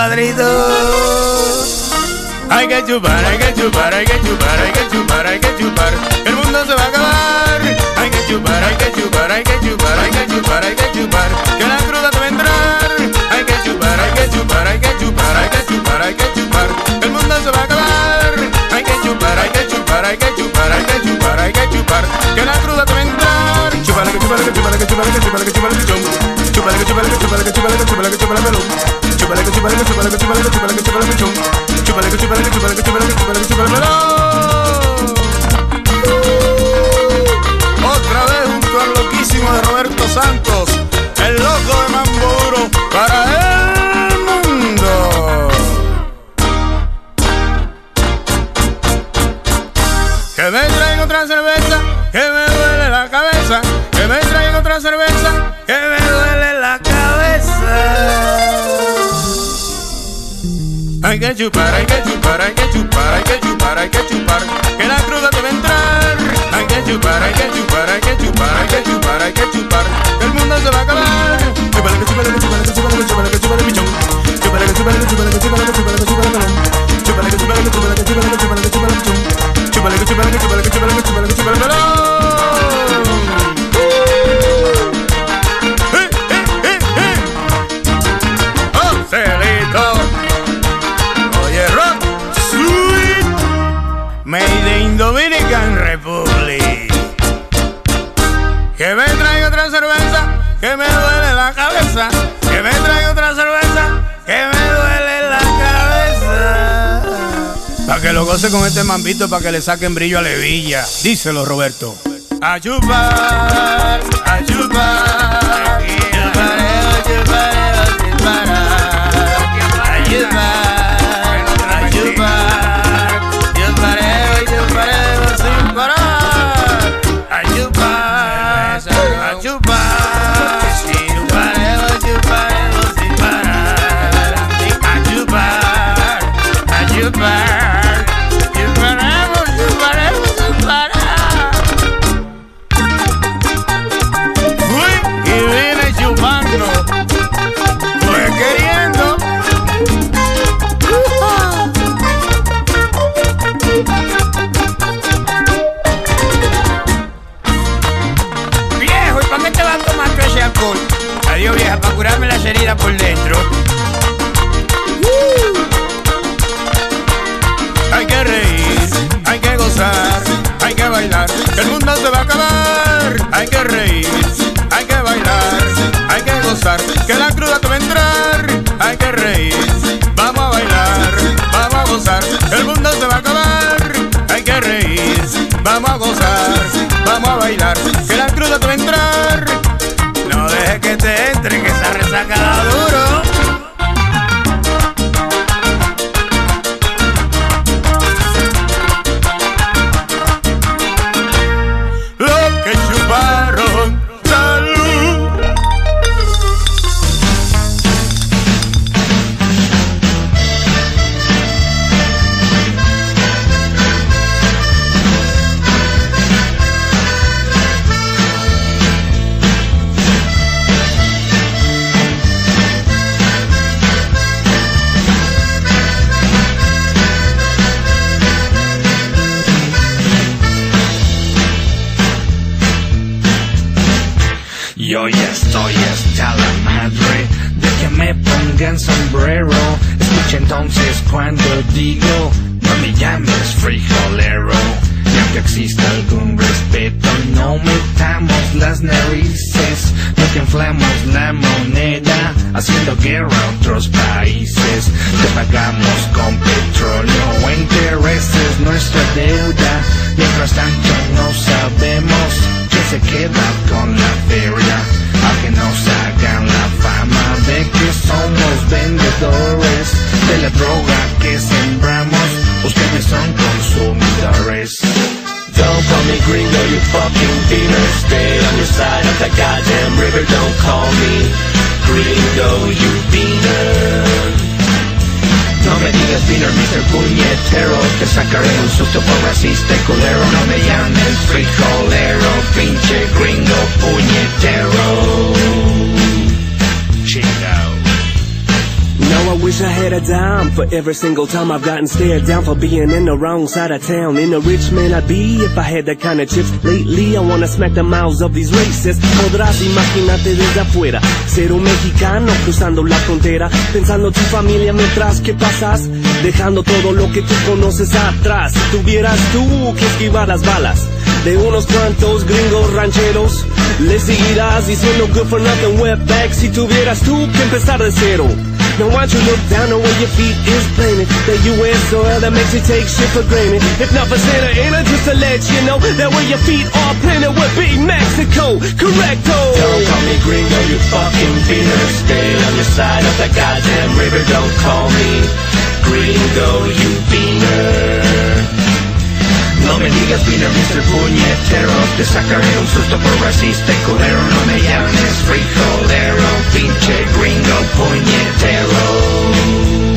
Compadrito, hay que chupar, hay que chupar, hay que chupar, hay que chupar, hay que chupar. El mundo se va a acabar. Hay que chupar, hay que chupar, hay que chupar, hay que chupar, hay que chupar. Que la cruda te va a entrar. Hay que chupar, hay que chupar, hay que chupar, hay que chupar, hay que chupar. El mundo se va a acabar. Hay que chupar, hay que chupar, hay que chupar, hay que chupar, hay que chupar. Que la cruda chúpale que chúpale pichón. Chúpale que chúpale que chúpale que chúpale que chúpale que. Chúpale que chúpale que chúpale que chúpale que chúpale que. Chúpale que chúpale que melón. Otra vez junto al loquísimo de Roberto Santos, el loco de Mamburo para el mundo. Que me traigan otra cerveza, que me que chupar, hay que chupar, hay que chupar, hay que chupar, hay que chupar, que la cruda debe entrar. Hay que chupar, hay que chupar, hay que chupar, hay que chupar, hay que chupar, que el mundo se va a acabar. Que que que que que chúpale pichón. Chúpale que que que que que que que que que que que que que que que. Que me duele la cabeza. Que me traiga otra cerveza, que me duele la cabeza. Pa' que lo goce con este mambito, pa' que le saquen brillo a Levilla. Díselo, Roberto. A chupar, a chupar. El mundo se va a acabar. Hay que reír, hay que bailar, hay que gozar, que la cruda te va a entrar. Hay que reír, vamos a bailar, vamos a gozar, el mundo se va a acabar. Hay que reír, vamos a gozar, vamos a bailar, que la cruda te va a entrar. No dejes que te entre, que esa resaca culero No me llames frijolero Pinche gringo puñetero Chingao Now I wish I had a dime for every single time I've gotten stared down for being in the wrong side of town. In a rich man I'd be if I had that kind of chips. Lately I wanna smack the mouths of these racists. Podrás imaginarte desde afuera, ser un mexicano cruzando la frontera, pensando tu familia mientras que pasas, dejando todo lo que tú conoces atrás. Si tuvieras tú que esquivar las balas. de unos cuantos gringos rancheros. Le seguirás diciendo good for nothing wetback si tuvieras tú que empezar de cero. Now why don't you look down on where your feet is planted? The U.S. soil that makes you take shit for granted. If not for Santa Ana, just to let you know that where your feet are planted would be Mexico. Correcto. Don't call me gringo, you fucking beaner. Stay on your side of the goddamn river. Don't call me gringo, you beaner. No me digas beaner, Mr. Puñetero. Te sacaré un susto por racista y culero. No me llames frijolero, pinche gringo puñetero.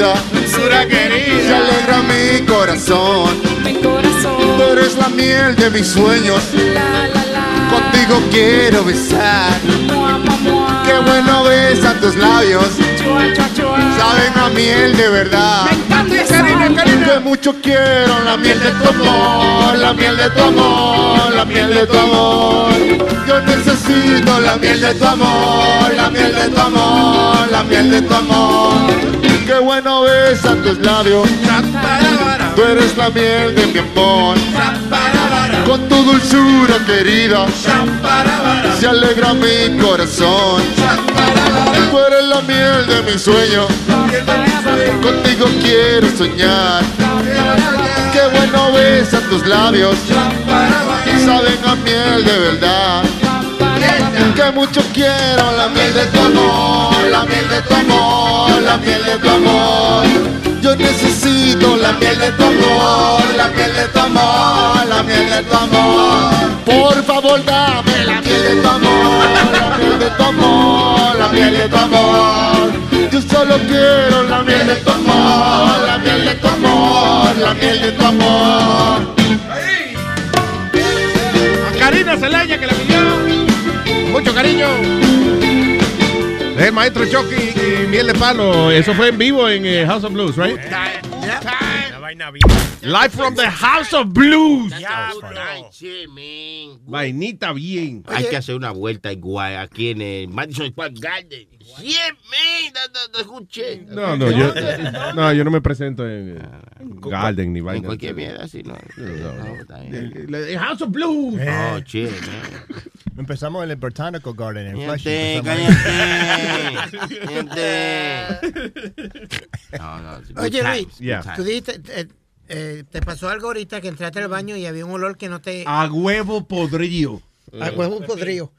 Querida, Dulzura querida. se alegra mi corazón. Mi corazón. Tú eres la miel de mis sueños, La, la, la. contigo quiero besar. Mua, mua, mua. Qué bueno besan tus labios, Chua, chua, chua. saben a miel de verdad. Cante, Karina, Karina. Que mucho quiero la miel de tu amor, la miel de tu amor, la miel de tu amor. Yo necesito la miel de tu amor, la miel de tu amor, la miel de tu amor. Qué bueno besan tus labios, tú eres la miel de mi amor. Con tu dulzura querida, se alegra mi corazón. Tú eres la miel de mi sueño, contigo quiero soñar. Qué bueno besan tus labios, saben a miel de verdad. Que mucho quiero la miel de tu amor, la miel de tu amor, la miel de tu amor. Yo necesito la miel de tu amor, la miel de tu amor, la miel de tu amor. Por favor, dame la miel de tu amor, la miel de tu amor, la miel de tu amor. Yo solo quiero la miel de tu amor, la miel de tu amor, la miel de tu amor. A Karina Celaya que la pidió. Mucho cariño. El maestro Chucky y Miel de Palo. Eso fue en vivo en eh, House of Blues, right? Vaina bien. Live from the House of Blues. Vainita bien. Hay que hacer una vuelta igual aquí en el Madison Square Garden. Yeah, man. No, no, no escuché. No, no, yo, no, yo no me presento en eh, Garden ni vaina. En cualquier mierda, sí, no. No, House of Blues. Oh, che, man. Empezamos en el Botanical Garden en Flushing. No, no. Oye, times, Luis, tú dijiste, eh, eh, te pasó algo ahorita que entraste al baño y había un olor que no te... A huevo podrido. a huevo podrido.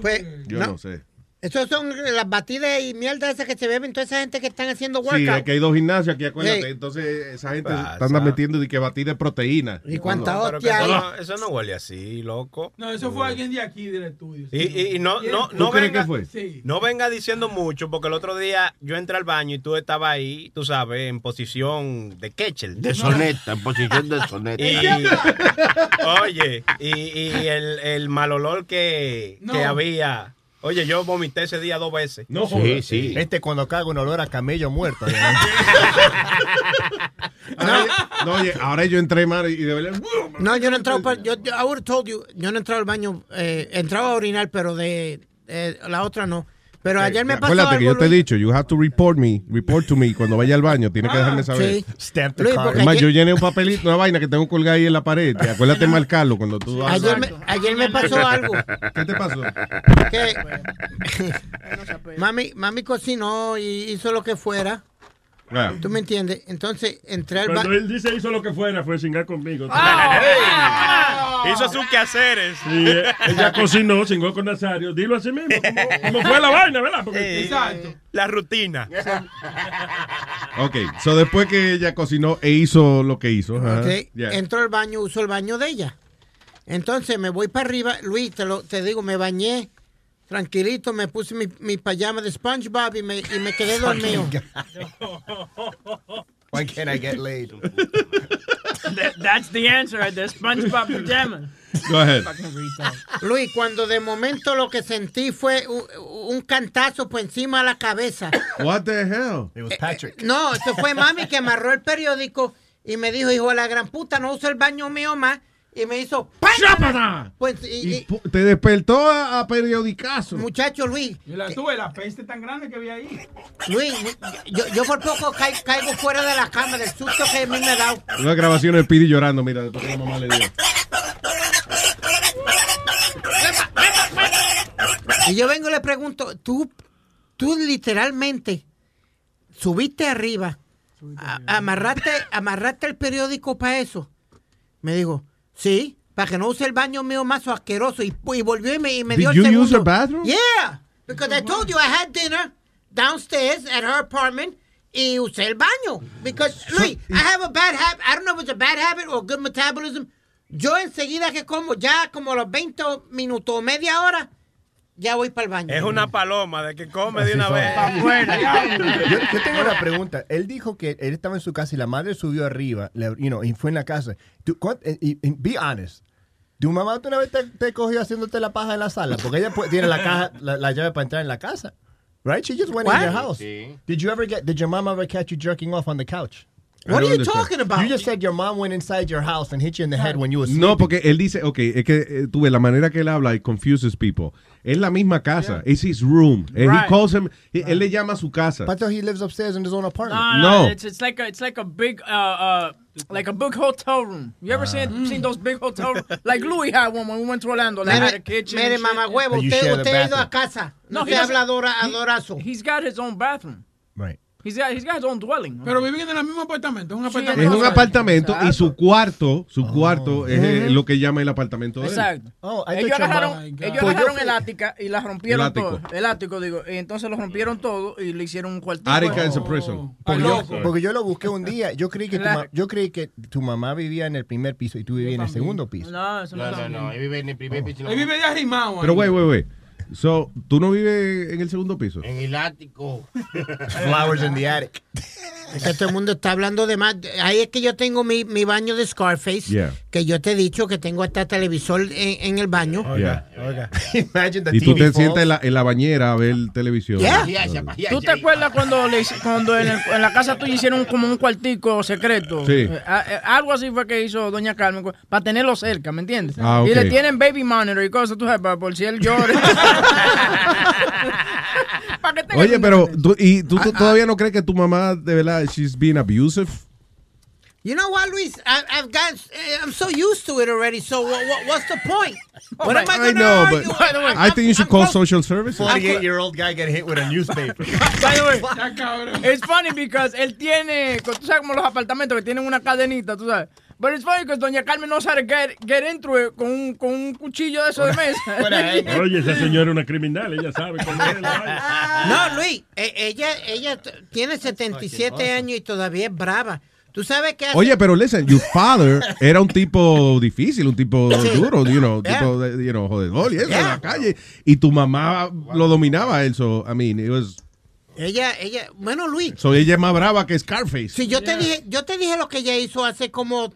Pues, Yo no, sé. Esos son las batidas y mierda esas que se beben toda esa gente que están haciendo Sí, workout. es que hay dos gimnasios aquí, acuérdate. Sí. Entonces, esa gente está metiendo de que batida de proteína. ¿Y cuánta hostia hay? no, eso no huele así, loco. No, eso fue alguien de aquí del estudio. Y, y- y no, no, ¿Tú no, crees venga, que fue? Sí. no venga diciendo mucho, porque el otro día yo entré al baño y tú estabas ahí, tú sabes, en posición de Ketchel. De soneta, en posición de soneta. Y, oye, y, y el, el mal olor que, No. que había. Oye, yo vomité ese día dos veces. No Sí, sí. Este cuando caga un olor a camello muerto. Ahora, no, oye, ahora yo entré mal y de verdad. No, yo no he entrado, pa- yo, yo, I would have told you, yo no he entrado al baño, eh, he entrado a orinar, pero de, eh, la otra no. Pero ayer me pasó Acuérdate que yo te he Luis. dicho, you have to report me, report to me cuando vaya al baño, tienes que dejarme saber. sí. Stamp the Luis, card. porque Es más, ayer- yo llené un papelito, una vaina que tengo colgada ahí en la pared. y Acuérdate de marcarlo cuando tú vas. Ayer me, ayer me pasó algo. ¿Qué te pasó? Que mami, mami cocinó y hizo lo que fuera. ¿Tú me entiendes? Entonces entré al Cuando él dice hizo lo que fuera, fue cingar conmigo. Hizo sus quehaceres. Sí, ella cocinó, cingó con Nazario. Dilo así mismo, como, como fue la vaina, ¿verdad? Porque, Exacto. La rutina. Ok, so después que ella cocinó e hizo lo que hizo. ajá, Ok, yeah. Entró al baño, usó el baño de ella. Entonces me voy para arriba, Luis, te, lo, te digo, me bañé tranquilito, me puse mi, mi pijama de SpongeBob y me, y me quedé dormido. Why can't I get laid? That- that's the answer at the SpongeBob pajama. Go ahead. Luis, cuando de momento lo que sentí fue un, un cantazo por encima de la cabeza. What the hell? It was Patrick. No, esto fue mami que amarró el periódico y me dijo, hijo de la gran puta, no uso el baño mío más. Y me hizo... ¡Chápata! Pues, y- y- Pu- Te despertó a, a periodicazo. muchacho Luis, Y la tuve, la peste tan grande que vi ahí. Luis, yo, yo por poco cai- caigo fuera de la cama del susto que a mí me ha dado. Una grabación de Piri llorando, mira, después que la mamá le dio. Y yo vengo y le pregunto, tú, tú literalmente subiste arriba, a- amarraste, amarraste el periódico para eso. Me dijo, sí, para que no use el baño mío más asqueroso. Y, y volvió y me, y me Did dio el you segundo. use her bathroom? Yeah, because I told you I had dinner downstairs at her apartment. Y usé el baño. Because, Luis, I have a bad habit. I don't know if it's a bad habit or good metabolism. Yo enseguida que como, ya como a los 20 minutos o media hora, ya voy para el baño. Es una paloma de que come de una son. vez. Yo, yo tengo una pregunta. Él dijo que él estaba en su casa y la madre subió arriba, le- you know, y fue en la casa. Tú, eh, y- y- be honest. ¿Tu mamá una vez te, te cogió haciéndote la paja en la sala? Porque ella pu- tiene la caja, la, la llave para entrar en la casa. Right? She just went What? in your house. Sí. Did you ever get, did your mom ever catch you jerking off on the couch? What are you understand. talking about? You just said your mom went inside your house and hit you in the head when you were sleeping. No, porque él dice, ok, es que eh, tú ves la manera que él habla y confuses people. Es la misma casa. It's his room. And he Right. calls him, he- él le llama a su casa. But he lives upstairs in his own apartment. No, no, No. It's, it's like a it's like a big uh uh like a big hotel room. You ever seen seen those big hotel rooms? Like Louis had one when we went to Orlando. They had a Mire, kitchen. mire and shit. mamá huevo, But you usted, share the usted ha ido a casa. No, No, he se doesn't- habla adora, he- adorazo. He's got his own bathroom. Right. He's got he's got his own dwelling. Pero viven en el mismo apartamento. Es un apartamento. Es un Exacto. apartamento y su cuarto, su cuarto es eh, lo que llama el apartamento de él. Exacto. Oh, ellos agarraron, ellos Pues yo agarraron fui- el ática y la rompieron El ático. todo. El ático, digo. Y entonces lo rompieron todo y le hicieron un cuartito. Attica is a prison. Porque yo, loco. porque yo lo busqué un día. Yo creí que tu, ma- yo creí que tu mamá vivía en el primer piso y tú vivías en el segundo piso. No, eso no, No, no, no. Él vive en el primer piso. Él vive de arrimado. Pero, güey, güey, güey. So, ¿tú no vives en el segundo piso? En el ático. Flowers in the attic. Es que todo el mundo está hablando de más. Ahí es que yo tengo mi, mi baño de Scarface. Yeah. Que yo te he dicho que tengo hasta televisor en, en el baño. Yeah. Oiga, imagine the Y tú TV te falls. sientas en la, en la bañera a ver televisión. Yeah. ¿Tú te acuerdas cuando, le cuando en, el- en la casa tuya hicieron como un cuartico secreto? Sí. Eh, a- eh, algo así fue que hizo Doña Carmen para tenerlo cerca, ¿me entiendes? Ah, Y le tienen baby monitor y cosas, tú sabes, para por si él llora. Oye, pero, tú, ¿y tú, Ah, tú todavía no crees que tu mamá, de verdad, she's being abusive? You know what, Luis? I, I've got. eh, I'm so used to it already. So what, what, what's the point? What am I I going to know, argue? but By the way, I think you should I'm call close- social services. 48 year old guy get hit with a newspaper. By the way, it's funny because él tiene, tú sabes como los apartamentos que tienen una cadenita, tú sabes. But it's funny because Doña Carmen no sabe get, get into it con un, con un cuchillo de eso de mesa. Oye, esa señora es una criminal, ella sabe cómo es. No, Luis, eh, ella, ella tiene 77 años y todavía es brava. ¿Tú sabes qué hace? Oye, pero listen, your father era un tipo difícil, un tipo Sí. duro, you know, Yeah. tipo de, you know, jodedor y eso en la calle. Y tu mamá lo dominaba él, so, I mean, it was, Ella, ella, bueno, Luis, so ella es más brava que Scarface. si yo te dije, yo te dije lo que ella hizo hace como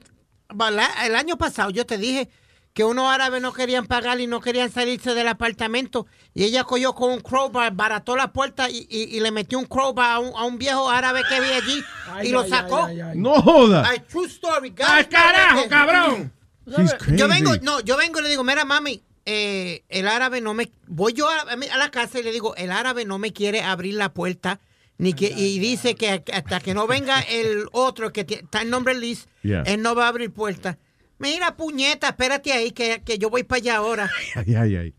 el año pasado, yo te dije que unos árabes no querían pagar y no querían salirse del apartamento y ella cogió con un crowbar, barató la puerta y, y- y le metió un crowbar a un, a un viejo árabe que había allí Ay, y lo sacó. ay, ay, ay. No joda. Ay, true story. ¡Al carajo, cabrón! She's crazy. Yo vengo, no, yo vengo y le digo, mira, mami, eh, el árabe no me... Voy yo a, a la casa y le digo, el árabe no me quiere abrir la puerta. Ni que, y dice que hasta que no venga el otro que está en nombre Liz, Yeah. él no va a abrir puerta. Mira, puñeta, espérate ahí, que, que yo voy para allá ahora. Ay, ay, ay.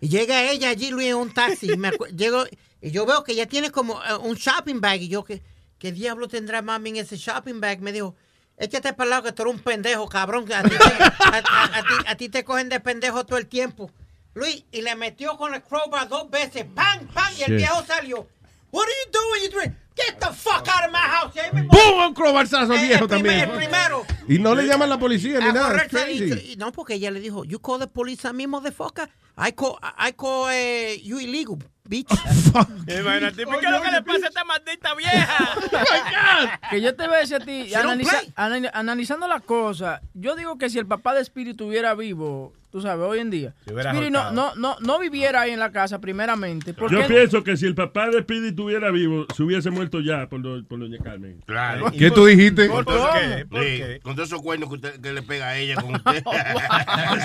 Y llega ella allí, Luis, en un taxi. Y, me llego, y yo veo que ella tiene como eh, un shopping bag. Y yo, ¿qué, ¿qué diablo tendrá mami en ese shopping bag? Me dijo, échate para el lado que tú eres un pendejo, cabrón. A ti, te, a- a- a ti- a ti te cogen de pendejo todo el tiempo. Luis, y le metió con el crowbar dos veces. ¡Pam, pam! Y el viejo salió. What are you doing? You doing? Get the fuck out of my house. ¡Pum! Un crobarzazo Eh, viejo el primer- también. El primero. Y no le llaman a la policía ni Ah, nada. y- no, porque ella le dijo, you call the police on me, motherfucker. I call, I call eh, you illegal, bitch. Imagínate, ¿qué es lo que le pasa a esta maldita vieja? Que yo te voy a decir a ti, analiza- analizando la cosa, yo digo que si el papá de Spirit estuviera vivo, tú sabes, hoy en día, no, no, no, no viviera ahí en la casa, primeramente. Porque Yo pienso que si el papá de Speedy estuviera vivo, se hubiese muerto ya por, do- por doña Carmen. Claro. ¿Qué tú dijiste? ¿Por ¿Por qué? qué? Sí, Con todos esos cuernos que, usted, que le pega a ella con usted.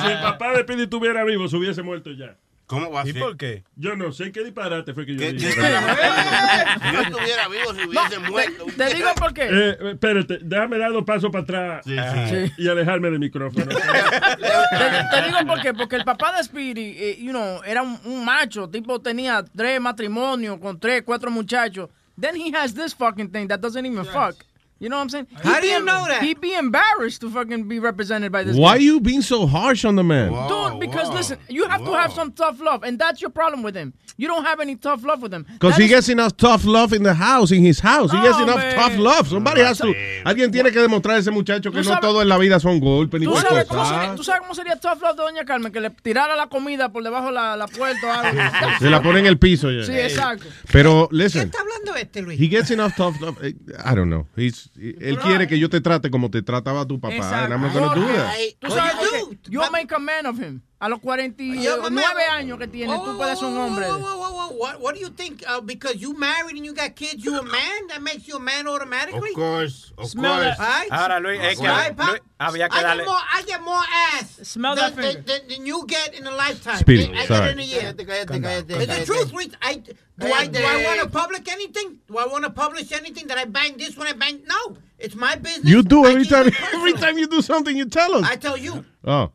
si el papá de Speedy estuviera vivo, se hubiese muerto ya. ¿Cómo va a ¿Y ser? por qué? Yo no sé qué disparate fue que yo ¿Qué- dije. qué- Si yo estuviera vivo, se hubiese muerto. Te digo por qué. Eh, eh, espérate, déjame dar dos pasos para atrás Sí, sí. y alejarme del micrófono. Te, te digo por qué, porque el papá de Speedy, eh, you know, era un, un macho, tipo tenía tres matrimonios con tres, cuatro muchachos. Then he has this fucking thing that doesn't even fuck. You know what I'm saying? How He'd do you know that? He'd be embarrassed to fucking be represented by this Why guy. you being so harsh on the man? Dude, because listen, you have to have some tough love, and that's your problem with him. You don't have any tough love with him. Because he is- gets enough tough love in the house, in his house. He gets No, enough man. tough love. Somebody has to. Alguien tiene que demostrar a ese muchacho que no sabes- todo en la vida son golpes ni ¿Tú sabes, cómo cosa. sería, tú sabes cómo sería tough love de Doña Carmen? Que le tirara la comida por debajo de la, la puerta o algo. Se la pone en el piso ya. Sí, exacto. Pero, ¿Qué listen, está hablando este, Luis? he gets enough tough love. Eh, I don't know. He's, él quiere que yo te trate como te trataba tu papá. And I'm not gonna do that. Tú sabes que you make a man of him. A los 49 años que tiene, tú puedes ser un hombre. Whoa, whoa, whoa, whoa. What, what do you think? Uh, because you married and you got kids, you a man? That makes you a man automatically? Of course, of Smell course. that. Right? Ahora, Luis, es que Right? Luis, había que I darle. get more, I get more ass Smell than, that than, than, than you get in a lifetime. Speedy, I sorry. get in a year. It's the truth, Luis. I, do, I, do I want to public anything? Do I want to publish anything that I bang this one, I bang? No. It's my business. You do I every time. Every time you do something, you tell us. I tell you. Oh,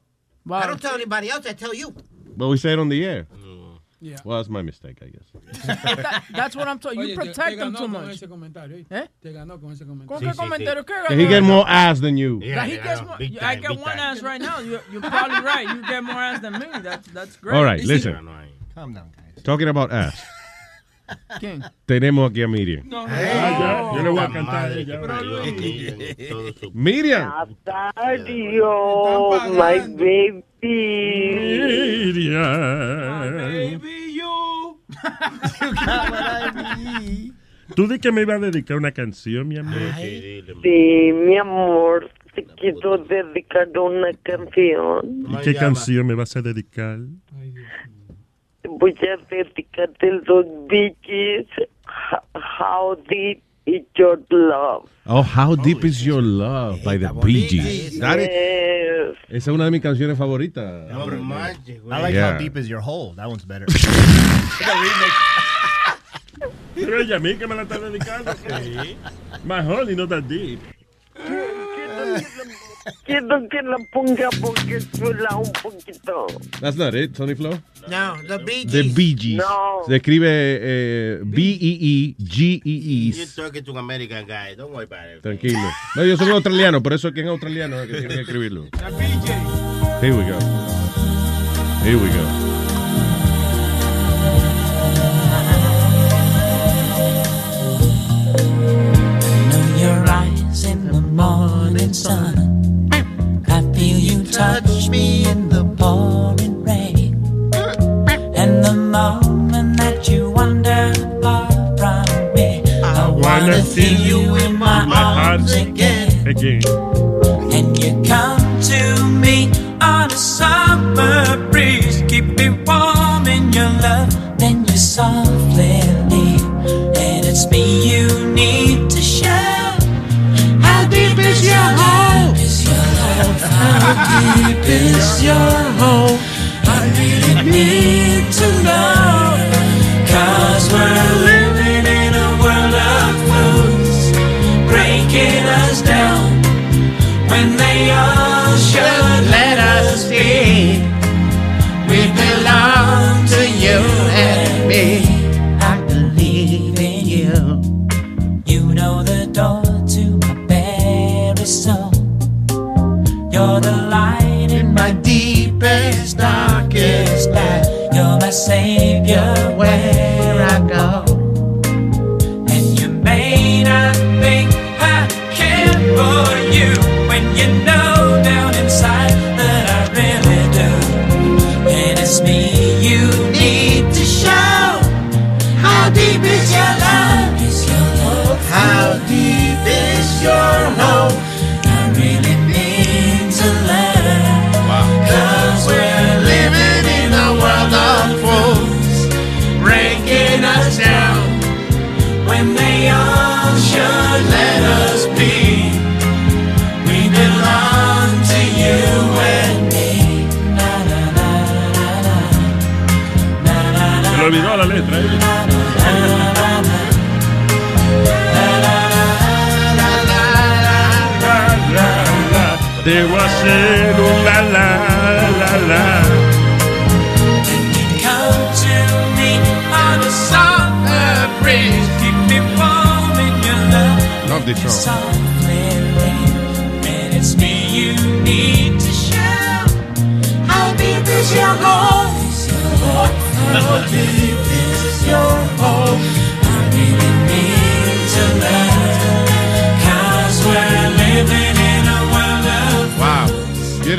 I don't tell anybody else. I tell you. but we say it on the air. Yeah. Well, that's my mistake, I guess. That- that's what I'm talking. You Oye, te- protect te them ganó too con much. ese comentario. ¿eh? ¿Eh? Te ganó con ese ¿Con comentario. qué comentario? ¿Qué He get more ass than you. That he gets more, I get one ass right now. You, you're probably right. You get more ass than me. That's that's great. All right, listen. Calm down, guys. Talking about ass. ¿Quién? Tenemos aquí a Miriam. Ah, ya, yo le voy a cantar a ella. Miriam. Adiós, my baby. Miriam. Tú di que me iba a dedicar una canción, mi amor. Sí, mi amor, te quiero dedicar una canción. ¿Y qué canción me vas a dedicar? Voy a dedicarte los Biggies. How deep is your love? Oh, How Deep Is Your Love by the Bee Gees. That is- Yes. esa es una de mis canciones favoritas. I like Yeah. how deep is your hole. That one's better. Pero ella a mí que me la está dedicando. My honey, not that deep. Quiero que la ponga porque suena un poquito. That's not it, Tony Flo. No, the Bee The Gees. Bee Gees. No. Se escribe eh, B-E-E-G-E-E. You're talking to an American guy. Don't worry about it. Tranquilo. No, yo soy australiano, por eso es que en australiano es que tiene que escribirlo. Here we go. Here we go. your eyes in the morning sun. I feel you touch me in the pouring rain. And the moment that you wander far from me, I wanna feel you in my arms again. Again. And you come to me on a summer breeze, keep me warm in your love. Then you softly leave, and it's me you need How deep is your hole? How need to know. Cause we're living in a world of fools, breaking us down when they all should Debo hacer un la la la la. Come to me on a summer breeze. Keep me warm in your love. Love this song. Softly rain. It's me you need to show. How deep is your home?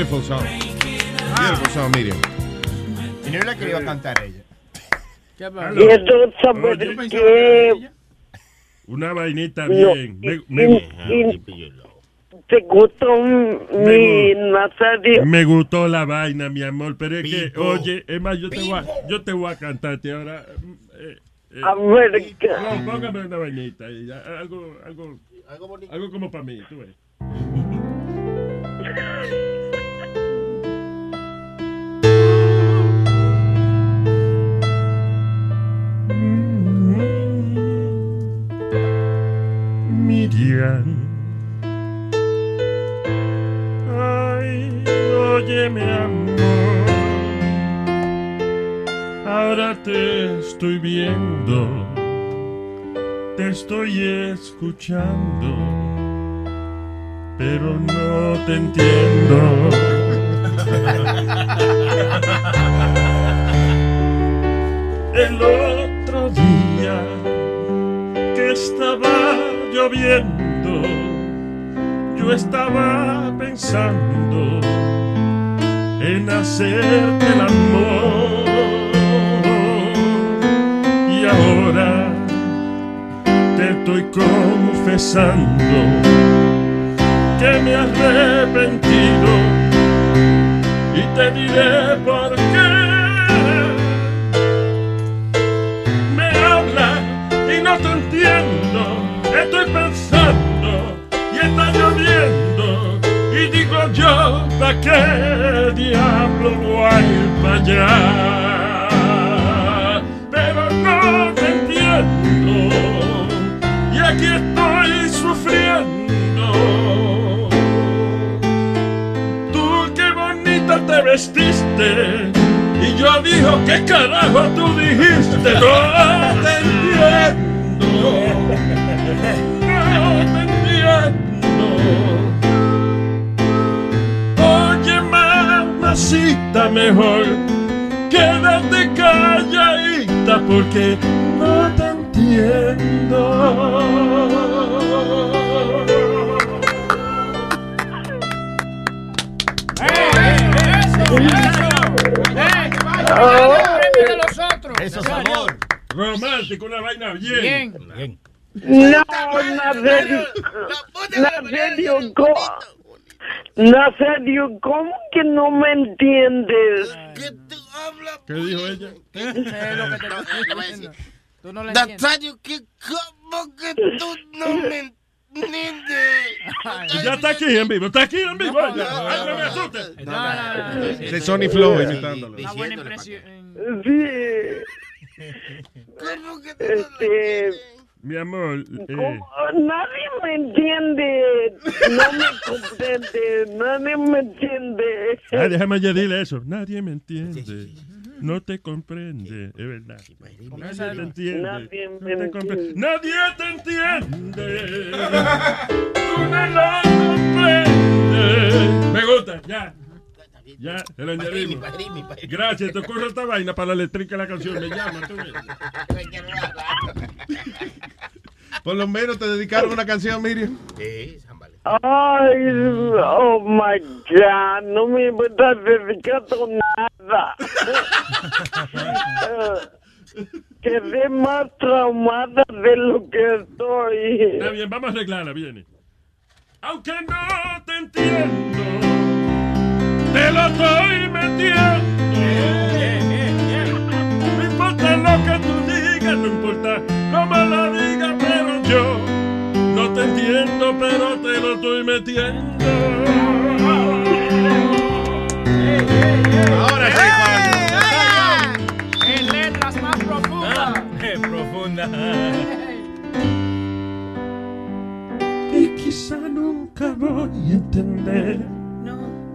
Beautiful song. Beautiful song, Miriam. Y no era la que iba a cantar ella. Quiero saber qué Una vainita No, bien. Me, me- y- te gustó mi Nazario. me gustó la vaina, mi amor, pero es que, oye, es más, yo te voy a, yo te voy a cantarte ahora. eh, eh, A ver, no, póngame una vainita, y ya, algo, algo, algo como para mí, tú ves. Miriam. Ay, óyeme, amor. Ahora te estoy viendo, te estoy escuchando, pero no te entiendo. El otro día que estaba lloviendo, yo estaba pensando en hacerte el amor. Y ahora te estoy confesando que me he arrepentido y te diré por pensando y está lloviendo y digo yo, ¿para qué diablo voy para allá? Pero no te entiendo y aquí estoy sufriendo. Tú qué bonita te vestiste y yo digo, ¿qué carajo tú dijiste? No te entiendo. Mamacita, mejor quédate calladita porque no te entiendo. Eso es amor. Romántico, una vaina bien. Bien. No. Nazario, ¿cómo? Nazario, ¿cómo que no me entiendes? ¿Qué dijo ella? Tú no le Nazario, ¿qué, ¿cómo que tú no me entiendes? Ya está aquí en vivo, está aquí en vivo. no me asustes. Ese Sony Flow imitándolo. Una buena impresión. Sí. Este, Mi amor, eh, nadie me entiende, no me comprende, nadie me entiende. ah, déjame añadirle eso. Nadie me entiende. No te comprende, es verdad. Nadie te entiende. Nadie no me te comprende. entiende. Nadie te entiende. Tú no lo comprendes. Me gusta, ya. Ya, se lo añadimos. Gracias, te ocurre esta vaina para la eléctrica de la canción. Me llama, tú ves. Por lo menos te dedicaron una canción, Miriam. Ay, oh my God, no me estás dedicando nada. Quedé más traumada de lo que estoy. Está bien, vamos a arreglarla, viene. Aunque no te entiendo, te lo estoy metiendo. No importa lo que tú digas, no importa cómo lo digas, pero yo no te entiendo, pero te lo estoy metiendo. Ahora sí, En letras más profundas. profunda. Y quizá nunca voy a entender.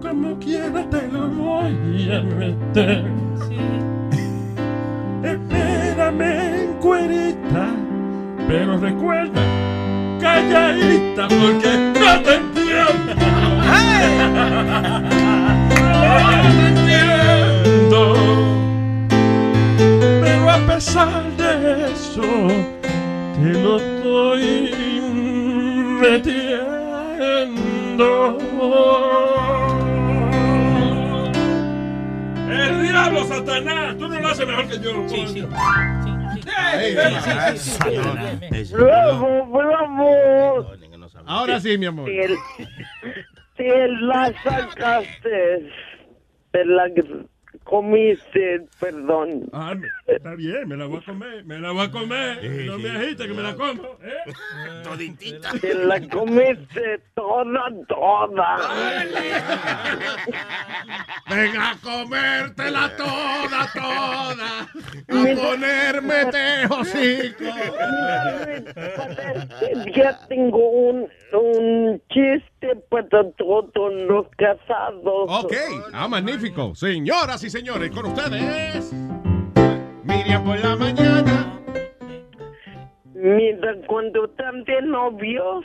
Como quiera te lo voy a meter. Pero recuerda, calladita, porque no te entiendo. No te entiendo. Pero a pesar de eso, te lo estoy metiendo. El diablo, Satanás, tú no lo haces mejor que yo. Sí, sí. Bravo, bravo. Ahora sí, mi amor. Te la sacaste. Te la comiste, perdón. Ah, está bien, me la voy a comer, me la voy a comer. no me agites que me la como. ¿eh? Toditita. Te la comiste toda, toda. Venga a comértela toda, toda. A ponerme tejocico. Ya tengo un, un chiste para todos los casados. Ok, ah, magnífico. Señoras y señores, con ustedes. Miriam por la mañana. Mira, cuando están de novios,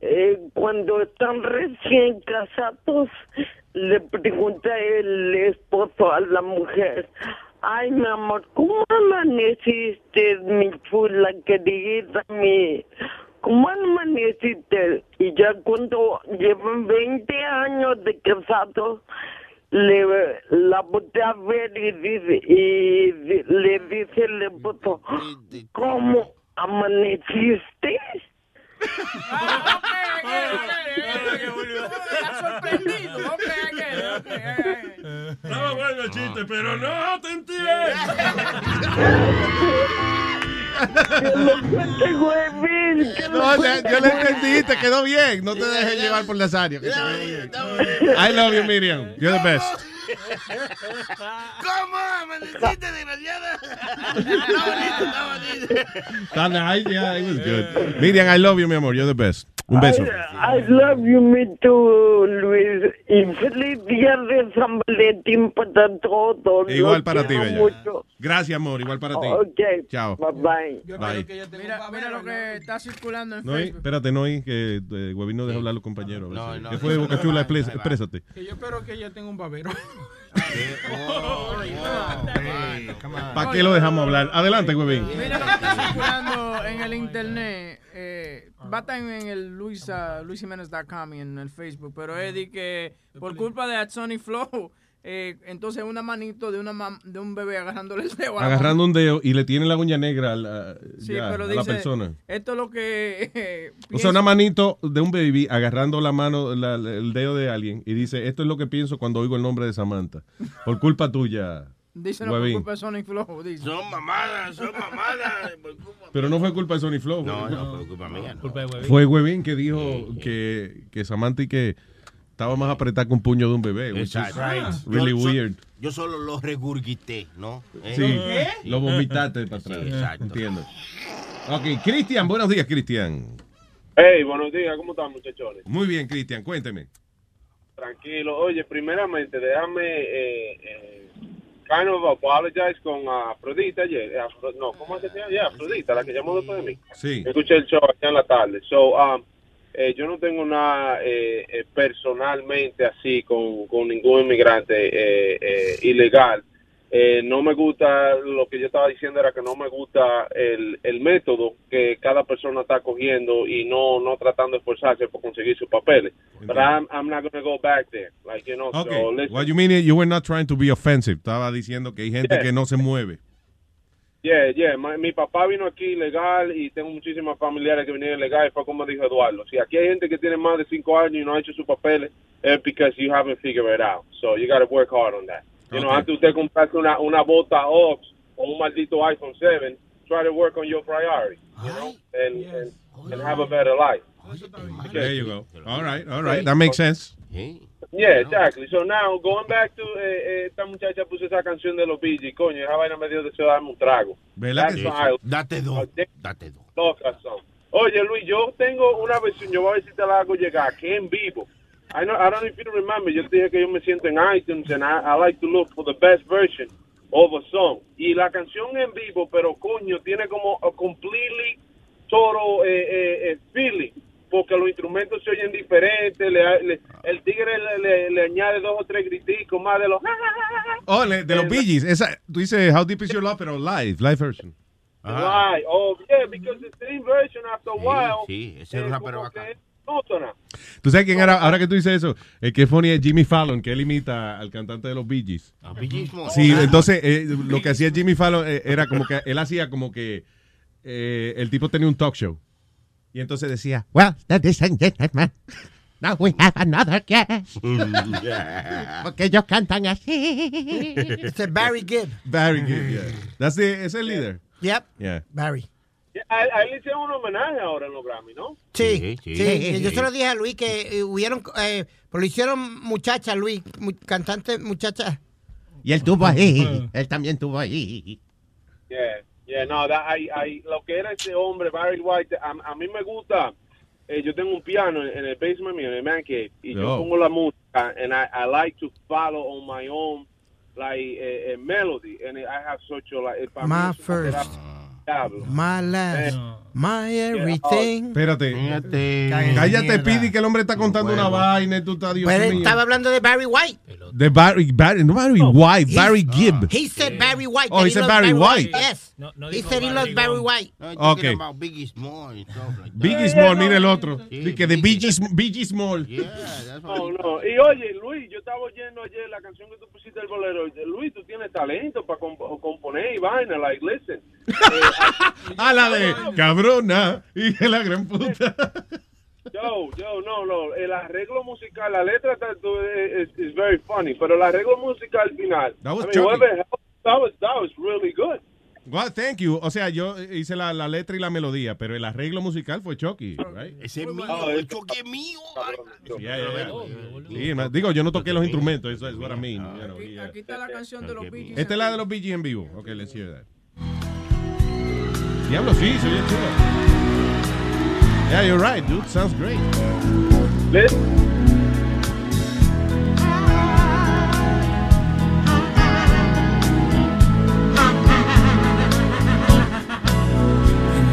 eh, cuando están recién casados, le pregunta el esposo a la mujer, ay mi amor, ¿cómo amaneciste, mi chula querida, mi... ¿Cómo amaneciste? Y ya cuando llevan 20 años de casados, le la voltea a ver y dice y le dice el esposo ¿cómo amaneciste? Estaba bueno el chiste, pero no te entiendo. No, yo le entendí, te quedó bien. No te dejes llevar por Nazario. que. I love you, Miriam. You're the best. ¿Cómo? ¿Amaneciste, desgraciada? Está bonito, está bonito. Nice, yeah, it was good. Miriam, I love you, mi amor. You're the best. Un beso. I love you, me too, Luis. Y feliz día de San Valentín para todos. Igual Los para ti, Bella. mucho. Gracias, amor. Igual para ti. Ok. Chao. Bye bye. Bye. Mira, mira lo que está circulando en No, Facebook. espérate, no, que eh, Huevín no deja hablar a los compañeros. a si- no. ¿Qué fue, Boca Chula? Exprés- Exprésate. Que yo espero que ella tenga un babero. ¿Para qué lo dejamos hablar? Adelante, Huevín. Mira lo que en el internet. Eh, va a estar en el Luisa, en el Facebook. Pero es de que por culpa de Sony Flow, eh, entonces una manito de una mam- de un bebé agarrándole el dedo a la Agarrando un dedo y le tiene la uña negra a la, Sí, ya, pero a dice, la persona. Esto es lo que. eh, O sea, una manito de un baby agarrando la mano, la- el dedo de alguien y dice, esto es lo que pienso cuando oigo el nombre de Samantha. Por culpa tuya, Dice no por culpa de Sonic Flow. Dice. Son mamadas, son mamadas. Pero no fue culpa de Sony Flow. No, no, fue culpa mía. no. Fue Huevín que dijo que, que Samantha y que estaba más apretada que un puño de un bebé. which is Exacto. Really Yo so- weird. Yo solo lo regurgité, ¿no? ¿Eh? Sí, lo vomitaste para atrás. Sí, exacto. Entiendo. Ok, Cristian, buenos días, Cristian. Hey, buenos días, ¿cómo están muchachones? Muy bien, Cristian, cuénteme. Tranquilo. Oye, primeramente, déjame eh, eh, kind of apologize con Afrodita ayer. Eh, Afro- no, ¿cómo se llama? Yeah, Afrodita, la que llamó después de mí. Sí. Escuché el show allá en la tarde. So, um, eh, yo no tengo nada eh, eh, personalmente así con, con ningún inmigrante eh, eh, ilegal. Eh, no me gusta, lo que yo estaba diciendo era que no me gusta el, el método que cada persona está cogiendo y no, no tratando de esforzarse por conseguir sus papeles. But I'm, I'm not going to go back there. Like, you know, so Okay. listen. What you mean is you were not trying to be offensive. Estaba diciendo que hay gente Yeah. que no se mueve. Yeah, yeah. My- mi papá vino aquí legal y tengo muchísimas familiares que vinieron legal y fue como dijo Eduardo. Si aquí hay gente que tiene más de cinco años y no ha hecho sus papeles, es because you haven't figured it out. So you got to work hard on that. You know, Okay. antes usted comprarse una, una bota Ox o un maldito iPhone 7, try to work on your priorities, you know, and, and, and have a better life. There you go. All right, all right. That makes sense. Yeah, exactly. So now, going back to, eh, eh, esta muchacha puso esa canción de los Bee. Coño, esa vaina me dio deseo de darme un trago. ¿Verdad que Date dos. Date dos. Son. Oye, Luis, yo tengo una versión, yo voy a ver si te la hago llegar, que en vivo. I, know, I don't know if you remember, yo te dije que yo me siento en iTunes and I, I like to look for the best version of a song. Y la canción en vivo, pero coño, tiene como a completely total eh, eh, eh, feeling. Porque los instrumentos se oyen diferentes, le- le- el tigre le, le- le añade dos o tres griticos más de los... Oh, le- de los Bee Gees. Esa, tú dices How Deep Is Your Love, pero live, live version. Right. Oh, yeah, because the same version after a while... Sí, ese eh, rapero como bacán. que es monótona. ¿Tú sabes quién era? Ahora que tú dices eso, el que es funny es Jimmy Fallon, que él imita al cantante de los Bee Gees. Sí, entonces eh, lo que hacía Jimmy Fallon eh, era como que él hacía como que eh, el tipo tenía un talk show. Y entonces decía, Well, ladies and gentlemen, now we have another guest. Porque ellos cantan así. It's Barry Gibb. Barry Gibb, yeah. That's the, es el líder. Yep. Yeah. Barry. A, a él le hicieron un homenaje ahora en los Grammy, ¿no? Sí, sí, Yo se lo dije a Luis que eh, hubieron, eh, pues lo hicieron muchacha, Luis, mu- cantante muchacha. Y él tuvo ahí. Él también tuvo ahí. Yeah, yeah, no, that, I, I, lo que era ese hombre, Barry White, a, a mí me gusta, eh, yo tengo un piano en, en el basement mío, en el man cave, y yo Oh. pongo la música, and I, I like to follow on my own, like, eh, eh, melody, and I have such a, like, My first, my last, Eh, my everything. Espérate. Cállate, Pidi, que el hombre está contando una vaina y tú estás, Dios Pero mío. estaba hablando de Barry White. De Barry, Barry, no Barry White, Barry Gibb. He said Barry White. Oh, that he said loves Barry White. Yes. he said he loves Barry White. Okay. Biggie Small like. Biggie Small, mira el otro. Dice de Biggie, Biggie Small. No, no. Y oye, Luis, yo estaba oyendo ayer la canción que tú pusiste del bolero. Luis, tú tienes talento para componer y vaina. Like, listen. A la de cabrona y la gran puta. Yo, yo, no, no. El arreglo musical, la letra está- tú- es is very funny, pero el arreglo musical al final. That was I mean, whoever that was, that was really good. Well, thank you. O sea, yo hice la, la letra y la melodía, pero el arreglo musical fue Chucky, right? Ese es mío, Oh, el choque es mío. Yeah, yeah, yeah. Sí, digo, yo no toqué los instrumentos, eso es what I mean. you know, yeah. Aquí está la canción de los Gees. Esta es la de los BG en vivo. Ok, let's hear that. Diablo, sí, se oye chulo. Yeah, you're right, dude. Sounds great.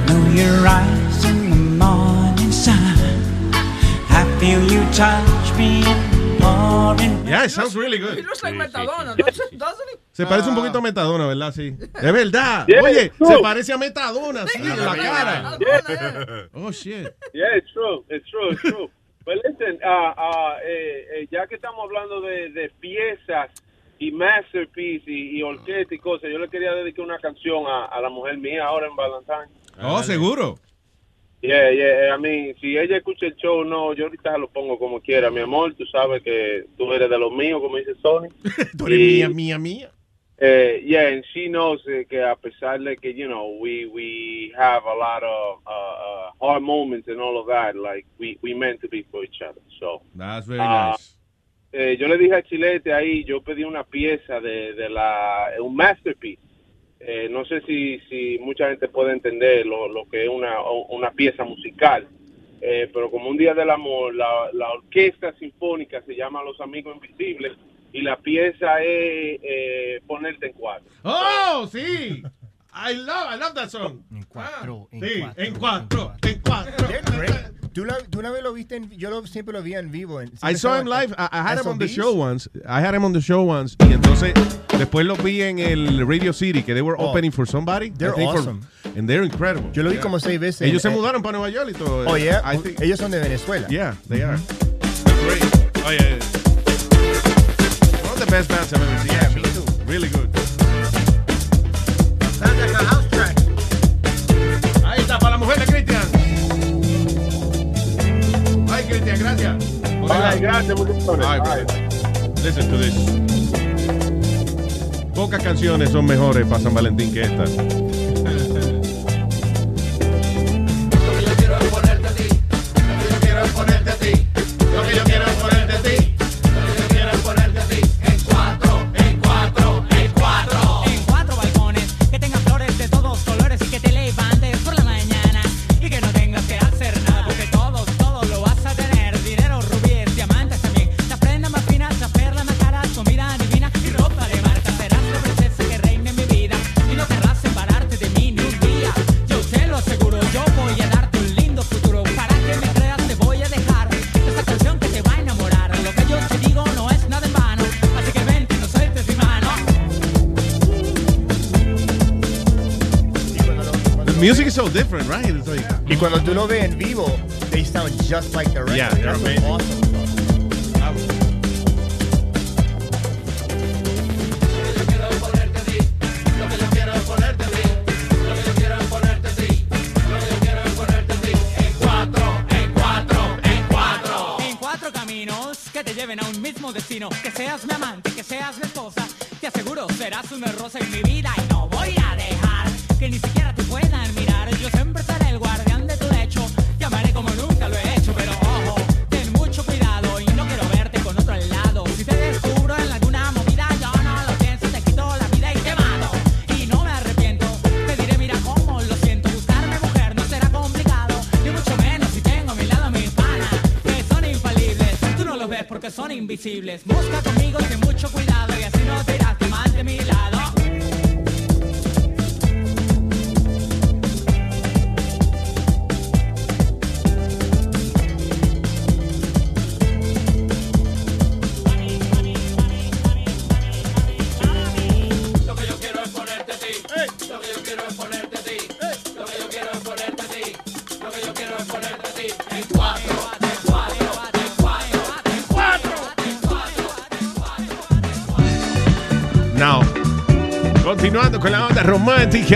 know your eyes in the morning sun. I feel you touch me in the pouring Yeah, it sounds really good. He looks like Metadona, doesn't doesn't he? Se parece un poquito a Metadona, ¿verdad? Sí. Es verdad. Yeah, Oye, true. se parece a Metadona, sí, en la cara. Yeah. Oh, shit. Yeah, it's true, it's true, it's true. But listen, uh, uh, eh, eh, ya que estamos hablando de, de piezas y masterpiece y, y orquesta y cosas, yo le quería dedicar una canción a, a la mujer mía ahora en Valentine. Oh, seguro. Yeah, yeah, I mean, si ella escucha el show, no, yo ahorita lo pongo como quiera, mi amor, tú sabes que tú eres de los míos, como dice Sony. Tú eres Y- mía, mía, mía. Eh, yeah, and she knows que a pesar de que, you know, we, we have a lot of uh, uh, hard moments and all of that, like we we meant to be for each other. So That's very Ah, nice. eh, yo le dije a Chilete ahí, yo pedí una pieza de, de la, un masterpiece. Eh, no sé si, si mucha gente puede entender lo, lo que es una, una pieza musical, Eh, pero como un día del amor, la, la orquesta sinfónica se llama Los Amigos Invisibles y la pieza es eh, Ponerte en cuatro. Oh, sí. I love, I love that song. En cuatro, sí, en cuatro, en cuatro. ¿Tú, la- tú una vez lo viste, en, yo lo- siempre lo vi en vivo. en- I saw him en- live. I, I had him on the show once. I had him on the show once. Y entonces, después lo vi en el Radio City, que they were Oh. opening for somebody. I They're think for- awesome. and they're incredible. Yo lo vi Yeah. como seis veces. Ellos se Eh, mudaron para Nueva York y todo. Oh, yeah. I think, Ellos son de Venezuela. yeah, they are. Great. Oh, yeah. yeah. Best bands I've ever seen. Yeah, me too. Really good. Ahí está, para la mujer de Cristian. Ay, Cristian, gracias. Ay, gracias, brother. Listen to this. Pocas canciones son mejores para San Valentín que esta. Music is so different, right? It's like, Y cuando tú lo ves en vivo, they sound just like the record. Yeah, they're That's amazing. awesome.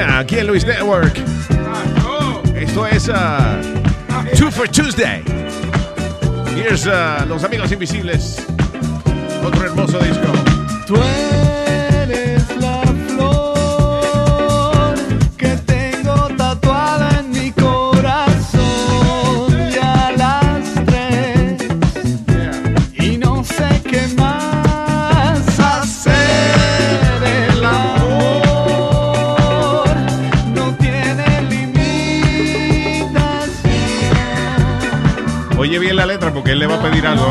Aquí en Luis Network. Esto es uh, Two for Tuesday. Here's uh, Los Amigos Invisibles. Otro hermoso disco. Oye bien la letra porque él le va a pedir algo.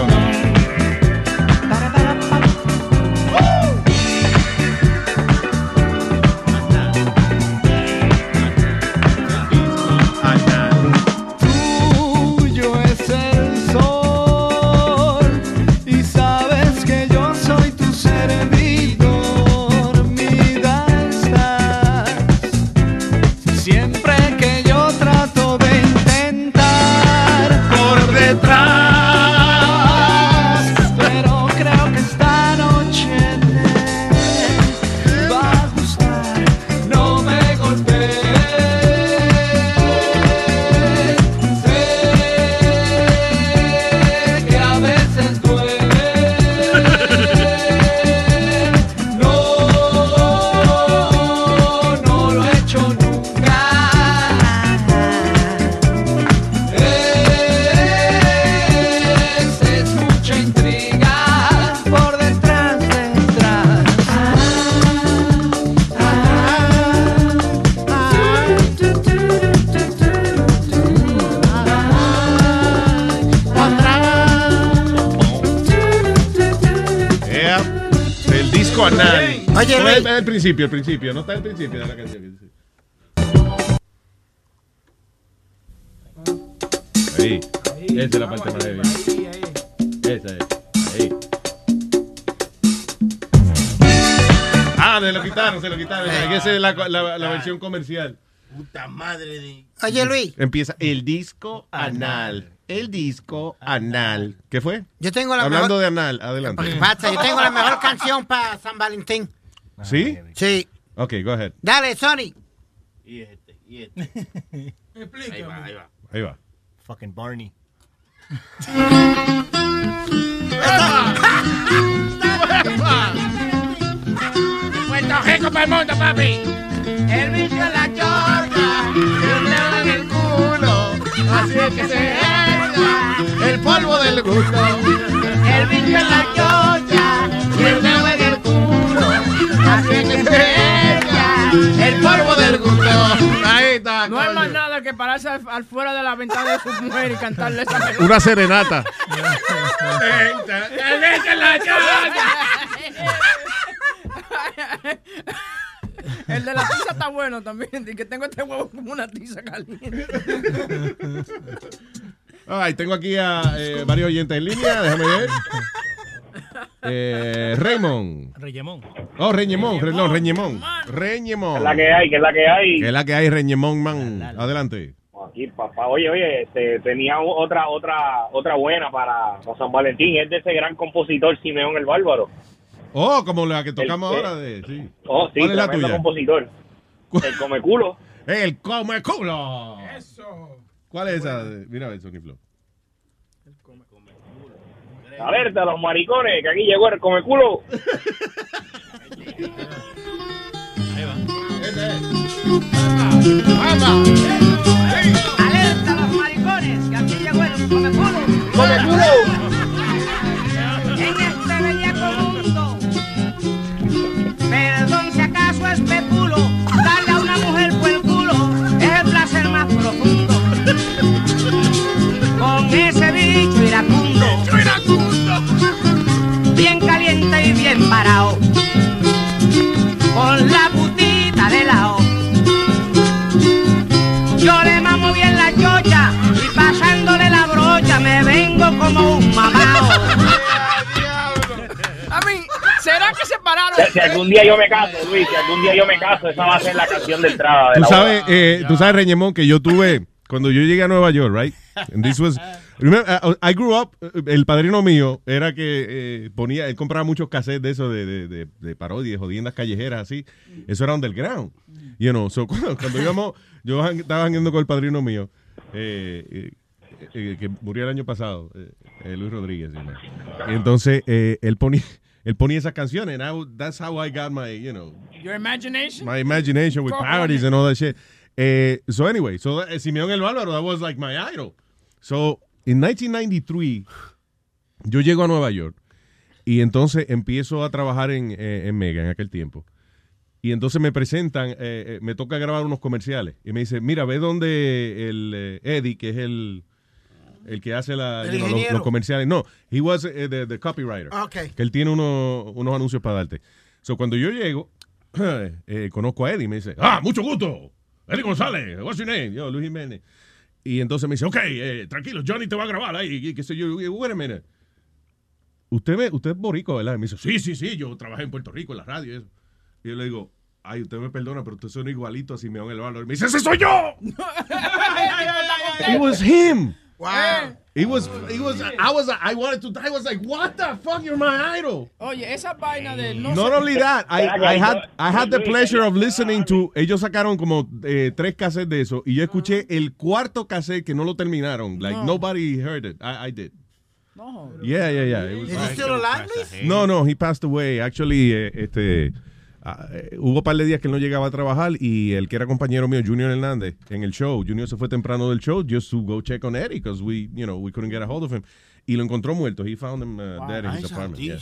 Principio, el principio, no está el principio de la canción. Ahí. Esa es la parte más heavy. Esa es. Ahí. Ah, se lo quitaron, se lo quitaron. Esa es la, la- la versión comercial. Puta madre de. Oye, Luis. Empieza el disco anal. El disco anal. ¿Qué fue? Yo tengo la Hablando mejor... de anal, adelante. Pasa, yo tengo la mejor canción para San Valentín. ¿Sí? Sí. Ok, go ahead. Dale, Sony. Y este, y este. Ahí va, ahí va. Ahí va. Fucking Barney. Puerto Rico para el mundo, papi. El bicho en la chorra, el dedo en el culo, así es que se erga el polvo del gusto. El bicho en la chorra, el dedo en el culo, así es que se erga el polvo del gusto. Ahí está. No hay más nada que pararse al, al fuera de la ventana de su mujer y cantarle esa melodía. Una serenata. El de la tiza está bueno también. Y que tengo este huevo como una tiza caliente. Ay, tengo aquí a eh, varios oyentes en línea, déjame ver. Eh, Raymond. Reyemón. Oh, Reñemón, Re- no, Reñemón. Reñemón. ¿Qué es la que hay? ¿Qué es la que hay? ¿Qué es la que hay, Reñemón, man? Adelante. Aquí, papá. Oye, oye, este, tenía otra otra otra buena para, para San Valentín. Es de ese gran compositor Simeón el Bárbaro. Oh, como la que tocamos El- ahora de. Sí. Oh, sí, ¿Cuál es la tuya? compositor. El come culo. El come culo. ¿Cuál es esa? Mira, el Sony Flow. Alerta a los maricones, que aquí llegó el come culo. Alerta a los maricones, que aquí llegó el come culo. ¡Come culo! En este bellaco mundo, perdón si acaso especulo, darle a una mujer por el culo es el placer más profundo. Con ese bien caliente y bien parado, con la putita de lado. Yo le mamo bien la chocha y pasándole la brocha me vengo como un mamao. A mí, ¿será que se pararon? Si, si algún día yo me caso, Luis, si algún día yo me caso, esa va a ser la canción de entrada de Tú la sabes, eh, tú sabes, Reñemón, que yo tuve cuando yo llegué a Nueva York, right? And this was, remember, uh, I grew up, uh, el padrino mío era que eh, ponía, él compraba muchos cassettes de eso, de, de, de, de parodias, jodiendas callejeras, así. Eso era underground. You know, so cuando, cuando íbamos, yo estaba jangueando con el padrino mío, eh, eh, eh, que murió el año pasado, eh, eh, Luis Rodríguez. you know. Y entonces, eh, él ponía, él ponía esas canciones, and I- that's how I got my, you know, Your imagination. my imagination with parodies and all that shit. Eh, so anyway, so Simeón el Bárbaro, that was like my idol. So in 1993, yo llego a Nueva York y entonces empiezo a trabajar en, eh, en Mega en aquel tiempo. Y entonces me presentan, eh, eh, me toca grabar unos comerciales. Y me dice, mira, ve donde el Eddie, que es el, el que hace la, El you know, los, los comerciales. No, he was the, the copywriter. Ok. Que él tiene uno- unos anuncios para darte. So cuando yo llego, conozco a Eddie y me dice, ah, mucho gusto. Eddie González, what's your name? Yo, Luis Jiménez. Y entonces me dice, ok, eh, tranquilo, Johnny te va a grabar ahí, y qué sé yo, a minute. Usted, me, usted es borico, ¿verdad? Y me dice, sí, sí, sí, yo trabajé en Puerto Rico, en la radio y eso. Y yo le digo, ay, usted me perdona, pero usted suena igualito a Simeón el Bárbaro. Y me dice, ¡ese soy yo! It was him. Wow. It was, it was, I was, I wanted to, I was like, what the fuck, you're my idol. Oye, esa vaina de no Not only that, I, I had, I had the pleasure of listening to. Ellos sacaron como eh, tres cassettes de eso y yo escuché el cuarto cassette que no lo terminaron. Like No. nobody heard it. I, I did. No. Yeah, yeah, yeah. It was- Is he still alive, Luis? no, no, he passed away. Actually, eh, este, eh, hubo un par de días que él no llegaba a trabajar y el que era compañero mío, Junior Hernández, en el show. Junior se fue temprano del show just to go check on Eddie because we, you know, we couldn't get a hold of him. Y lo encontró muerto. He found him uh, dead in his apartment. Yeah.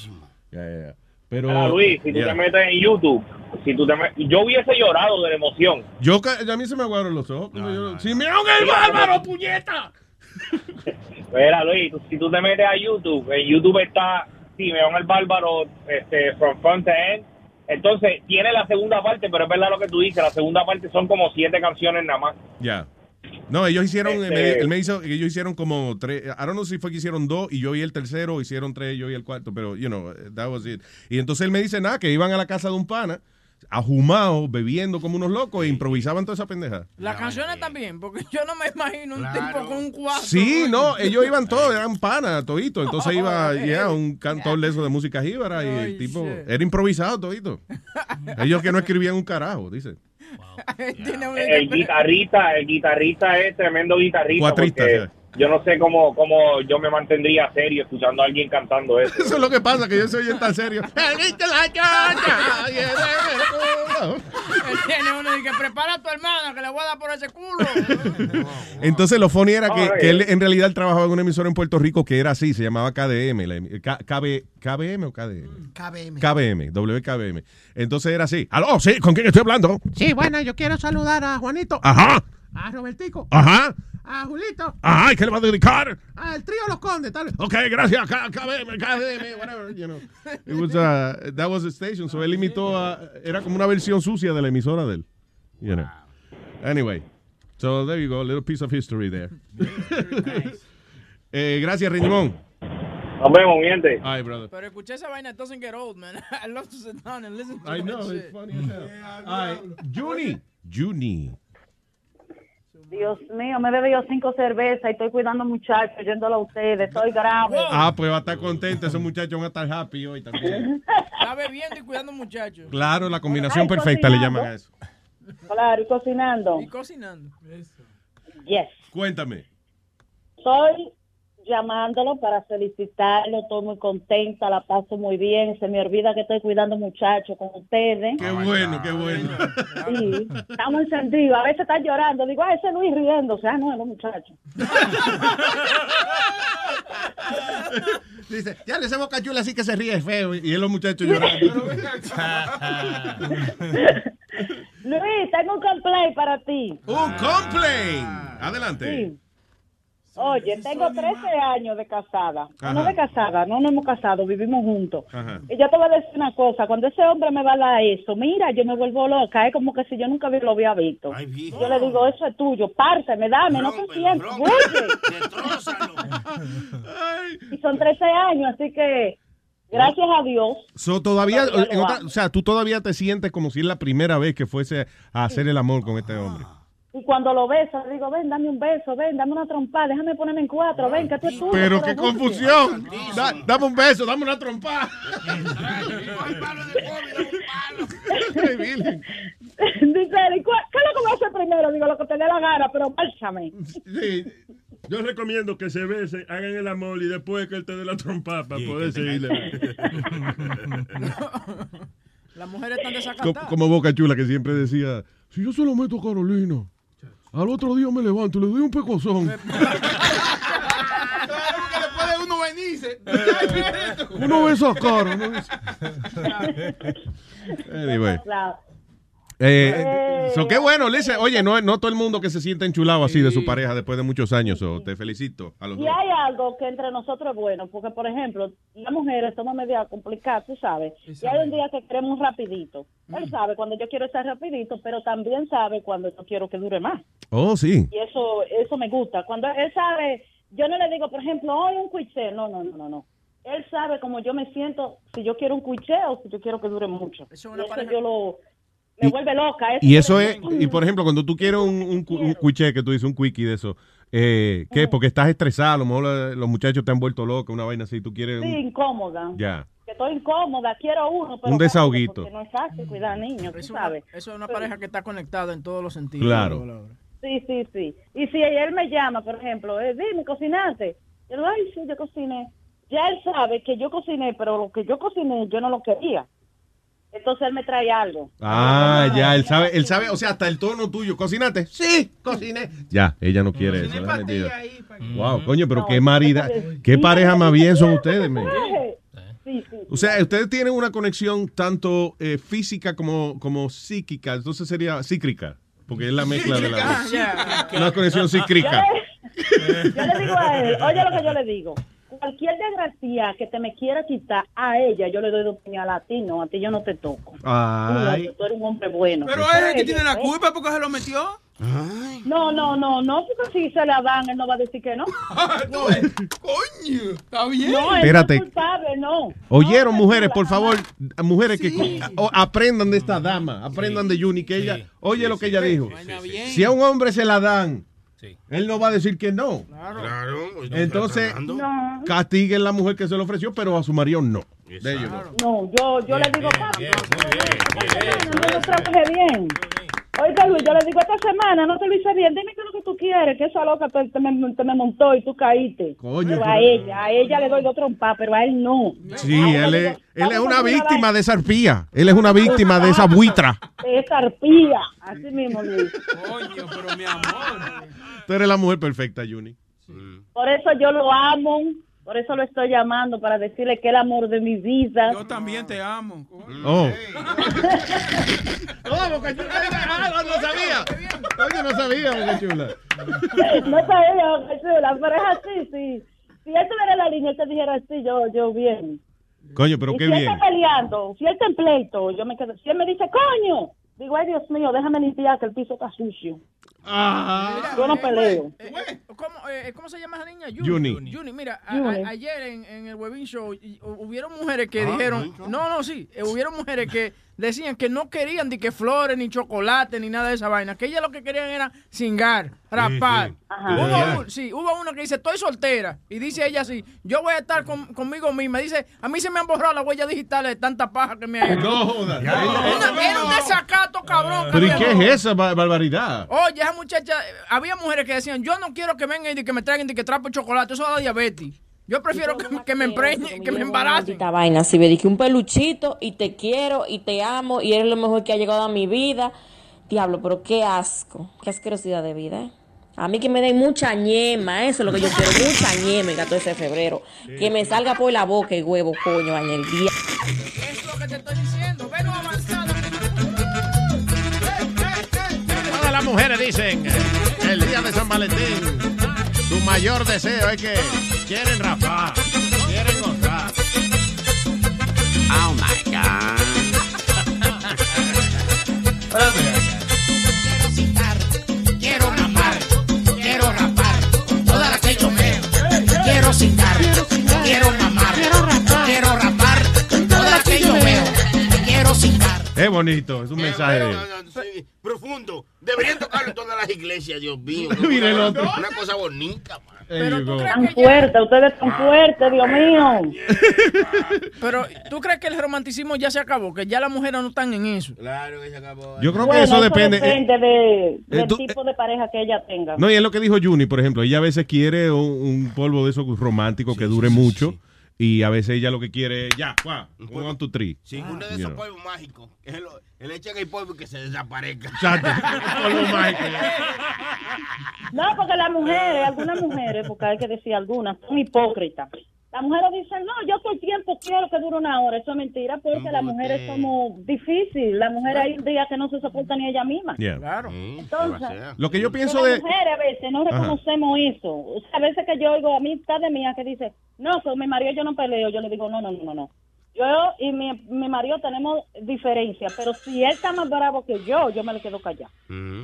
Yeah, yeah, yeah. Pero, Mira, Luis, si tú te metes en YouTube, si tú te met- yo hubiese llorado de la emoción. Yo, ca- a mí se me aguaron los ojos. cuando yo- ¡Simeón el bárbaro, puñeta! Mira, Luis, si tú te metes a YouTube, en YouTube está Simeón el Bárbaro, este, from front to end, Entonces, tiene la segunda parte, pero es verdad lo que tú dices, la segunda parte son como siete canciones nada más. Ya. No, ellos hicieron, Este- me- él me hizo, ellos hicieron como tres, I don't know si fue que hicieron dos y yo y el tercero, hicieron tres, yo y el cuarto, pero, you know, that was it. Y entonces él me dice, nada, que iban a la casa de un pana, ajumados, bebiendo como unos locos e improvisaban toda esa pendeja. Las canciones también, porque yo no me imagino un tipo con un cuarto. Sí, no, ellos iban todos, eran panas, todito. Entonces iba, ya, un cantor de eso de música jíbara y el tipo, era improvisado todito. Ellos que no escribían un carajo, dice. El guitarrista, el guitarrista es tremendo guitarrista. Cuatrista, porque sí. Yo no sé cómo, cómo yo me mantendría serio escuchando a alguien cantando eso. Eso es lo que pasa, que yo soy tan serio. Él tiene uno y que prepara a tu hermana que le voy a dar por ese culo. Entonces lo funny era que, él en realidad él trabajaba en una emisora en Puerto Rico que era así, se llamaba KDM, la em- K- KB, KBM o KDM? KBM. KBM, WKBM. Entonces era así. Aló, sí, ¿con quién estoy hablando? Sí, bueno, yo quiero saludar a Juanito. Ajá, A Robertico. ajá, A Julito. ajá, ¿y qué le va a dedicar? Al trío Los Condes, tal. Ok, gracias, K- KBM, KDM, whatever, you know. It was, uh, that was the station, so él imitó a, era como una versión sucia de la emisora de él. You know. Anyway, so there you go, a little piece of history there. eh, gracias, Rendimón. Nos vemos, miente. Ay, brother. Pero escuché esa vaina, it doesn't get old, man. I love to sit down and listen to I that know, shit. it's funny as hell. Ay, Juni. Juni. Dios mío, me he bebido cinco cervezas y estoy cuidando muchachos, yéndolo a ustedes, estoy grave. Ah, pues va a estar contento, esos muchachos van a estar happy hoy también. Está bebiendo y cuidando muchachos. Claro, la combinación Ay, perfecta le llaman a eso. Claro, y cocinando. Y cocinando. Yes. Cuéntame. Estoy llamándolo para felicitarlo, estoy muy contenta, la paso muy bien, se me olvida que estoy cuidando muchachos con ustedes. Qué bueno, qué bueno. Sí, estamos encendidos, a veces están llorando, digo, ah, ese Luis riéndose, ah, no, es los muchachos. Dice, ya le hacemos cachula así que se ríe feo. Y él los muchachos llorando. Luis, tengo un complaint para ti. Un complaint. Adelante. Sí. Oye, tengo 13 años de casada. Ajá. No de casada, no nos hemos casado, vivimos juntos. Ajá. Y yo te voy a decir una cosa, cuando ese hombre me va a dar eso, mira, yo me vuelvo loca, es como que si yo nunca lo había visto. yo le digo, eso es tuyo, párteme, dame, no te sientas, oye. Y son 13 años, así que, gracias a Dios, So, todavía, Todavía otra- o sea, tú todavía te sientes como si es la primera vez que fuese a hacer el amor con este hombre. Y cuando lo beso, le digo, ven, dame un beso, ven, dame una trompada, déjame ponerme en cuatro, ven, que tú es tuyo. Pero qué lo juro". confusión. Da- dame un beso, dame una trompa. Dice "¿Y cuál- ¿qué es lo que voy a hacer primero? Digo, lo que te dé la gana, pero márchame. Sí. Yo recomiendo que se besen, hagan el amor y después que él te dé la trompa para poder seguirle. Las mujeres están desacatadas. Como Boca Chula que siempre decía, si yo se lo meto a Carolina, al otro día me levanto y le doy un pecozón. Uno besa a Caro. uno besa- Anyway. Claro. Eh, so, qué bueno, Lisa. Oye, no, no todo el mundo que se siente enchulado así de su pareja después de muchos años. so, te felicito a los Y dos. hay algo que entre nosotros es bueno, porque por ejemplo, las mujeres somos media complicadas, tú sabes. Y hay un día que queremos rapidito. Él sabe cuando yo quiero estar rapidito, pero también sabe cuando yo quiero que dure más. Oh, sí. Y eso eso me gusta. Cuando él sabe, yo no le digo, por ejemplo, hoy un cuiche, no, no, no, no, no. Él sabe cómo yo me siento, si yo quiero un cuiche o si yo quiero que dure mucho. y eso yo lo me vuelve loca. Y eso es, y por ejemplo, cuando tú quieres un, un, cu- un cuiché, que tú dices un quickie de eso, eh, ¿qué? Porque estás estresado, a lo mejor eh, los muchachos te han vuelto loco, una vaina así, tú quieres Sí, un... incómoda. Ya. Que estoy incómoda, quiero uno, pero Un desahoguito. no es fácil cuidar niños, tú Eso es una- sabes. eso es una pareja que está conectada en todos los sentidos. Claro. Sí, sí, sí. Y si él me llama, por ejemplo, eh, dime, cocinaste. Yo digo, ay, sí, yo cociné. Ya él sabe que yo cociné, pero lo que yo cociné yo no lo quería. Entonces él me trae algo. Ah, ya, él sabe, él sabe, o sea, hasta el tono tuyo. ¿Cocinaste? Sí, cociné. Ya, ella no quiere eso. mentira. Wow, coño, pero qué marida, qué pareja más bien son ustedes. Sí, sí. O sea, ustedes tienen una conexión tanto eh, física como, como psíquica, entonces sería cícrica, porque es la mezcla de la. Una conexión cícrica. Yo le, yo le digo a él, oye lo que yo le digo. Cualquier desgracia que te me quiera quitar, a ella yo le doy dos puñaladas, a ti no, a ti yo no te toco. Ay. Tú, no, eres un hombre bueno. Pero él es el que tiene la ¿eh? culpa porque se lo metió. No, no, no, no, porque si se la dan, él no va a decir que no. Coño, está bien. No, Espérate. no es culpable, no. Oyeron, mujeres, por favor, mujeres que o- aprendan de esta dama, aprendan de Juni, que ella, oye lo que ella dijo. Si a un hombre se la dan, él no va a decir que no. Claro. Entonces, No. castiguen la mujer que se lo ofreció, pero a su marido no. De ellos no. Yo, yo le digo, esta semana no bien. Oiga, Luis, yo le digo, esta semana no te lo hice bien, dime qué es lo que tú quieres, que esa loca te, te me, te me montó y tú caíste. Coño, pero a ella, a ella le doy dos trompas, pero a él no. Sí, A él es, digo, él es una víctima de esa arpía. Él es una víctima de esa buitra. De esa arpía, así mismo, Luis. Coño, pero mi amor. Tú eres la mujer perfecta, Juni. Por eso yo lo amo, por eso lo estoy llamando, para decirle que el amor de mi vida. Yo también te amo. Oh. Oh, Boca Chula. Ah, no sabía. Oye, no sabía, Boca Chula. no sabía, Boca Chula, pero es así, sí. Si él tuviera la línea, él te dijera así, yo, yo bien. Coño, pero y qué si él bien. está peleando, si él está en pleito, yo me quedo, si él me dice, coño, digo, ay Dios mío, déjame limpiar que el piso está sucio. Yo no peleo. ¿Cómo, eh, ¿Cómo se llama esa niña? Juni. Juni, mira, a- Juni. a- ayer en, en el Webin Show y- hubieron mujeres que Ah, dijeron, no, no, sí, eh, hubieron mujeres que decían que no querían ni que flores, ni chocolate, ni nada de esa vaina, que ellas lo que querían era cingar, rapar. sí. Hubo, un- sí, hubo una que dice, estoy soltera, y dice ella así, yo voy a estar con- conmigo misma. Dice, a mí se me han borrado las huellas digitales de tanta paja que me ha hecho. No jodas. Una- Era un desacato, cabrón. Pero ¿y que qué es esa ba- barbaridad? Oye, esa muchacha, eh, había mujeres que decían, yo no quiero que vengan y que me traigan y que trapo chocolate, eso da diabetes. Yo prefiero que, que me empreñe, que me embaracen. Esta vaina, si me dije un peluchito y te quiero y te amo y eres lo mejor que ha llegado a mi vida. Diablo, pero qué asco, qué asquerosidad de vida, ¿eh? A mí que me den mucha ñema, eso es lo que yo quiero, mucha ñema el 14 de febrero. Que me salga por la boca el huevo, coño, en el día. Es lo que te estoy diciendo. Ven avanzando. Todas las mujeres dicen el día de San Valentín, su mayor deseo es que quieren rapar, quieren gozar. Oh my God. Quiero citar, quiero rapar, quiero rapar, toda la que yo veo. Quiero citar, quiero mamar, quiero rapar, toda la que yo veo. Quiero citar. Es bonito, es un mensaje. Sí, profundo. Deberían tocarlo en todas las iglesias, Dios mío. Mira el una, otro. una cosa bonita, man. Pero tú crees Tan que ya- fuerte, ustedes tan fuertes, Dios mío. Pero tú crees que el romanticismo ya se acabó, que ya las mujeres no están en eso. Claro que se acabó. Yo creo que eso depende. eh, depende de, del eh, tú- tipo de pareja que ella tenga. No, y es lo que dijo Juni, por ejemplo. Ella a veces quiere un, un polvo de esos románticos que dure mucho. Y a veces ella lo que quiere es, ya, guau, one, one, two, three. Sí, uno de esos polvos mágicos. que es lo- Le echan el polvo y que se desaparezca. Exacto. Polvo mágico. No, porque las mujeres, algunas mujeres, porque hay que decir algunas, son hipócritas. Las mujeres dicen, no, yo todo el tiempo quiero que dure una hora. Eso es mentira, porque las mujeres somos difíciles. Las mujeres hay un día que no se soportan ni ella misma. Yeah. Claro. Entonces, Lo que yo pienso de... las mujeres a veces no Ajá. reconocemos eso. O sea, a veces que yo oigo amistades mías que dice, no, con mi marido yo no peleo. Yo le digo, no, no, no, no, no. Yo y mi, mi marido tenemos diferencias, pero si él está más bravo que yo, yo me le quedo callada.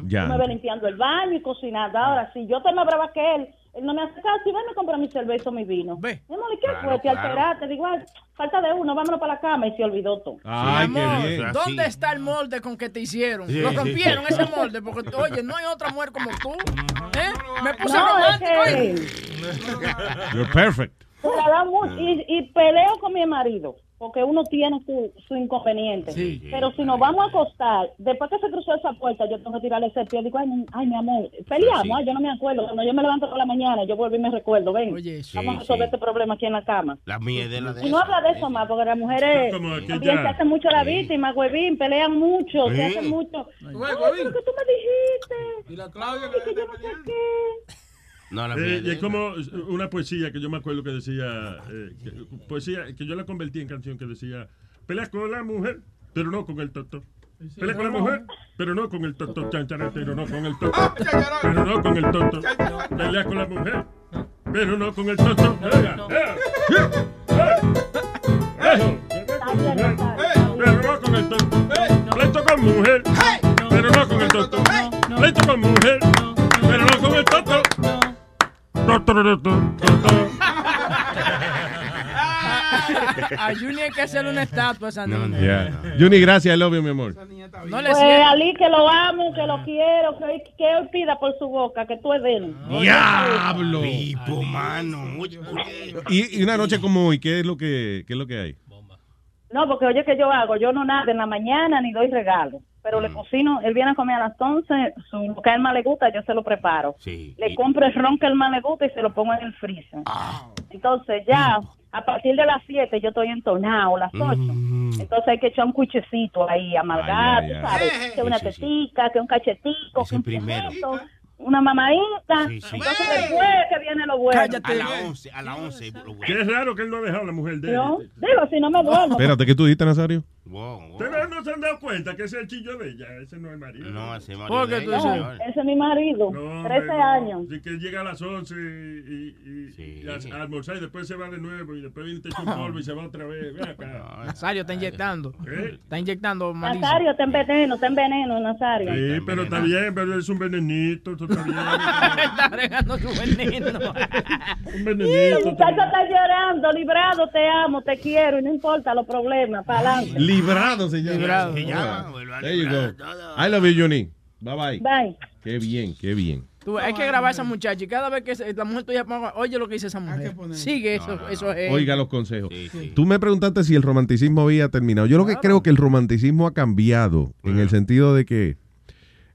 Ya. Yo me ve limpiando el baño y cocinando. Ahora, si yo estoy más brava que él, él no me hace caso y ven a comprar mi cerveza o mi vino. Mi amor, ¿y qué Claro, fue? Te claro. alteraste. Digo, "Ay, falta de uno, vámonos para la cama y se olvidó todo. Ay, Mi amor, qué bien. ¿Dónde está el molde con que te hicieron? Sí, Lo sí. rompieron ese molde, porque oye, no hay otra mujer como tú. ¿Eh? Me puse No, es romántico. que- ¿eh? You're perfect. Mucho. Y peleo con mi marido, porque uno tiene su, su inconveniente. Pero si nos vamos a acostar, después que se cruzó esa puerta, yo tengo que tirarle ese pie. Digo, ay, mi- ay, mi amor, peleamos. Sí. Ay, yo no me acuerdo. Cuando yo me levanto por la mañana, yo vuelvo y me recuerdo. Ven, sí, vamos a resolver sí. este problema aquí en la cama. La mía es de la de Y no habla de eso más, porque las mujeres también se hacen mucho la víctima, huevín, pelean mucho, se Sí. hacen mucho. Ay, pero que tú me dijiste. Y la Claudia Ay, que yo no sé qué. No, la Eh, y es como una poesía que yo me acuerdo que decía, eh, que- poesía que yo la convertí en canción que decía, pelea con la mujer, pero no con el toto. Pelea con la mujer, pero no con el toto. Pero no con el toto. Pero no con el toto. Pelea con la mujer, pero no con el toto. Eh, eh. Pero no con el toto. Pleito con mujer, pero no con el toto. Pleito con mujer, A Junior hay que hacerle una estatua a esa niña. Yeah. Juni, gracias, I love you, mi amor. No le Pues. Ali, que lo amo, que lo quiero, que, que él pida por su boca, que tú es de él. ¡Diablo! Pipo, mano. Oye, Y, y una noche como hoy, ¿qué es lo que, qué es lo que hay? No, porque oye, que yo hago? Yo no nada en la mañana ni doy regalo. Pero Mm. le cocino, él viene a comer a las 11, su, lo que a él más le gusta, yo se lo preparo. Sí. Le compro el ron que él más le gusta y se lo pongo en el freezer. Ah. Entonces ya, a partir de las 7 yo estoy entonado, las 8. Entonces hay que echar un cuchecito ahí, Ay, ay, ay. sabes, que una tetica, que un cachetico, que un primero. Una mamadita. Sí, sí. Entonces después que viene lo bueno. A las 11, a las 11. bro, güey. Qué raro que él no ha dejado a la mujer de él. Yo, digo, si no me duermo. Espérate, ¿qué tú dijiste, Nazario? Ustedes no se han dado cuenta que ese es el chillo de ella, ese no es el marido. No, ese es marido de No, ese es mi marido, 13 hombre, no. años. Así que llega a las 11 y, y, y a, a almorzar y después se va de nuevo y después viene y te echa un polvo y se va otra vez. Ven acá. Nazario está inyectando. ¿Eh? Está inyectando malísimo. Nazario, está en veneno, está en veneno, Nazario. Sí, pero está bien, pero es un venenito, eso está bien. está regando su veneno. un venenito. el muchacho está llorando, librado, te amo, te quiero y no importa los problemas, para adelante. Librado se llama. Librado. Se llama, There you go. I love you, Juni. Bye bye. Bye. Qué bien, qué bien. Tú, hay que grabar a esa muchacha y cada vez que la mujer tuya ponga, oye lo que dice esa mujer. Sigue eso, eso es. Oiga los consejos. Tú me preguntaste si el romanticismo había terminado. Yo lo que creo que el romanticismo ha cambiado en el sentido de que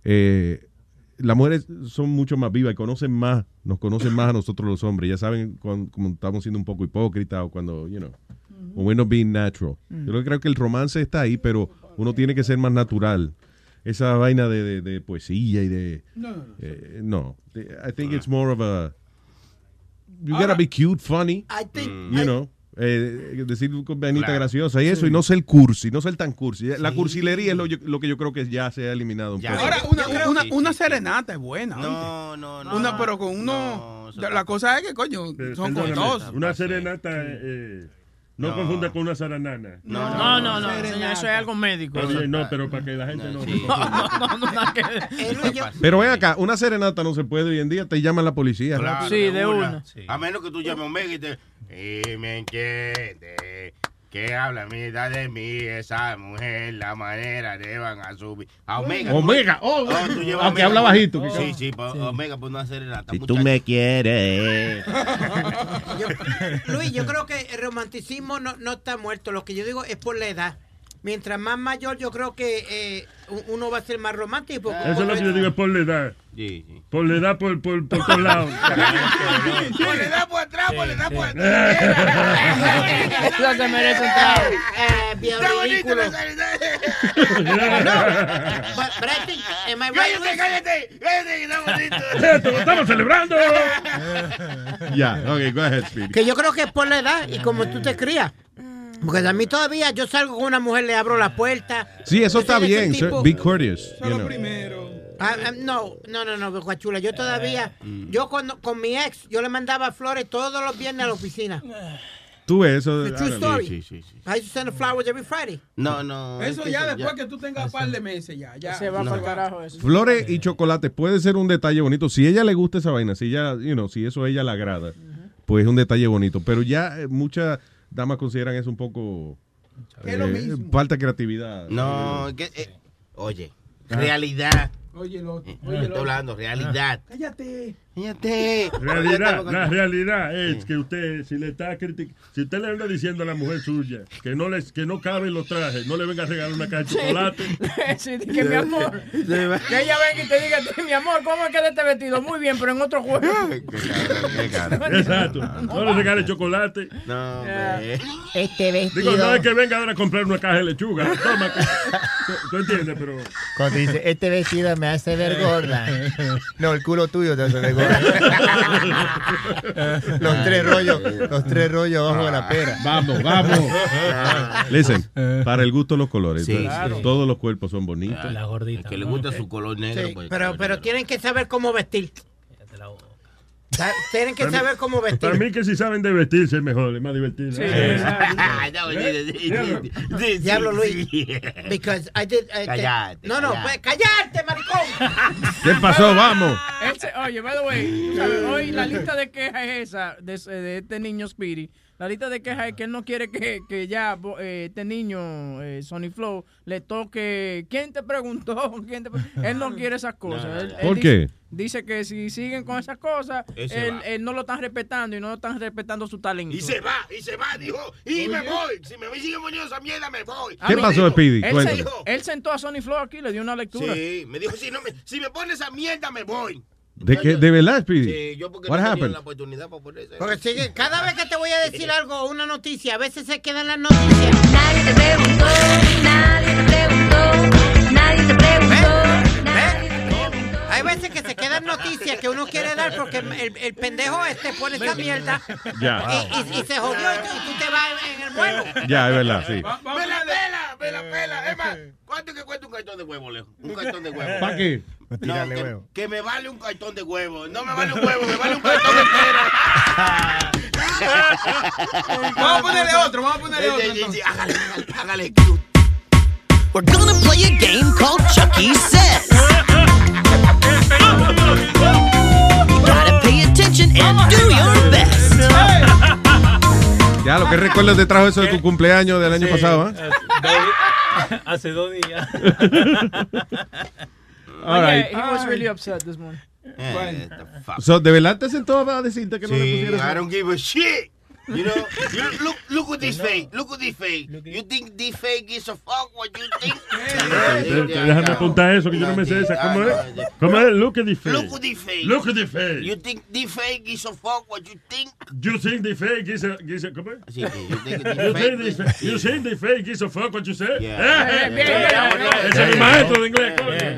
eh, las mujeres son mucho más vivas y conocen más, nos conocen más a nosotros los hombres. Ya saben cuando, como estamos siendo un poco hipócritas o cuando, you know, when we're not being natural. Yo lo que creo que el romance está ahí, pero uno tiene que ser más natural. Esa vaina de, de- de poesía y de... No, no, no. eh, no. I think it's more of a... You gotta be cute, funny. I think, You know. Eh, decir con venita Claro. graciosa y eso, Sí. y no ser cursi, no ser tan cursi. La cursilería es lo, yo- lo que yo creo que ya se ha eliminado un poco. Ahora, una, una, una serenata es buena. No, no, no. Una, pero con uno. la cosa es que, coño, son Perdóname, costosos. Una serenata, eh, no, No. confunda con una zaranana. No, no, no, señor, eso es algo médico. Oye, no, pero para que la gente no. No, no, no, ver. Pero ven acá, una serenata no se puede hoy en día, te llaman la policía. Claro, Sí, de una. A menos que tú llames a Omega y te. Y me entiende. Que habla mitad de mí esa mujer, la manera de van a subir. A Omega. Omega, oh, tú llevas aunque Omega, habla bajito, Sí, sí, pues, Omega, pues no hacer nada. Si tú me quieres. Luis, yo creo que el romanticismo no, no está muerto. Lo que yo digo es por la edad. Mientras más mayor, yo creo que eh, uno va a ser más romántico. Eso es lo que yo digo, es por la edad. Sí, sí. Por la edad, por, por, por todos lados. Por le da por atrás, por le da por atrás. Eso se merece un trago. Eh, bien Está bonito, ridículo. Am I right, Luis? cállate, cállate, que está bonito. Esto lo estamos celebrando. Ya, ok, go ahead, Speedy. Que yo creo que es por la edad y como tú te crías. Porque a mí todavía yo salgo con una mujer, le abro la puerta. Sí, eso está bien. tipo. Be courteous. you know. Ah, ah, no, no, no, no, guachula. Yo todavía, yo cuando, con mi ex, yo le mandaba flores todos los viernes a la oficina. Tú ves eso. The true I story. know. I used to send her flowers every Friday. No, no. Eso ya después que tú tengas un par de meses, ya. ya. Se va para el carajo eso. Flores y chocolate puede ser un detalle bonito. Si ella le gusta esa vaina, si ella, you know, si eso a ella le agrada, pues es un detalle bonito. Pero ya eh, muchas damas consideran eso un poco Es lo eh, mismo. falta de creatividad. No, que, eh, oye, realidad. Oye, lo. Eh, Oye, Estoy lo hablando, realidad. Cállate. Realidad, la realidad es que usted, si le está criticando, si usted le anda diciendo a la mujer suya que no les, que no caben los trajes, no le venga a regalar una caja de chocolate. Sí, que mi amor. Que ella venga y te diga, mi amor, ¿cómo queda este vestido? Muy bien, pero en otro juego. Exacto. No le regale chocolate. No, hombre. Este Digo, no es que venga ahora a comprar una caja de lechuga. Toma. que- tú, tú entiendes, pero. Cuando dice, este vestido me hace ver gorda. No, el culo tuyo te hace ver gorda. los tres rollos, los tres rollos abajo de la pera. Vamos, vamos. Listen, para el gusto los colores. Sí. Todos los cuerpos son bonitos. La gordita. que le gusta su color negro. Sí, pues, pero, pero tienen que saber cómo vestir. Tienen que Para mí- saber cómo vestir. Para mí que si saben de vestirse es mejor, es más divertido. Sí, Luis. Because I did. I- Cállate, No, no, pues, cállate, maricón. ¿Qué pasó? Vamos. Oye, by the way, hoy la lista de quejas es esa, de, ese- de este niño Speedy. La lista de quejas es que él no quiere que, que ya eh, este niño, eh, Sonny Flow, le toque. ¿Quién te preguntó? ¿Quién te pre- él no quiere esas cosas. No, Él- ¿Por dice, qué? Dice que si siguen con esas cosas, Él él, no lo están respetando y no lo están respetando su talento. Y se va, y se va, dijo, y me voy. Si me siguen poniendo esa mierda, me voy. ¿Qué pasó, Speedy? Él, él sentó a Sonny Flow aquí, le dio una lectura. Sí, me dijo, si, no me, si me pones esa mierda, me voy. ¿De, qué, ¿De verdad, Speedy? Sí, yo porque What no tenía la oportunidad para poner esa. Porque sigue, cada vez que te voy a decir algo, una noticia, a veces se quedan las noticias. Nadie te preguntó, nadie te preguntó, nadie te preguntó. Hay veces que se quedan noticias que uno quiere dar porque el, el pendejo este pone esa mierda Ya. y, y- y se jodió y tú, y tú te vas en el vuelo. Ya, es verdad, sí. Me la pela, me la pela. Es más, ¿cuánto que cuesta un cartón de huevo, Leo? Un cartón de huevo. ¿Para qué? No, que, huevo. que me vale un cartón de huevo. No me vale un huevo, me vale un cartón entero. Vamos a ponerle otro, vamos a ponerle otro. Sí, sí, sí, entonces. Hágale, hágale, hágale. We're gonna play a game called Chucky Says. You gotta pay attention and do your best. Ya, lo que recuerdas te trajo eso de tu cumpleaños del año pasado, ¿eh? Hace dos días. All right. He was really upset this morning. Eh, So, ¿De verdad te sentó a decirte que no le pusieras? I don't give a shit. You know, you look, look at this fake. Look at this fake. You think this fake is a fuck? What you think? Déjame apuntar eso, que yo no me sé esa. ¿Cómo es? ¿Cómo es? Look at the face. Look at the fake. Look at the face. You think the fake is a fuck? What you think? You think the fake is a... Is a ¿Cómo es? You think the You fake you think the fake is a fuck what you say? Yeah. Eh, eh, eh, Ese es mi maestro de inglés,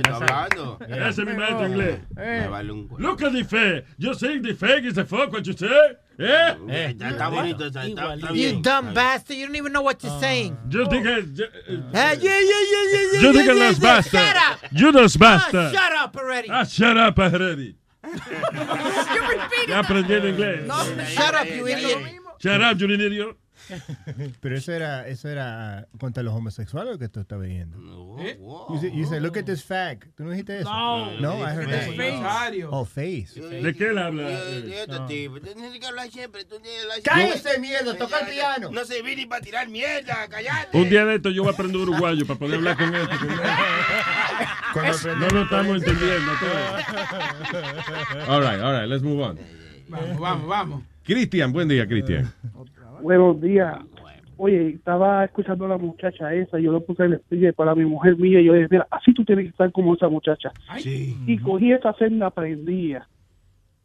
hablando. Ese es mi maestro de inglés. Look at the fake. You think the fake is a fuck what you say? Eh? Está está bonito, está está- está You dumb bastard, you don't even know what you're saying. Yo dije... yo- Ah, yeah, yeah, yeah, yeah, yeah, Yo yeah, dije yeah, las yeah. basta. Shut up. You dos Ah, basta. shut up already. Ah, shut up already. Ya aprendí el inglés. Shut up, you idiot. Shut up, you idiot. Pero eso era, eso era contra los homosexuales que tú estabas viendo. You say, you say, look at this fag. ¿Tú no dijiste eso? No. No, I heard that. Face. Oh, face. ¿De qué él habla? Y este tipo, tienes que hablar siempre. Tú tienes que hablar ¡Cállese, mierda! ¡Toca el piano! No se vine para tirar mierda, callate. Un día de esto yo voy a aprender uruguayo para poder hablar con él. No lo estamos entendiendo. All right, all right, let's move on. Vamos, vamos, vamos. Cristian, buen día, Cristian. Buenos días. Oye, estaba escuchando a la muchacha esa, yo lo puse en el speaker para mi mujer mía, y yo dije, mira, así tú tienes que estar como esa muchacha. Sí. Y cogí esa senda prendía.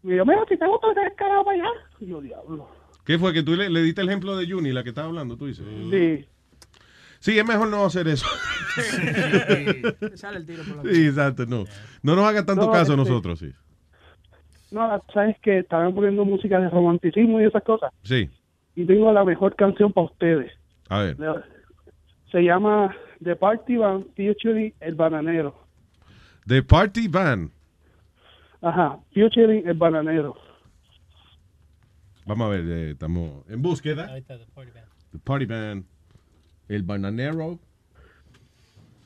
Y yo, mira, si te gusta ese descarado para allá. Y yo, diablo. ¿Qué fue? Que tú le, le diste el ejemplo de Juni, la que estaba hablando, tú dices. Sí. Sí, es mejor no hacer eso. Te sale el tiro por la Sí, exacto, no. No nos haga tanto No, caso a este- nosotros, sí. No, sabes que estaban poniendo música de romanticismo y esas cosas. Sí, Y tengo la mejor canción para ustedes. a ver. Se llama The Party Band featuring El Bananero. The Party Band. Ajá, featuring El Bananero. Vamos a ver, eh, estamos en búsqueda. The Party Band. El bananero.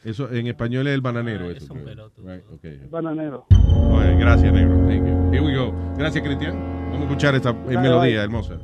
Eso en español es el bananero. eso, creo. Right, okay. Bananero. Bueno, gracias, negro. Thank you. Here we go. Gracias, Cristian. Vamos a escuchar esta eh, melodía bye. hermosa.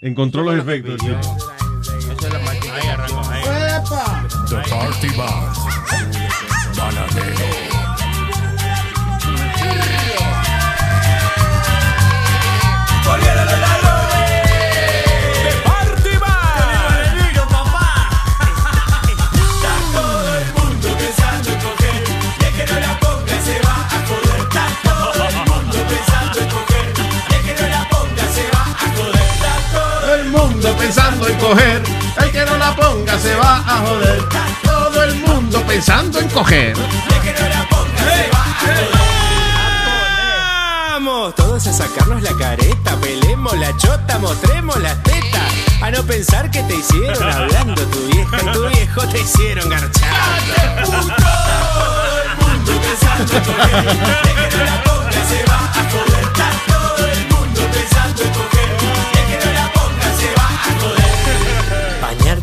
Encontró los efectos. Coger. Vamos todos a sacarnos la careta, pelemos la chota, mostremos las tetas. A no pensar que te hicieron hablando tu vieja y tu viejo te hicieron garchando.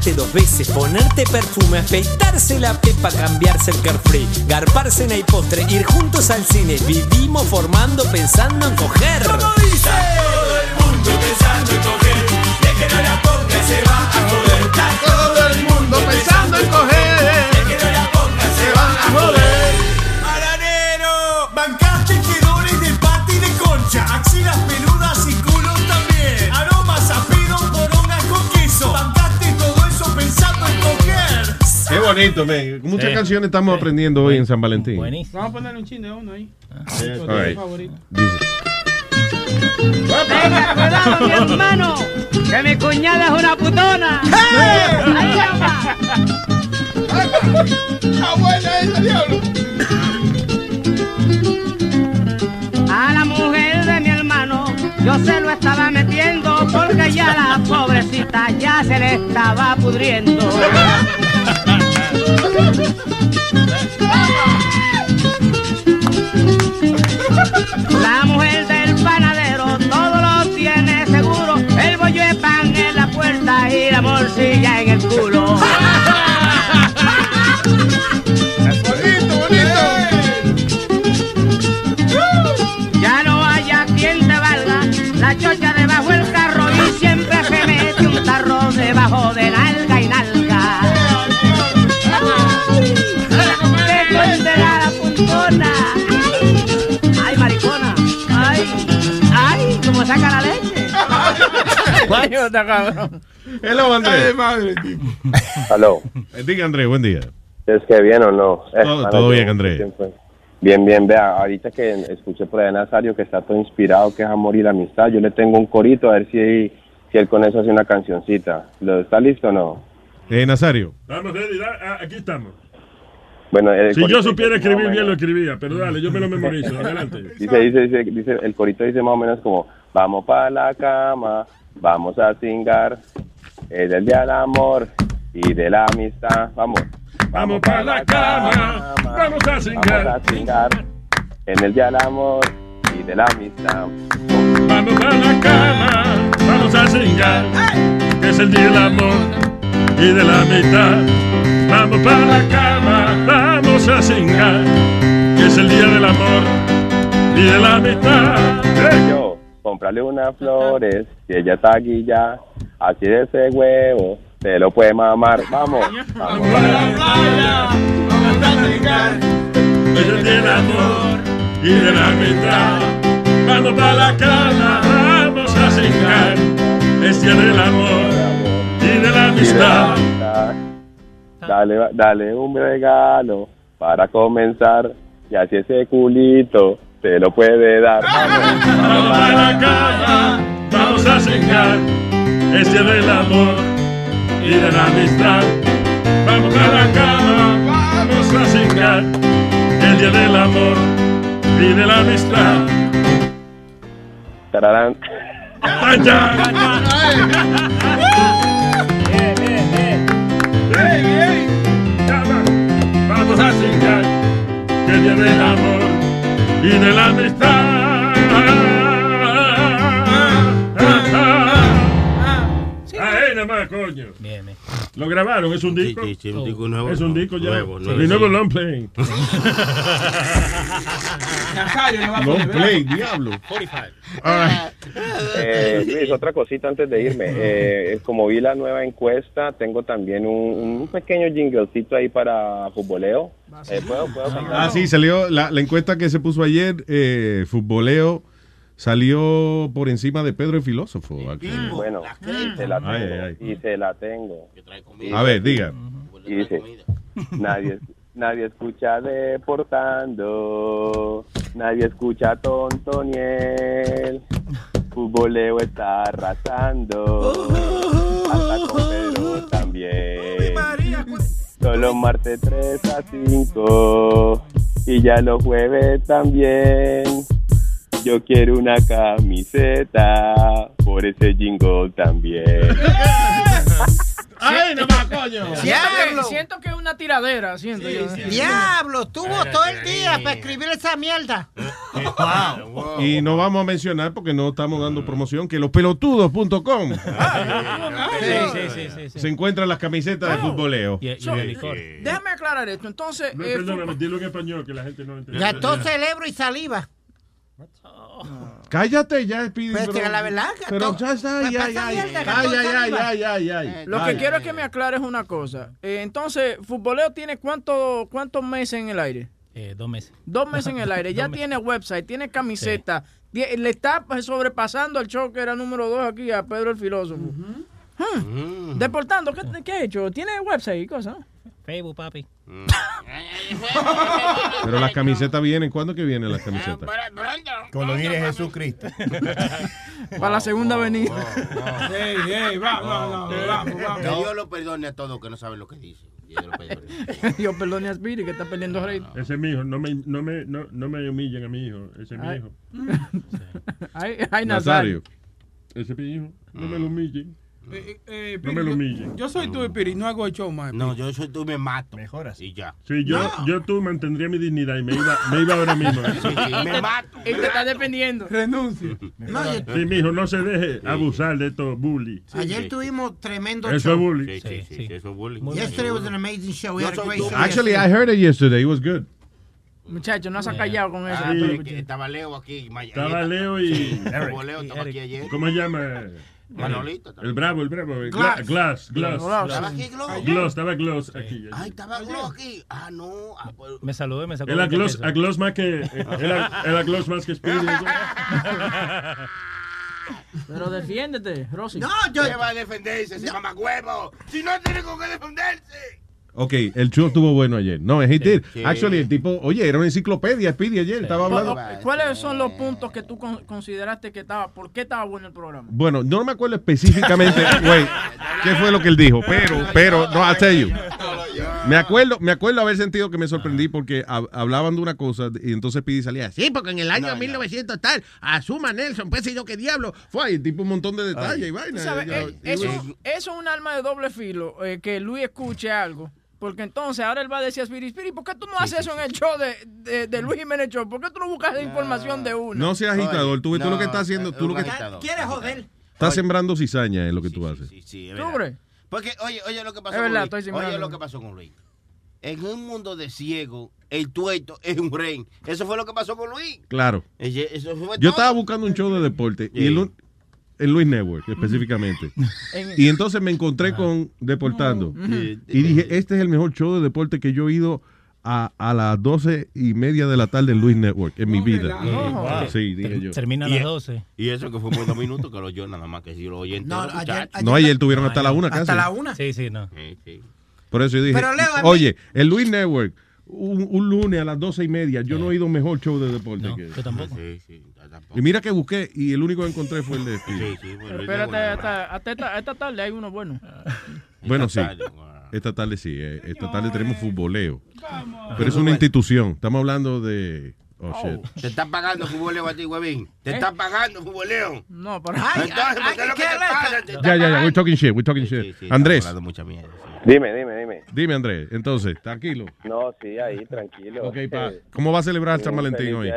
Bañarte dos veces, ponerte perfume, afeitarse la pepa, cambiarse el carefree, garparse en el postre, ir juntos al cine. Vivimos formando pensando en coger. ¿Cómo dice? Todo el mundo pensando en coger. De que no la ponga se va a joder. Todo el mundo pensando en coger. Bonito. Muchas Sí. canciones estamos aprendiendo hoy en San Valentín. Vamos a ponerle un chin de uno ahí. Right. favorito. Dice. Venga, cuidado, mi hermano, que mi cuñada es una putona. Ahí anda. ¡Está buena esa, diablo! A la mujer de mi hermano yo se lo estaba metiendo porque ya la pobrecita ya se le estaba pudriendo. La mujer del panadero todo lo tiene seguro. El bollo de pan en la puerta y la morcilla en el culo. Está cabrón. Hello, Andrés. Aló. Eh, Diga, Andrés, buen día. ¿Es que bien o no? Eh, Todo- bien, Andrés. Bien, bien, vea, ahorita que escuché por ahí a Nazario que está todo inspirado, que es amor y la amistad, yo le tengo un corito a ver si, si él con eso hace una cancioncita. ¿Lo, ¿Está listo o no? Eh, Nazario. Vamos, ready, da- ah, aquí estamos. Bueno, el Si yo supiera dice escribir bien, lo escribía, pero dale, yo me lo memorizo. Adelante. Dice, dice, dice, dice, el corito dice más o menos como, vamos para la cama, vamos a cingar, es el día del amor y de la amistad, vamos. Vamos para la cama, vamos a cingar. Vamos a cingar, en el día del amor y de la amistad. Vamos para la cama, vamos a cingar. que Es el día del amor y de la mitad. Vamos para la cama, vamos a cingar. que Es el día del amor y de la mitad. Yo, comprarle unas flores, si ella está guilla, así de ese huevo, se lo puede mamar, vamos. vamos Es el día del amor y de la mitad. Vamos para la cama, vamos a cingar. Es del amor y de la amistad. Dale, dale un regalo para comenzar, y así ese culito se lo puede dar. Vamos, Vamos para la cama, vamos a cingar. Es día del amor y de la amistad. Vamos a la cama, vamos a cingar. El día del amor y de la amistad. Tararán. Vamos a cingar. El día del amor y de la amistad. Ahí nada más, coño. Lo grabaron, es un disco. Sí, sí, un disco nuevo. Es un disco ya. Nuevo, nuevo, Mi nuevo sí. long play. Long play, diablo. Eh, Luis, otra cosita antes de irme. Eh, como vi la nueva encuesta, tengo también un, un pequeño jinglecito ahí para futboleo. Eh, ¿puedo, puedo cantar? Ah, sí, salió la, la encuesta que se puso ayer, eh, futboleo, salió por encima de Pedro el filósofo. aquí. Bueno, se la tengo. Ay, ay, ay. Y se la tengo. A ver, diga. Y dice, nadie, nadie escucha deportando, nadie escucha tonto ni él. Futboleo está arrasando, hasta con Pedro también. Solo martes 3 a 5 y ya los jueves también. Yo quiero una camiseta por ese jingle también. ¡Ay, no más, coño! Siento que, siento que es una tiradera, siento yo. Diablo, tuvo todo el día para escribir esa mierda. Y no vamos a mencionar porque no estamos dando promoción que lospelotudos.com se encuentran las camisetas de futboleo. So, déjame aclarar esto. Entonces, No, eh, perdóname, dilo en español que la gente no entiende. Gastó cerebro y saliva. Cállate ya, Speedy. Pues, pero- que la verdad, Pero ya está, ay, ay, pasa ay, mierda, ay, gastó ay, ay, saliva. ay, ay, ay. Lo Ay. que quiero es que me aclares una cosa. Eh, entonces, ¿Futboleo tiene cuánto, cuántos meses en el aire? Eh, dos meses. Dos meses en el aire. Ya tiene website, tiene camiseta. Le está sobrepasando el show que era número dos aquí a Pedro el filósofo. Deportando, ¿qué, qué ha hecho? ¿Tiene website y cosas? Facebook, papi. Pero las camisetas vienen. ¿Cuándo que vienen las camisetas? Cuando viene Jesucristo. Para la segunda venida. Que Dios lo perdone a todos que no saben lo que dicen. Dios lo perdone. Dios perdone a Speedy que está perdiendo rey. Ese es mi hijo, no me, no, me, no, no me humillen a mi hijo, ese es mi Ay. hijo. Ay, ay, Nazario. Ese es mi hijo, no me lo humillen. Eh, eh, No me lo yo- humillen. Yo soy tú, Espiri, no hago el show más. No, yo soy tú me mato. Mejor así. Y ya. Sí, yo, yo tú mantendría mi dignidad y me iba, me iba ahora mismo. Sí, sí, me mato. Y te está defendiendo. Renuncio. No, yo- Sí, mijo, no se deje abusar de estos bullies. Ayer tuvimos tremendo Eso show. es bullying. Sí, sí, sí, eso es bullying. Yesterday was an amazing show. We had a great show Actually, I yesterday. heard it yesterday. It was good. Muchacho, no se ha callado con eso. Ah, Pichín. que estaba Leo aquí. Estaba Leo y... Leo estaba aquí ayer. ¿Cómo se llama? Manolito. El bravo, el bravo. el Glass. Gla- Glass, Glass. Glass. ¿Estaba aquí Gloss? Gloss, estaba Gloss aquí. Ay, estaba Gloss aquí. Ah, no. Ah, pues- Me saludó y me sacó El 20 agloss, pesos. agloss más que... El, el agloss más que Speedy. Pero defiéndete, Rosy. No, yo. ¿Qué va a defenderse ese mamagüevo? Si no tiene con qué defenderse. Ok, el show estuvo bueno ayer. No, he did. sí. Actually, el tipo, oye, era una enciclopedia, Speedy ayer. Estaba hablando. ¿Cuáles son los puntos que tú con- consideraste que estaba, por qué estaba bueno el programa? Bueno, no me acuerdo específicamente, güey, qué fue lo que él dijo, pero, pero, no, I'll tell you. Me acuerdo, me acuerdo haber sentido que me sorprendí porque hab- hablaban de una cosa y entonces Pidi salía, sí, porque en el año 1900 tal, asuma Nelson, pues y yo qué diablo, fue ahí, tipo un montón de detalles y vaina. sabes, Ya, eh, y eso, eso es un arma de doble filo, eh, que Luis escuche algo. Porque entonces ahora él va a decir a Spirit, Spirit, ¿por qué tú no haces eso en el show de, de, de Luis Jiménez Show? ¿Por qué tú no buscas la información de uno? No seas agitador, tú, tú lo que estás haciendo, tú lo que ¿Quieres joder? estás sembrando cizaña es lo que tú haces. Sí, es ¿Tú verdad. crees? Porque, oye, oye lo que pasó Es con verdad, Luis. Oye lo que pasó con Luis. En un mundo de ciego, el tueto es un rey. Eso fue lo que pasó con Luis. Claro. Ella- Eso fue Yo todo. estaba buscando un show de deporte y el, en Luis Network específicamente. En- Y entonces me encontré con Deportando. Y dije, este es el mejor show de deporte que yo he ido a, a las doce y media de la tarde en Luis Network en mi vida. relajo. Sí, dije yo. Termina a las e- 12. Y eso que fue por dos minutos que lo oyó nada más que si lo oye entero, No, ayer-. No, ayer tuvieron hasta la una casi. Hasta la una. Sí, sí, no. Sí, sí. Por eso yo dije, Pero, Leo, oye, el Luis Network, un, un lunes a las doce y media, yo no he ido mejor show de deporte. que- Yo tampoco. Sí, sí, tampoco. Y mira que busqué y el único que encontré fue el de Speedy. Sí, sí, bueno, espérate, hasta, hasta esta, esta tarde hay uno bueno. Bueno, sí. tarde, wow. Esta tarde sí. eh, Esta tarde tenemos futboleo. Pero es una institución. Estamos hablando de... Oh, shit. Te están pagando futboleo a ti, huevín. Te ¿Eh? están pagando futboleo. No, pero... Entonces, ¿por qué es lo que te pasa? Te Ya, ya, ya. We're talking shit. We're talking shit. Sí, sí, Andrés. estamos hablando mucha mierda, sí. Dime, dime, dime. Dime, Andrés. Entonces, tranquilo. No, sí, ahí, tranquilo. Ok, pa. Eh, ¿Cómo va a celebrar San un Valentín hoy?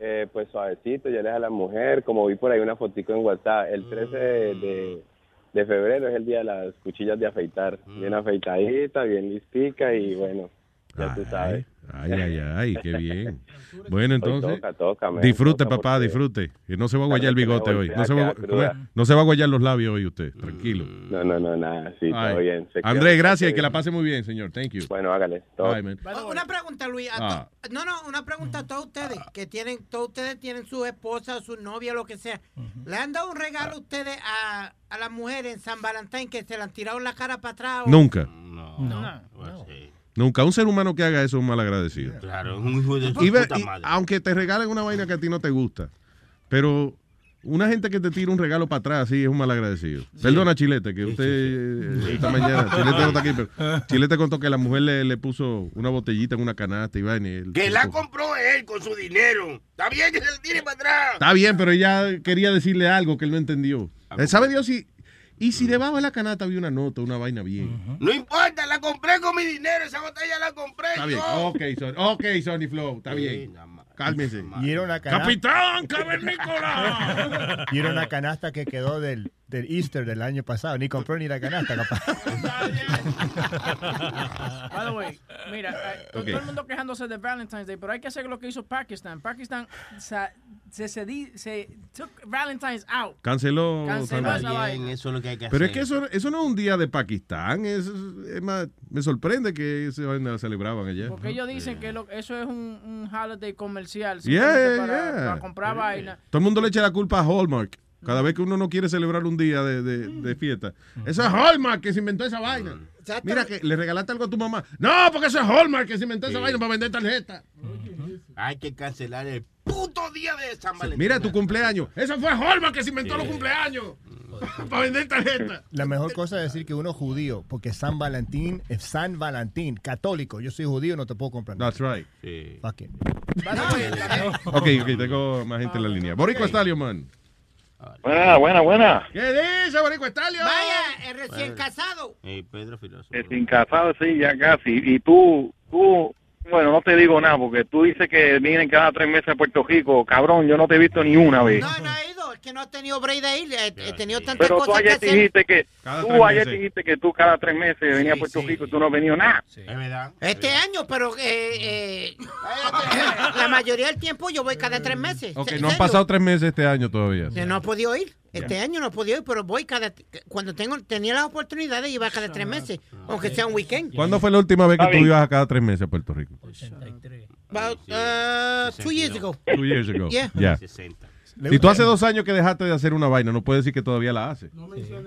Eh, pues suavecito, ya le a la mujer, como vi por ahí una fotico en WhatsApp, el 13 de, de- de febrero es el día de las cuchillas de afeitar, bien afeitadita, bien listica y bueno, ya tú sabes. Ay, ay, ay, qué bien. Bueno, entonces, toca, toca, man, disfrute, toca papá, porque- disfrute. Que no se va a guayar el bigote hoy. No se, va, no se va a guayar los labios hoy usted. Tranquilo. No, no, no, nada, sí, Ay. todo bien. se Andrés, gracias y que la pase muy bien, señor. Thank you. Bueno, hágale. todo. Oh, Una pregunta, Luis. Ah. No, no, una pregunta a todos ustedes, que tienen, todos ustedes tienen su esposa, su novia, lo que sea. ¿Le han dado un regalo a ustedes a, a las mujeres en San Valentín que se le han tirado la cara para atrás? o- Nunca. No, No. pues sí. Nunca. Un ser humano que haga eso es un mal agradecido. Claro, es un hijo de Y ve- puta y madre. aunque te regalen una vaina que a ti no te gusta, pero una gente que te tira un regalo para atrás, sí, es un mal agradecido. Perdona, Chilete, que usted eh, esta mañana, Chilete no está aquí, pero Chilete contó que la mujer le, le puso una botellita en una canasta y vaina. y él- Que la compró él con su dinero. Está bien que se le tire para atrás. Está bien, pero ella quería decirle algo que él no entendió. Eh, ¿Sabe Dios si... Y si debajo de la canasta había una nota, una vaina bien. No importa, la compré con mi dinero. Esa botella la compré Está bien. Ok, Son- ok, Sonny Flow, está bien. Cálmese. Y era una canasta. ¡Capitán Cavernícola! Y era una canasta que quedó del, del Easter del año pasado. Ni compró ni la canasta, capaz. By the way, mira, eh, Ok. todo el mundo quejándose de Valentine's Day, pero hay que hacer lo que hizo Pakistán. Pakistán sa- se, se, di- se took Valentine's out. Canceló. Canceló esa. Eso es lo que hay que Pero hacer. es que eso, eso no es un día de Pakistán. Es, es más, me sorprende que la celebraban allá. Porque ellos dicen que lo- eso es un, un holiday comercial. Yeah, para, yeah. para comprar vaina. Todo el mundo le echa la culpa a Hallmark. Cada vez que uno no quiere celebrar un día de, de- de fiesta. Eso es Hallmark que se inventó esa vaina. Mira que le regalaste algo a tu mamá. No, porque eso es Hallmark que se inventó esa Sí. vaina para vender tarjeta. Hay que cancelar el puto día de San Valentín. Mira tu cumpleaños. Eso fue Hallmark que se inventó los cumpleaños. para vender tarjeta. La mejor cosa es decir que uno es judío, porque San Valentín es San Valentín, católico. Yo soy judío, no te puedo comprar. That's right. Fuck it. Ok, ok, tengo más gente en la línea. Borico Estalio, man. Buena, buena, buena. ¿Qué dice, Borico Estalio? Vaya, el recién casado. Ey, Pedro Filoso. Sin casado, sí, ya casi. Y tú, tú, bueno, no te digo nada, porque tú dices que vienen cada tres meses a Puerto Rico. Cabrón, yo no te he visto ni una vez. No, no he ido, es que no he tenido break de ir. He, he tenido tantas Pero tú cosas que ayer hacer. dijiste que, tú ayer meses. dijiste que tú cada tres meses venías a Puerto Rico y tú no has venido nada. Es verdad. Este año, pero eh, eh, la mayoría del tiempo yo voy cada tres meses. Ok, ¿En no han pasado tres meses este año todavía. Que No he podido ir. Este año no he podido ir, pero voy cada. Cuando tengo tenía la oportunidad de ir cada tres meses, aunque sea un weekend. ¿Cuándo fue la última vez que tú ibas a cada tres meses a Puerto Rico? About uh, two years ago. Two years ago. Yeah. Ya. Si tú hace dos años que dejaste de hacer una vaina, no puedes decir que todavía la haces.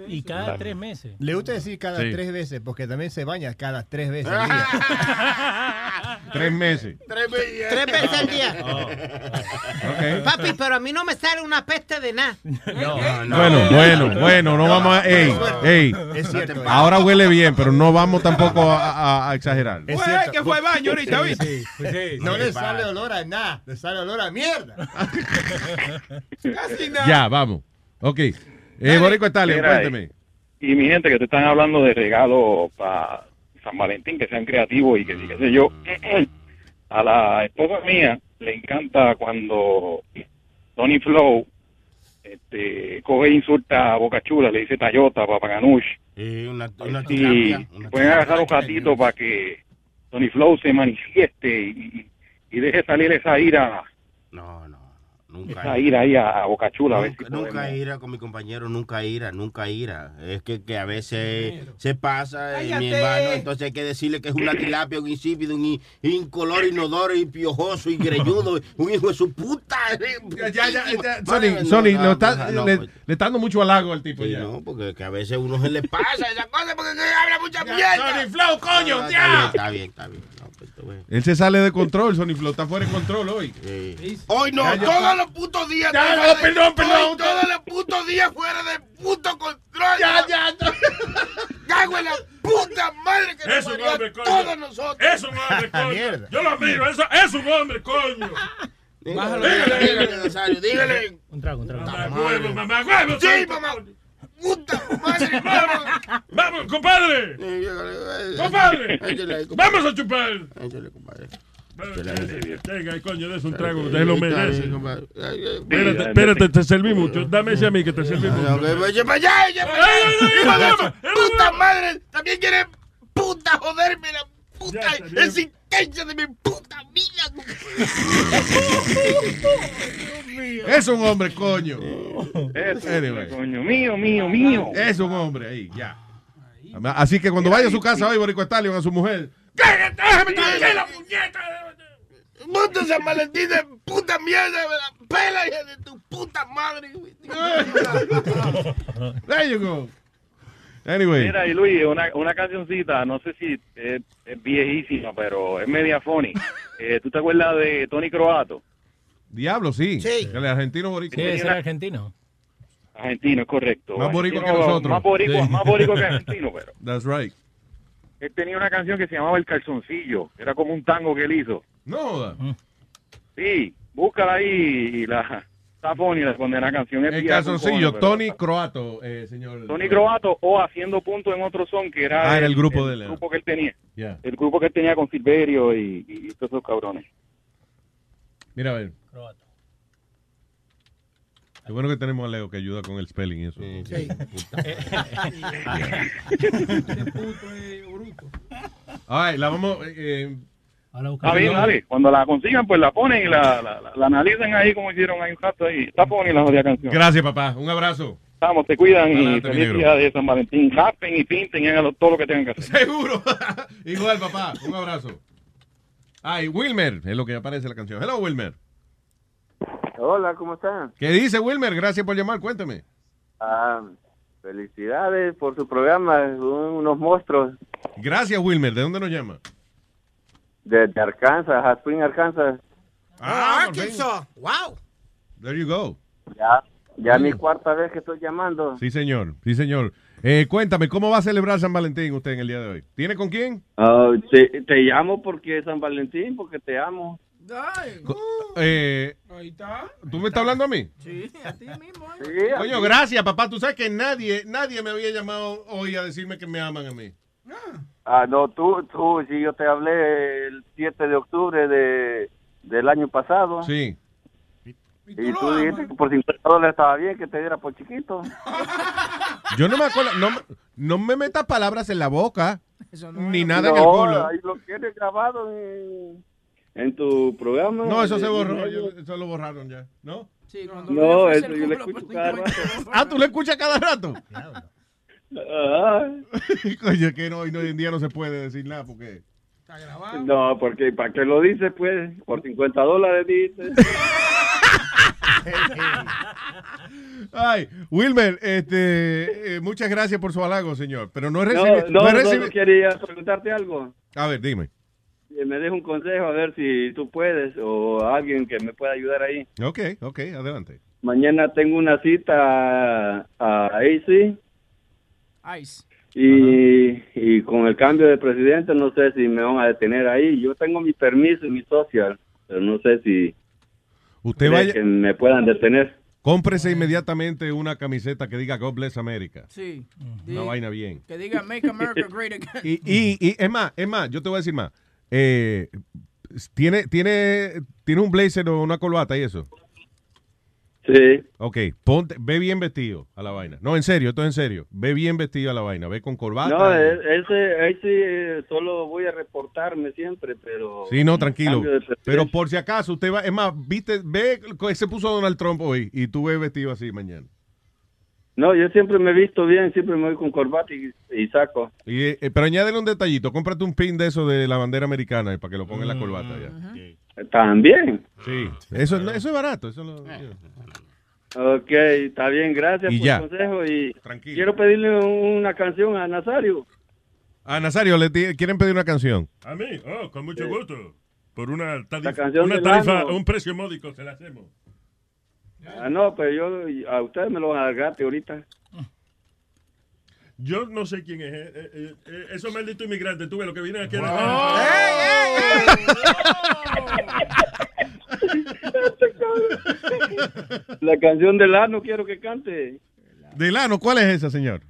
Y cada tres meses. Le gusta decir cada Sí. tres veces, porque también se baña cada tres veces al día. Tres meses. Tres veces al día. Ok. Papi, pero a mí no me sale una peste de nada. Bueno, bueno, bueno, no vamos a... Ey, ey. Es cierto. Ahora huele bien, pero no vamos tampoco a, a- a exagerar. Es cierto. que fue al baño ahorita, ¿viste? Sí, sí. No le sale olor a nada, le sale olor a mierda. Casi nada. Ya, vamos. Ok. Eh, Borico cuénteme. Y mi gente que te están hablando de regalos para San Valentín, que sean creativos y que sí, qué sé yo. A la esposa mía le encanta cuando Tony Flow este, coge e insulta a Boca Chula, le dice Tayota, Papaganush. Eh, una, una Y una pueden agarrar un ratito para que Tony Flow se manifieste y, y deje salir esa ira, No, no, nunca. esa ira ahí a, a Boca Chula. a ver Nunca, si nunca podemos- ira con mi compañero, nunca ira, nunca ira. Es que, que a veces se pasa, eh, mi hermano, entonces hay que decirle que es una tilapia, un insípido, un in- incoloro, inodoro, y piojoso, y greñudo, un hijo de su puta. Ya, ya, Sony, no, Sony, no, está- no, le, pues, le está dando mucho halago al tipo sí, ya. no, porque que a veces uno se le pasa esa cosa porque que habla mucha mierda. Sony Flow, coño, ya. Está bien, está bien, está bien. No. Él se sale de control, Sony Flow, está fuera de control hoy. Hoy no, todos los putos días. Ya, no, de- perdón, perdón. hoy todos los putos días fuera de puto control. Ya, ya, Cago en la puta madre que Es nos un hombre, coño. todos nosotros. Es un hombre, coño. Yo lo admiro. eso- Es un hombre, coño. Bájalo, dígale, dígale, Nazario, dígale. Un trago, un trago. Mamá huevo, mamá huevo. Sí, mamá. Puta madre. Vamos, vamos, compadre. Eh, Compadre. Vamos a chupar. Échale, compadre. Venga, coño, des un trago. Usted lo merece. Espérate, espérate, te serví mucho. Dame ese a mí que te serví mucho. pues, su ay, puta madre. También quiere puta joderme la puta existencia de mi puta vida. Es un hombre, coño. Eso, Anyway. coño, mío, mío, mío. Es un hombre ahí, ya. Así que cuando vaya a su casa hoy, Borico Estalio, a su mujer. ¡Déjame tranquila, puñeta! Puto San Valentín de puta mierda. Pela, hija de tu puta madre. There you go. Anyway. Mira, y Luis, una, una cancioncita, no sé si es, es viejísima, pero es media funny. Eh, ¿Tú te acuerdas de Tony Croato? Diablo, sí. Sí. El argentino boricua. Sí, ese era argentino. Argentino, es correcto. Más boricua que nosotros. Más boricua, Sí. más boricua que argentino, pero. That's right. Él tenía una canción que se llamaba El Calzoncillo. Era como un tango que él hizo. No. Sí, búscala ahí y la... Está funny la canción. El calzoncillo, pero- Tony Croato, eh, señor. Tony Croato o Haciendo Punto en otro son, que era Ah, era el grupo de él. grupo que él tenía. El grupo que él tenía con Silverio y, y todos esos cabrones. Mira, a ver. Qué bueno que tenemos a Leo que ayuda con el spelling y eso. sí. Ay, la vamos. eh, Está bien, dale. Cuando la consigan, pues la ponen y la, la, la- la analizan ahí como hicieron ahí un rato ahí. Está funny la jodida canción. Gracias, papá. Un abrazo. Estamos, te cuidan Adelante, y feliz día de San Valentín. Japen y pinten y hagan todo lo que tengan que hacer. Seguro. Igual, papá. Un abrazo. Ay, Wilmer, es lo que aparece en la canción. Hello, Wilmer. Hola, ¿cómo están? ¿Qué dice Wilmer? Gracias por llamar. Cuéntame. Ah, felicidades por su programa, son unos monstruos Gracias, Wilmer. ¿De dónde nos llama? Desde Arkansas, Hot Spring, Arkansas. Ah, Arkansas. Wow. There you go. Ya, ya mi cuarta vez que estoy llamando. Sí, señor. Sí, señor. Eh, cuéntame, ¿cómo va a celebrar San Valentín usted en el día de hoy? ¿Tiene con quién? Ah, te, te llamo porque es San Valentín, porque te amo. Eh, Ahí está. ¿Tú me estás hablando a mí? Sí, a ti mismo. ¿eh? Sí, Coño, gracias, papá. Tú sabes que nadie, nadie me había llamado hoy a decirme que me aman a mí. Ah, no, tú, tú, sí, yo te hablé el 7 de octubre de, del año pasado. Sí. Y tú dijiste que por 50 dólares estaba bien que te diera por chiquito. Yo no me acuerdo. No, me- no me metas palabras en la boca. ni nada en el No, culo. ahí lo tienes grabado en, en tu programa. No, eso se de- borró. yo- eso lo borraron ya. ¿No? Sí, cuando No, le eso yo le escucho por cada 50 rato. Ah, tú lo escuchas cada rato. Coño, que no, hoy en día no se puede decir nada porque. no, porque ¿para qué lo dices, pues? Por 50 dólares dices. Ay, Wilmer, este, eh, muchas gracias por su halago, señor. Pero no he No, recibido. no, no quería preguntarte algo. A ver, dime. Me dejes un consejo a ver si tú puedes o alguien que me pueda ayudar ahí. Ok, ok, adelante. Mañana tengo una cita a, a AC Ice. y, y con el cambio de presidente no sé si me van a detener ahí. Yo tengo mi permiso y mi social, pero no sé si Usted vaya, que me puedan detener. cómprese inmediatamente una camiseta que diga God bless America. Sí. Una vaina bien. Que diga Make America Great Again. Y, y, y es más, es más, yo te voy a decir más. Eh, ¿tiene, tiene, ¿Tiene un blazer o una corbata y eso? Sí. Ok, ponte, ve bien vestido a la vaina. No, en serio, esto es en serio. Ve bien vestido a la vaina, ve con corbata. No, ese, ese eh, solo voy a reportarme siempre, pero... Sí, no, tranquilo. Cambio de presidente. Pero por si acaso, usted va, es más, viste, ve, que se puso Donald Trump hoy y tú ves vestido así mañana. No, yo siempre me he visto bien, siempre me voy con corbata y, y saco. Y, eh, pero añádele un detallito, cómprate un pin de eso de la bandera americana eh, para que lo ponga en la corbata ya. También. Sí, eso, eso es barato. Eso lo- Ok, está bien, gracias Y por ya. el consejo. Y quiero pedirle una canción a Nazario. A Nazario, ¿le quieren pedir una canción? A mí, oh, con mucho gusto. Por una tarifa, canción una tarifa un precio módico se la hacemos. Ah, no, pero yo, a ustedes me lo van a dar gratis ahorita. Yo no sé quién es. eh, eh, eh, esos malditos inmigrantes, tú ves lo que vienen aquí. La canción del ano quiero que cante. Delano, ¿cuál es esa, señor?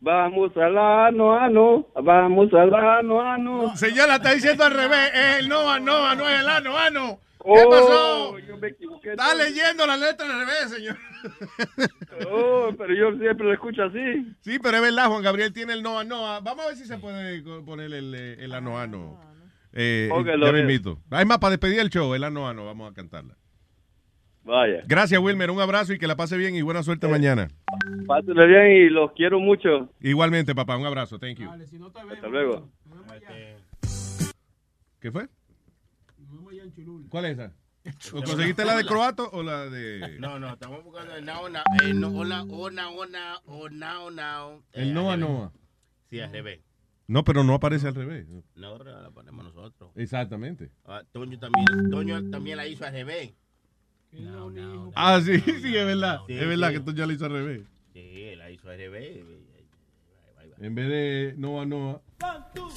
Vamos al ano, ano, vamos al ano, ano. Señora, está diciendo al revés. Es el no, no, no es el ano, ano. ¿Qué Oh, pasó? yo me equivoqué. Está leyendo la letra al revés, señor. Oh, pero yo siempre lo escucho así. Sí, pero es verdad, Juan Gabriel tiene el Noa Noa. Vamos a ver si se puede poner el, eh, el ano ano. Eh, Ok, ya me invito. Hay más para despedir el show, el ano ano. Vamos a cantarla. Vaya. Gracias, Wilmer. Un abrazo y que la pase bien y buena suerte mañana. Pásenle bien y los quiero mucho. Igualmente, papá. Un abrazo. Thank you. Hasta luego. ¿Qué fue? ¿Cuál es esa? ¿O conseguiste la de croato o la de...? No, no, estamos buscando el now, now, el no, hola, ona, ona, o now, now. El Eh, Noa revés. Noa. Sí, al revés. No, pero no aparece al revés. No, la ponemos nosotros. Exactamente. Ah, Toño también, Toño también la hizo al revés. Ah, sí, sí, es verdad. Sí, es verdad sí. que ya lo hizo al revés. Sí, la hizo al revés. En vez de Noah Noah. Coño,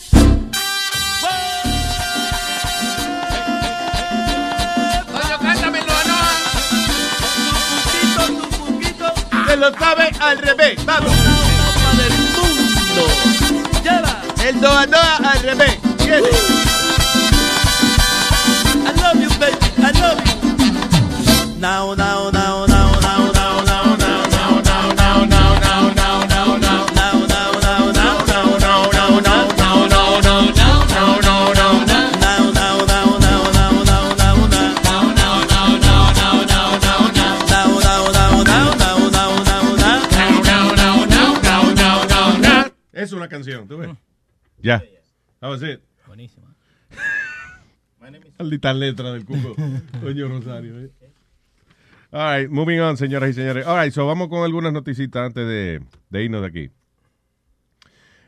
Lo sabe al revés. Vamos. del mundo. Lleva. El Doa Doa al revés. Viene. I love you, baby. I love you. Now, now, now, now, una canción, tú ves. Ya. That was it. Buenísimo. Maldita letra del cuco. Coño Rosario. eh. All right, moving on, señoras y señores. All right, so vamos con algunas noticitas antes de, de irnos de aquí.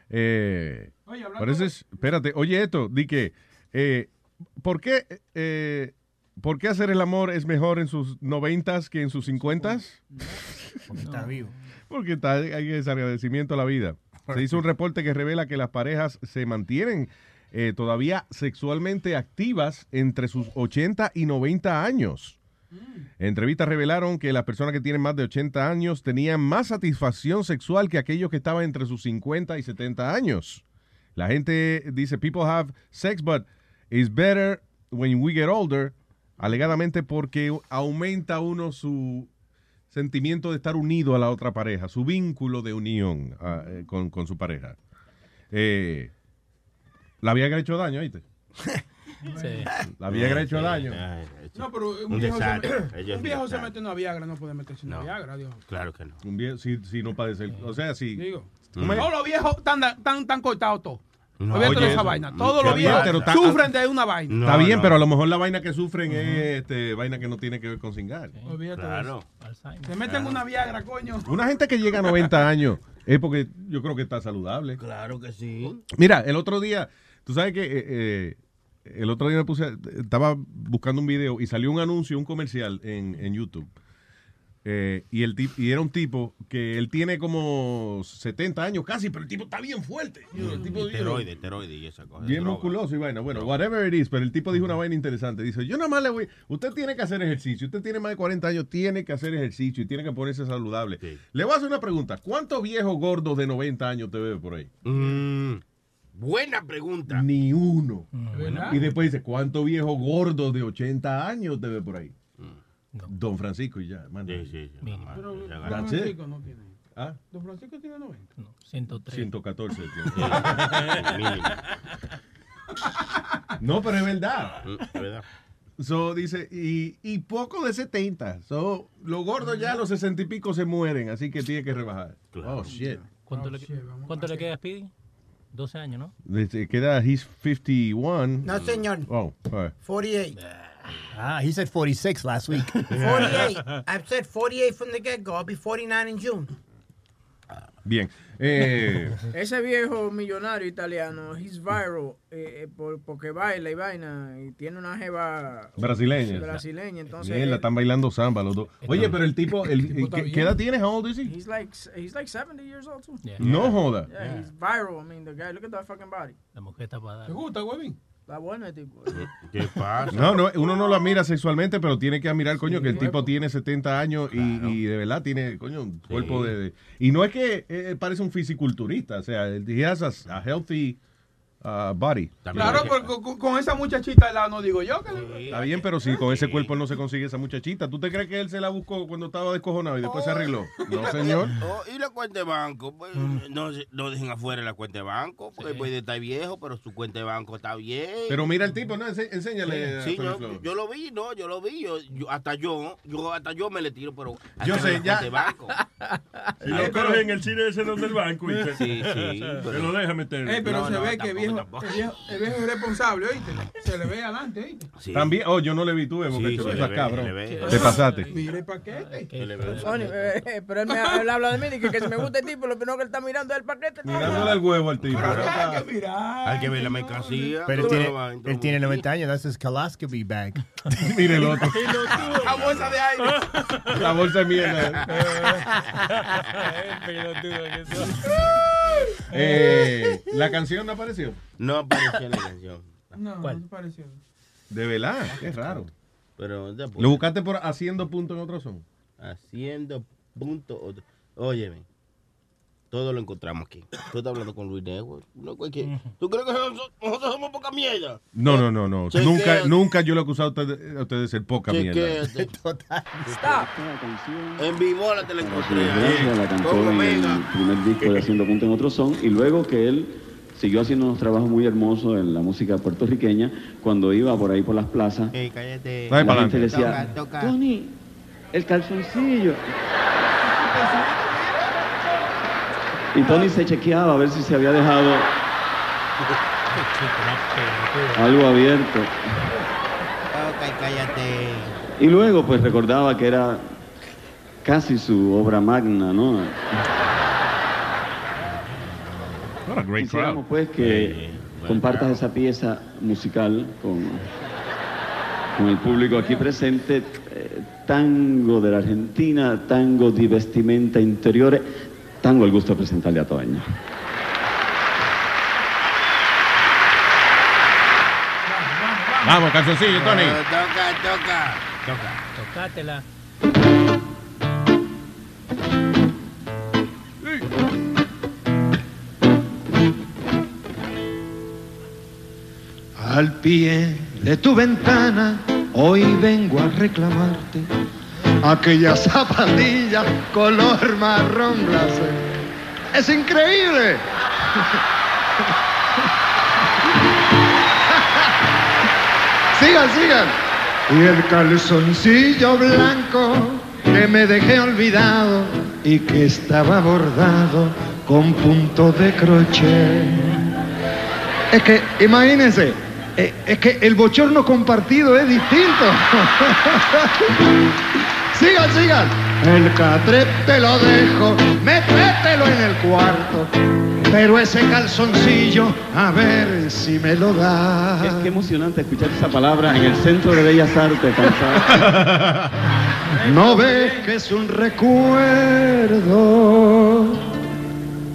Eh, Oye, parece, de- espérate, oye esto, di que, eh, ¿por qué, eh, ¿por qué hacer el amor es mejor en sus noventas que en sus cincuentas? Porque está vivo. Porque está, hay ese agradecimiento a la vida. Se hizo un reporte que revela que las parejas se mantienen eh, todavía sexualmente activas entre sus 80 y 90 años. Entrevistas revelaron que las personas que tienen más de 80 años tenían más satisfacción sexual que aquellos que estaban entre sus 50 y 70 años. La gente dice, people have sex, but it's better when we get older, alegadamente porque aumenta uno su sentimiento de estar unido a la otra pareja, su vínculo de unión ah, eh, con, con su pareja. Eh, la Viagra ha hecho daño, ¿oíste? La Viagra ha hecho daño. No, pero un Un viejo, se, me- un viejo se desastre. mete una Viagra, no puede meterse una No. Viagra, Dios. Claro que no. Un vie- si, si no padece, o sea, si... Digo, todos los viejos están, tan, tan cortados todos. No, Olvídate oye, de esa vaina. Todos los está- sufren de una vaina. Está bien, pero a lo mejor la vaina que sufren es este, vaina que no tiene que ver con cingar. Olvídate de Claro. Se meten una Viagra, coño. Una gente que llega a 90 años es porque yo creo que está saludable. Claro que sí. Mira, el otro día, tú sabes que eh, eh, el otro día me puse, estaba buscando un video y salió un anuncio, un comercial en, en YouTube. Eh, y, el tip- y era un tipo que él tiene como 70 años casi, pero el tipo está bien fuerte. El tipo, know, Esteroide, esteroide y esa cosa. Bien musculoso y vaina. Bueno, whatever it is, pero el tipo dijo una vaina interesante. Dice, yo nada más le voy, usted tiene que hacer ejercicio. Usted tiene más de 40 años, tiene que hacer ejercicio y tiene que ponerse saludable. Le voy a hacer una pregunta. ¿Cuántos viejos gordos de 90 años te ve por ahí? Mm, buena pregunta. Ni uno. ¿Verdad? Y después dice, ¿cuántos viejos gordos de 80 años te ve por ahí? Don Francisco y ya. más Sí, sí, sí. Pero Don. Francisco no tiene. ¿Ah? Don Francisco tiene 90. No, 103. 114. Sí, mínimo. no, pero es verdad. Mm, es verdad. So, dice, y, y poco de 70. So, los gordos ya a los 60 y pico se mueren, así que tiene que rebajar. Oh, shit. ¿Cuánto, le, ¿cuánto le queda a Speedy? 12 años, ¿no? Dice, queda, he's 51. No, señor. Oh, all right. 48. Ah, he said 46 last week. 48. I've said 48 from the get-go. I'll be 49 in June. Bien. Eh, Ese viejo millonario italiano, he's viral, eh, eh, por- porque baila y vaina, y tiene una jeva brasileña. brasileña, entonces... Mierda, están bailando samba los dos. Oye, pero el tipo, el, tipo está ¿qué, edad tienes? How old is he? He's like, he's like 70 years old too. No joda. Yeah, he's viral. I mean, the guy, look at that fucking body. La mujer está para dar. ¿Te gusta, huevín? Está bueno el tipo. ¿Qué pasa? No, no, uno no lo admira sexualmente, pero tiene que admirar, coño, que el tipo tiene 70 años y, y de verdad tiene, coño, un cuerpo de, de- Y no es que eh, parece un fisiculturista, o sea, él he has a, a healthy uh, body. Claro, porque con, con esa muchachita al lado no digo yo que le- Está bien, pero si con ese cuerpo no se consigue esa muchachita, ¿tú te crees que él se la buscó cuando estaba descojonado y después se arregló? No, señor. Oh, y la cuenta de banco, pues, no, se- no dejen afuera la cuenta de banco, porque puede estar viejo, pero su cuenta de banco está bien. Pero mira el tipo, ¿no? Ense- enséñale. Sí, yo, yo lo vi, no, yo lo vi, yo, yo- hasta yo, yo hasta yo me le tiro, pero Yo sé, ya. de banco. Y lo cogen en el cine ese donde el banco y se, Sí, sí, se pero- lo deja meter. Eh, pero No, se no, ve que tampoco viejo, el viejo, el viejo es responsable, ¿oíste? Se le ve adelante, ¿oíste? También, oh, yo no le vi tú, Boca Sí, le Estás ve, cabrón. Te pasaste. Mira el paquete. Eh, pero él, me, él habla de mí y que, que si me gusta el tipo, lo primero que él está mirando es el paquete. Mirándole al huevo al tipo. Hay que ver la mercancía. Pero él tiene, él tiene 90 años, that's his coloscopy bag. Mire el otro. La bolsa de aire. La bolsa de mierda. Eh, ¿La canción no apareció? No apareció en la canción. No, ¿Cuál? no te pareció. De verdad, qué raro. Pero ¿Lo buscaste por haciendo punto en otro son? Haciendo punto. otro. Óyeme. Todo lo encontramos aquí. Tú estás hablando con Luis Network. No, cualquier- ¿Tú crees que nosotros, nosotros somos poca mierda? No, no, no, no. Chequea- Nunca, nunca yo lo he acusado a ustedes, a ustedes de ser poca mierda. Chequéate. En vivo la te la encontré. Gracias, la cantó en el primer disco de Haciendo Punto en Otro Son y luego que él siguió haciendo unos trabajos muy hermosos en la música puertorriqueña cuando iba por ahí por las plazas Ey, cállate. la gente le decía Toca, toca. Tony el calzoncillo y Tony se chequeaba a ver si se había dejado algo abierto y luego pues recordaba que era casi su obra magna ¿no? What a great Quisiéramos crowd. pues que compartas esa pieza musical con, con el público aquí presente. eh, tango de la Argentina, tango di vestimenta interiores, tango el gusto de presentarle a Toño. Vamos, calzoncillo, Tony. Toca, toca. Toca. Tocátela. Al pie de tu ventana, hoy vengo a reclamarte aquella zapatilla color marrón glacé. ¡Es increíble! sigan, sigan. Y el calzoncillo blanco que me dejé olvidado y que estaba bordado con punto de crochet. Es que, imagínense, eh, es que el bochorno compartido es distinto. sigan, sigan. El catre te lo dejo, métetelo en el cuarto. Pero ese calzoncillo, a ver si me lo da. Qué, qué emocionante escuchar esa palabra en el Centro de Bellas Artes. No ves que es un recuerdo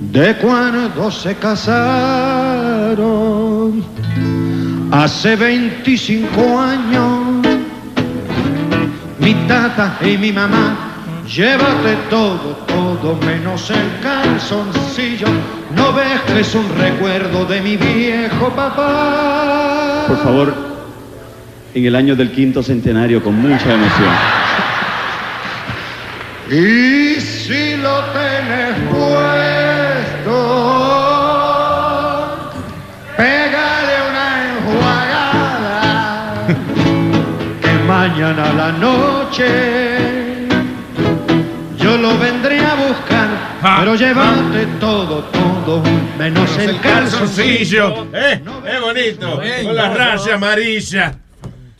de cuando se casaron hace 25 años. Mi tata y mi mamá, llévate todo, todo menos el calzoncillo. No ves que es un recuerdo de mi viejo papá. Por favor, en el año del quinto centenario, con mucha emoción. Y si lo tenés puesto, mañana a la noche yo lo vendré a buscar, pero llévate todo, todo, menos el calzoncillo. Eh, es bonito. Con la raya amarilla.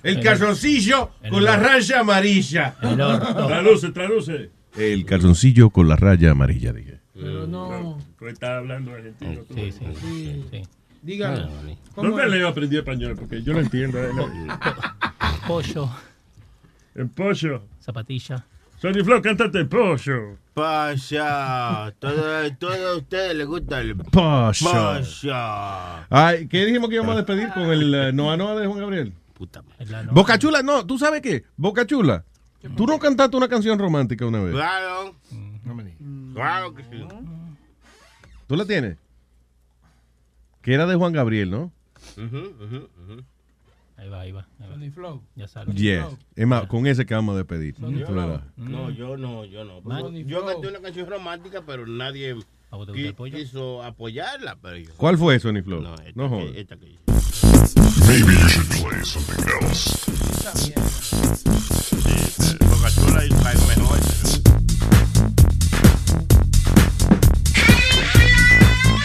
El calzoncillo con la raya amarilla. Traduce, traduce. El calzoncillo con la raya amarilla, dije. Pero no. Tú estás hablando argentino. tú. Sí, sí, sí. Dígalo. ¿Cómo ¿Dónde es? le aprendí español? Porque yo lo entiendo. ¿eh? Pollo. En pollo. Zapatilla. Sony Flow, cántate el pollo. Pasha. Todo, todo a ustedes les gusta el Pasha. Pasha. Ay, ¿qué dijimos que íbamos a despedir con el eh, Noa Noa de Juan Gabriel? Puta Boca Chula, no, ¿tú sabes qué? Boca Chula. ¿Tú no cantaste una canción romántica una vez? Claro. Claro que sí. ¿Tú la tienes? Que era de Juan Gabriel, ¿no? Ujú, ujú. Ahí va, ahí va. ahí va. Sony Flow. Ya sale. Yes. Es más, con ese que vamos a despedir. Yo Tú verás. no, yo no, yo no. Yo canté una canción romántica, pero nadie quiso apoyarla. Pero yo- ¿Cuál fue Sony Flow? No, esta, No que- esta que Maybe you should play something else. Boca Chula y la mejor.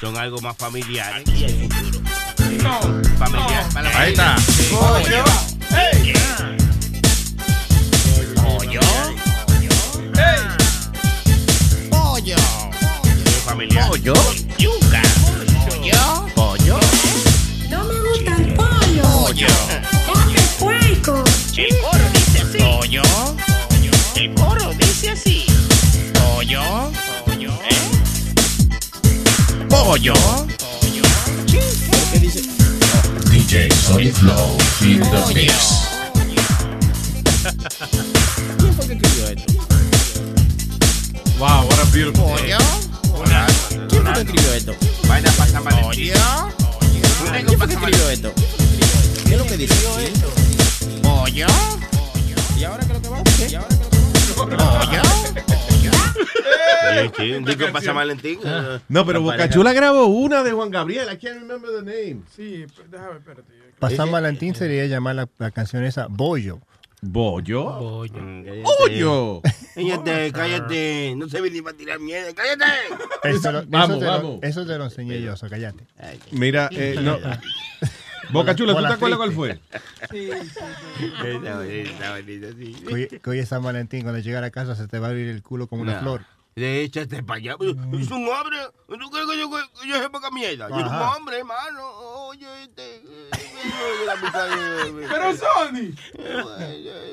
son algo más familiares. No. Familiar, para la Ahí está. familia. Hey. Pollo. Pollo. Familiar. Pollo. Yuca. Pollo. Pollo. No me gusta el pollo. Pollo. Dame puerco. El coro dice así. Pollo. El coro dice así. Pollo. Pollo. Pollo. ¿Qué dice? DJ Sonic Flow in the mix. ¿Quién fue que escribió esto? Wow, what a beautiful Pollo. ¿Quién fue que escribió esto? Vaina para San Valentín. ¿Quién fue que escribió esto? ¿Qué es lo que dice? Pollo. ¿Y ahora qué es lo que va a hacer? ¿Y ahora qué es lo que va a hacer? Pollo. Sí, sí, un disco para San Valentín. No, pero La Boca pareja. Chula grabó una de Juan Gabriel. I can't remember the name. Sí, déjame, espérate. Para San Valentín sería llamar la, la canción esa Bollo. ¿Bollo? Mm, ¡Bollo! Cállate, cállate. No se ni para tirar miedo. ¡Cállate! Eso, lo- Vamos, eso te lo- vamos. eso te lo enseñé yo, so cállate. Mira, eh, no. Boca Chula, ¿tú te acuerdas cuál fue? Sí, sí, Está bonito, está bonito, sí. Que hoy, es San Valentín, cuando llegue a la casa se te va a abrir el culo como una flor. Échate para allá. Es un hombre. ¿Tú crees que yo, yo sepa que mierda? Yo soy un hombre, hermano. Oye, este. eh, eh, de- Pero Sony.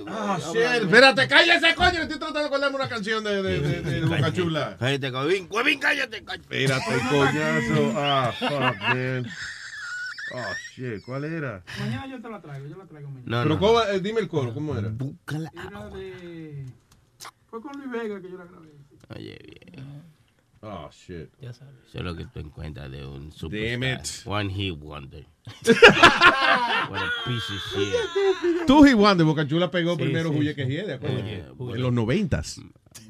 Ah, shit. Espérate, cállese, coño. Estoy tratando de acordarme una canción de, de, de, de Boca Chula. Cállate, Cuevín. Cuevín, cállate. cállate. Espérate, coñazo. Ah, fuck, man. Oh, shit. ¿Cuál era? Mañana yo te la traigo, yo la traigo mañana. No, Pero no. ¿cómo, eh, dime el coro, ¿cómo era? Era de... Fue con Luis Vega que yo la grabé. Oye, bien. Oh, shit. Ya sabes. Eso es lo que tú encuentras de un Damn superstar. it. One hit wonder. What a piece of shit. Tú y Juan de Boca Chula pegó Sí, primero sí, Huye sí. que Hiede, acuérdate. Oye, En los noventas.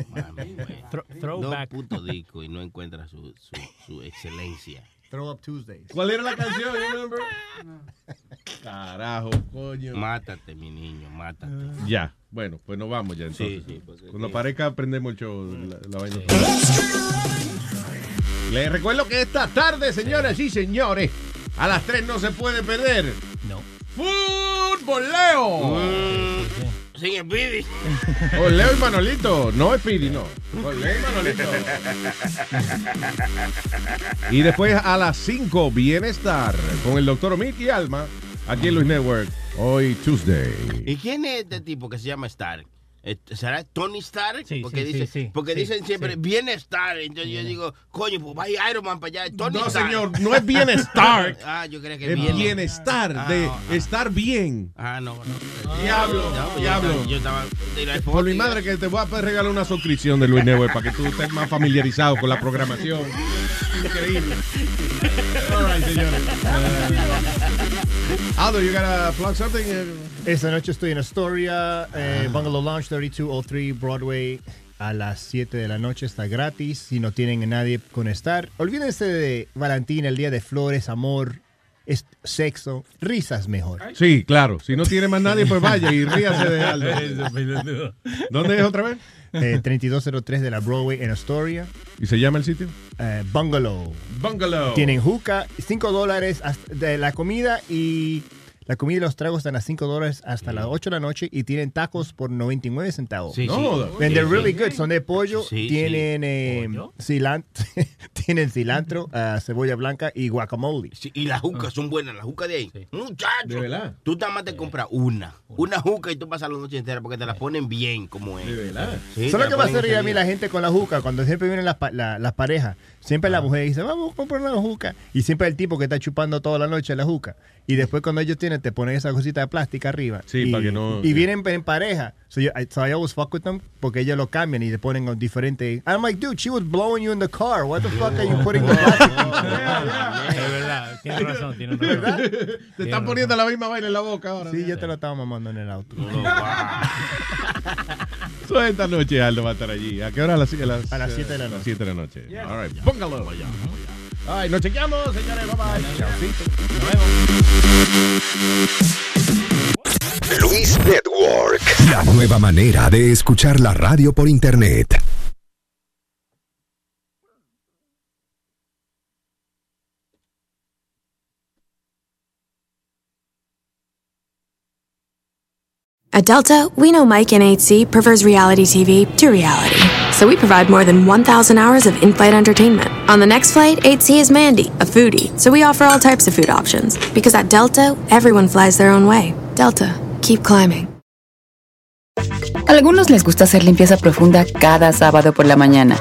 Mami, güey. Throw- Dos putos discos y no encuentras su, su, su excelencia. Throw Up Tuesdays. ¿Cuál era la canción? You remember? Carajo, coño. Mátate, mi niño, mátate. Ya, bueno, pues nos vamos ya entonces. Sí, sí, porque- Cuando aparezca aprendemos el show, la, la vaina. Les recuerdo que esta tarde, señoras y señores, a las 3 no se puede perder. No. ¡Futboleo! Mm, Sin el Pidi. Con Leo y Manolito. No Pidi, no. Con Leo y Manolito. Y después a las 5, Bienestar, con el doctor Omid y Alma, aquí en Luis Network, hoy Tuesday. ¿Y quién es este tipo que se llama Stark? Eh, ¿Será Tony Stark? Sí, porque sí, dice, sí, sí. porque Sí, dicen siempre, Stark. Entonces yo digo, coño, pues vaya Iron Man para allá. Tony No, Stark. señor, no es bienestar. ah, yo creía que Es viene. bienestar, Ah, de no, ah. estar bien. Ah, no, no. Diablo, No, pues yo diablo. estaba- Yo estaba. de la Por mi madre que te voy a regalar una suscripción de Luis Network para que tú estés más familiarizado con la programación. Increíble. All right, señores. Uh, Aldo, you gotta plug something? Esta noche estoy en Astoria, eh, Bungalow Lounge 3203 Broadway. A las 7 de la noche está gratis. Si no tienen a nadie con estar, olvídense de Valentín, el día de flores, amor, es- sexo, risas mejor. Sí, claro. Si no tiene más nadie, pues vaya y ríase de Aldo. ¿Dónde es otra vez? Eh, 3203 de la Broadway en Astoria. ¿Y se llama el sitio? Eh, Bungalow. Bungalow. Tienen juca, 5 dólares de la comida y la comida y los tragos están a 5 dólares hasta las 8 de la noche y tienen tacos por 99 centavos. Sí, No, sí. And they're really good. Son de pollo. Sí, tienen eh, cilantro, tienen cilantro, ah, cebolla blanca y guacamole. Sí, y las jucas son buenas, las jucas de ahí. Muchachos. ¿De verdad? Tú nada más te compras una. Una juca y tú pasas la noche entera porque te la ponen bien como es. ¿De verdad? Sí, Eso te es lo que va a hacer a mí la gente con la juca. Cuando siempre vienen las, la- las parejas, siempre la mujer dice, vamos a comprar una juca. Y siempre el tipo que está chupando toda la noche la juca. Y después cuando ellos tienen, te ponen esa cosita de plástica arriba. Sí, y, para que no- Y vienen en pareja. So, yo, I, so I always fuck with them porque ellos lo cambian y le ponen un diferente. I'm like, dude, she was blowing you in the car. What the fuck are you putting the plastic? Es verdad, tiene razón, tiene razón. Te están poniendo la misma vaina en la boca ahora. Sí, yo te lo estaba mamando en el auto. No, wow. So, esta noche Aldo va a estar allí. ¿A qué hora? A las, a las, A las siete de la a las noche. siete de la noche. All right, póngalo allá. Ay, nos chequeamos, señores. Bye bye. Chaucito. Nos vemos. Luis Network. La nueva manera de escuchar la radio por internet. At Delta, we know Mike in 8C prefers reality TV to reality. So we provide more than 1,000 hours of in flight entertainment. On the next flight, 8C is Mandy, a foodie. So we offer all types of food options. Because at Delta, everyone flies their own way. Delta, keep climbing. Algunos les gusta hacer limpieza profunda cada sábado por la mañana.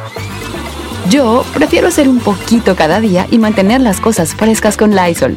Yo prefiero hacer un poquito cada día y mantener las cosas frescas con Lysol.